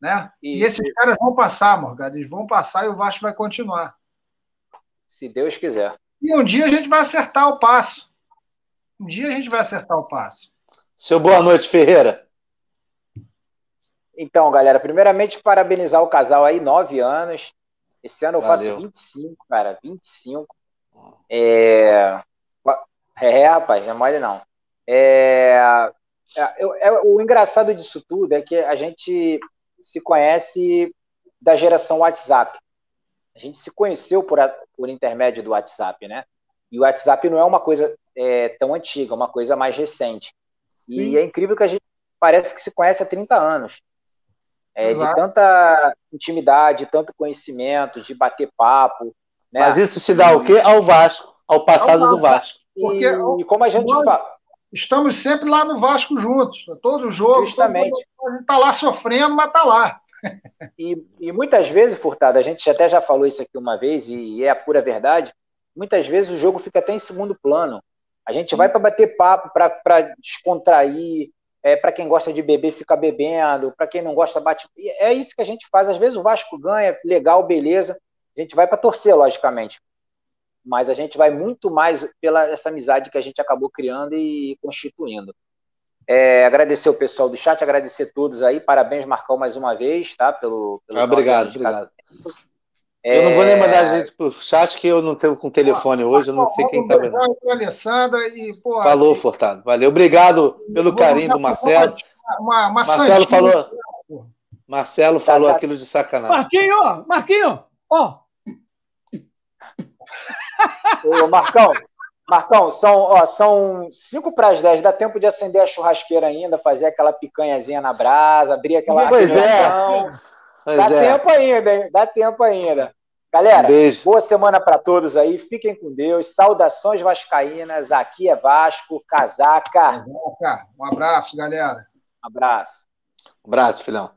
Né? E, e esses caras vão passar, Morgado. Eles vão passar e o Vasco vai continuar. Se Deus quiser. E um dia a gente vai acertar o passo. Um dia a gente vai acertar o passo. Seu boa noite, Ferreira. Então, galera, primeiramente parabenizar o casal aí, nove anos. Esse ano eu Valeu. faço 25, cara, 25. É, é, rapaz, não é mole não. É, é, é, o engraçado disso tudo é que a gente se conhece da geração WhatsApp. A gente se conheceu por, por intermédio do WhatsApp, né? E o WhatsApp não é uma coisa é, tão antiga, é uma coisa mais recente. E Sim. é incrível que a gente parece que se conhece há 30 anos. É, de tanta intimidade, tanto conhecimento, de bater papo. Né? Mas isso se dá e... o quê? Ao Vasco ao passado ao do Vasco. Porque, e, como a gente fala. Estamos sempre lá no Vasco juntos, todo jogo. Justamente. Todo, a gente está lá sofrendo, mas está lá. E, e, muitas vezes, Furtado, a gente até já falou isso aqui uma vez, e, é a pura verdade. Muitas vezes o jogo fica até em segundo plano. A gente vai para bater papo, para descontrair, é, para quem gosta de beber, fica bebendo, para quem não gosta, bate. É isso que a gente faz. Às vezes o Vasco ganha, legal, beleza. A gente vai para torcer, logicamente mas a gente vai muito mais pela essa amizade que a gente acabou criando e constituindo. É, agradecer o pessoal do chat, agradecer todos aí, parabéns Marcão mais uma vez, tá? Pelo, pelo obrigado, obrigado. É... Eu não vou nem mandar a gente pro chat que eu não tenho com telefone hoje, eu não sei quem tá vendo. Alessandra e porra, Falou, Furtado. Valeu, obrigado pelo carinho do Marcelo. Uma, uma Marcelo falou. Marcelo falou tá, tá. aquilo de sacanagem. Marquinho, Marquinho, ó, Ô, Marcão, Marcão, são, ó, são 5 para as 10, dá tempo de acender a churrasqueira ainda, fazer aquela picanhazinha na brasa, abrir aquela. Pois é. Pois dá é. tempo ainda, hein? Dá tempo ainda. Galera, um boa semana para todos aí, fiquem com Deus, saudações vascaínas, aqui é Vasco, casaca. Um abraço, galera. Um abraço. Um abraço, filhão.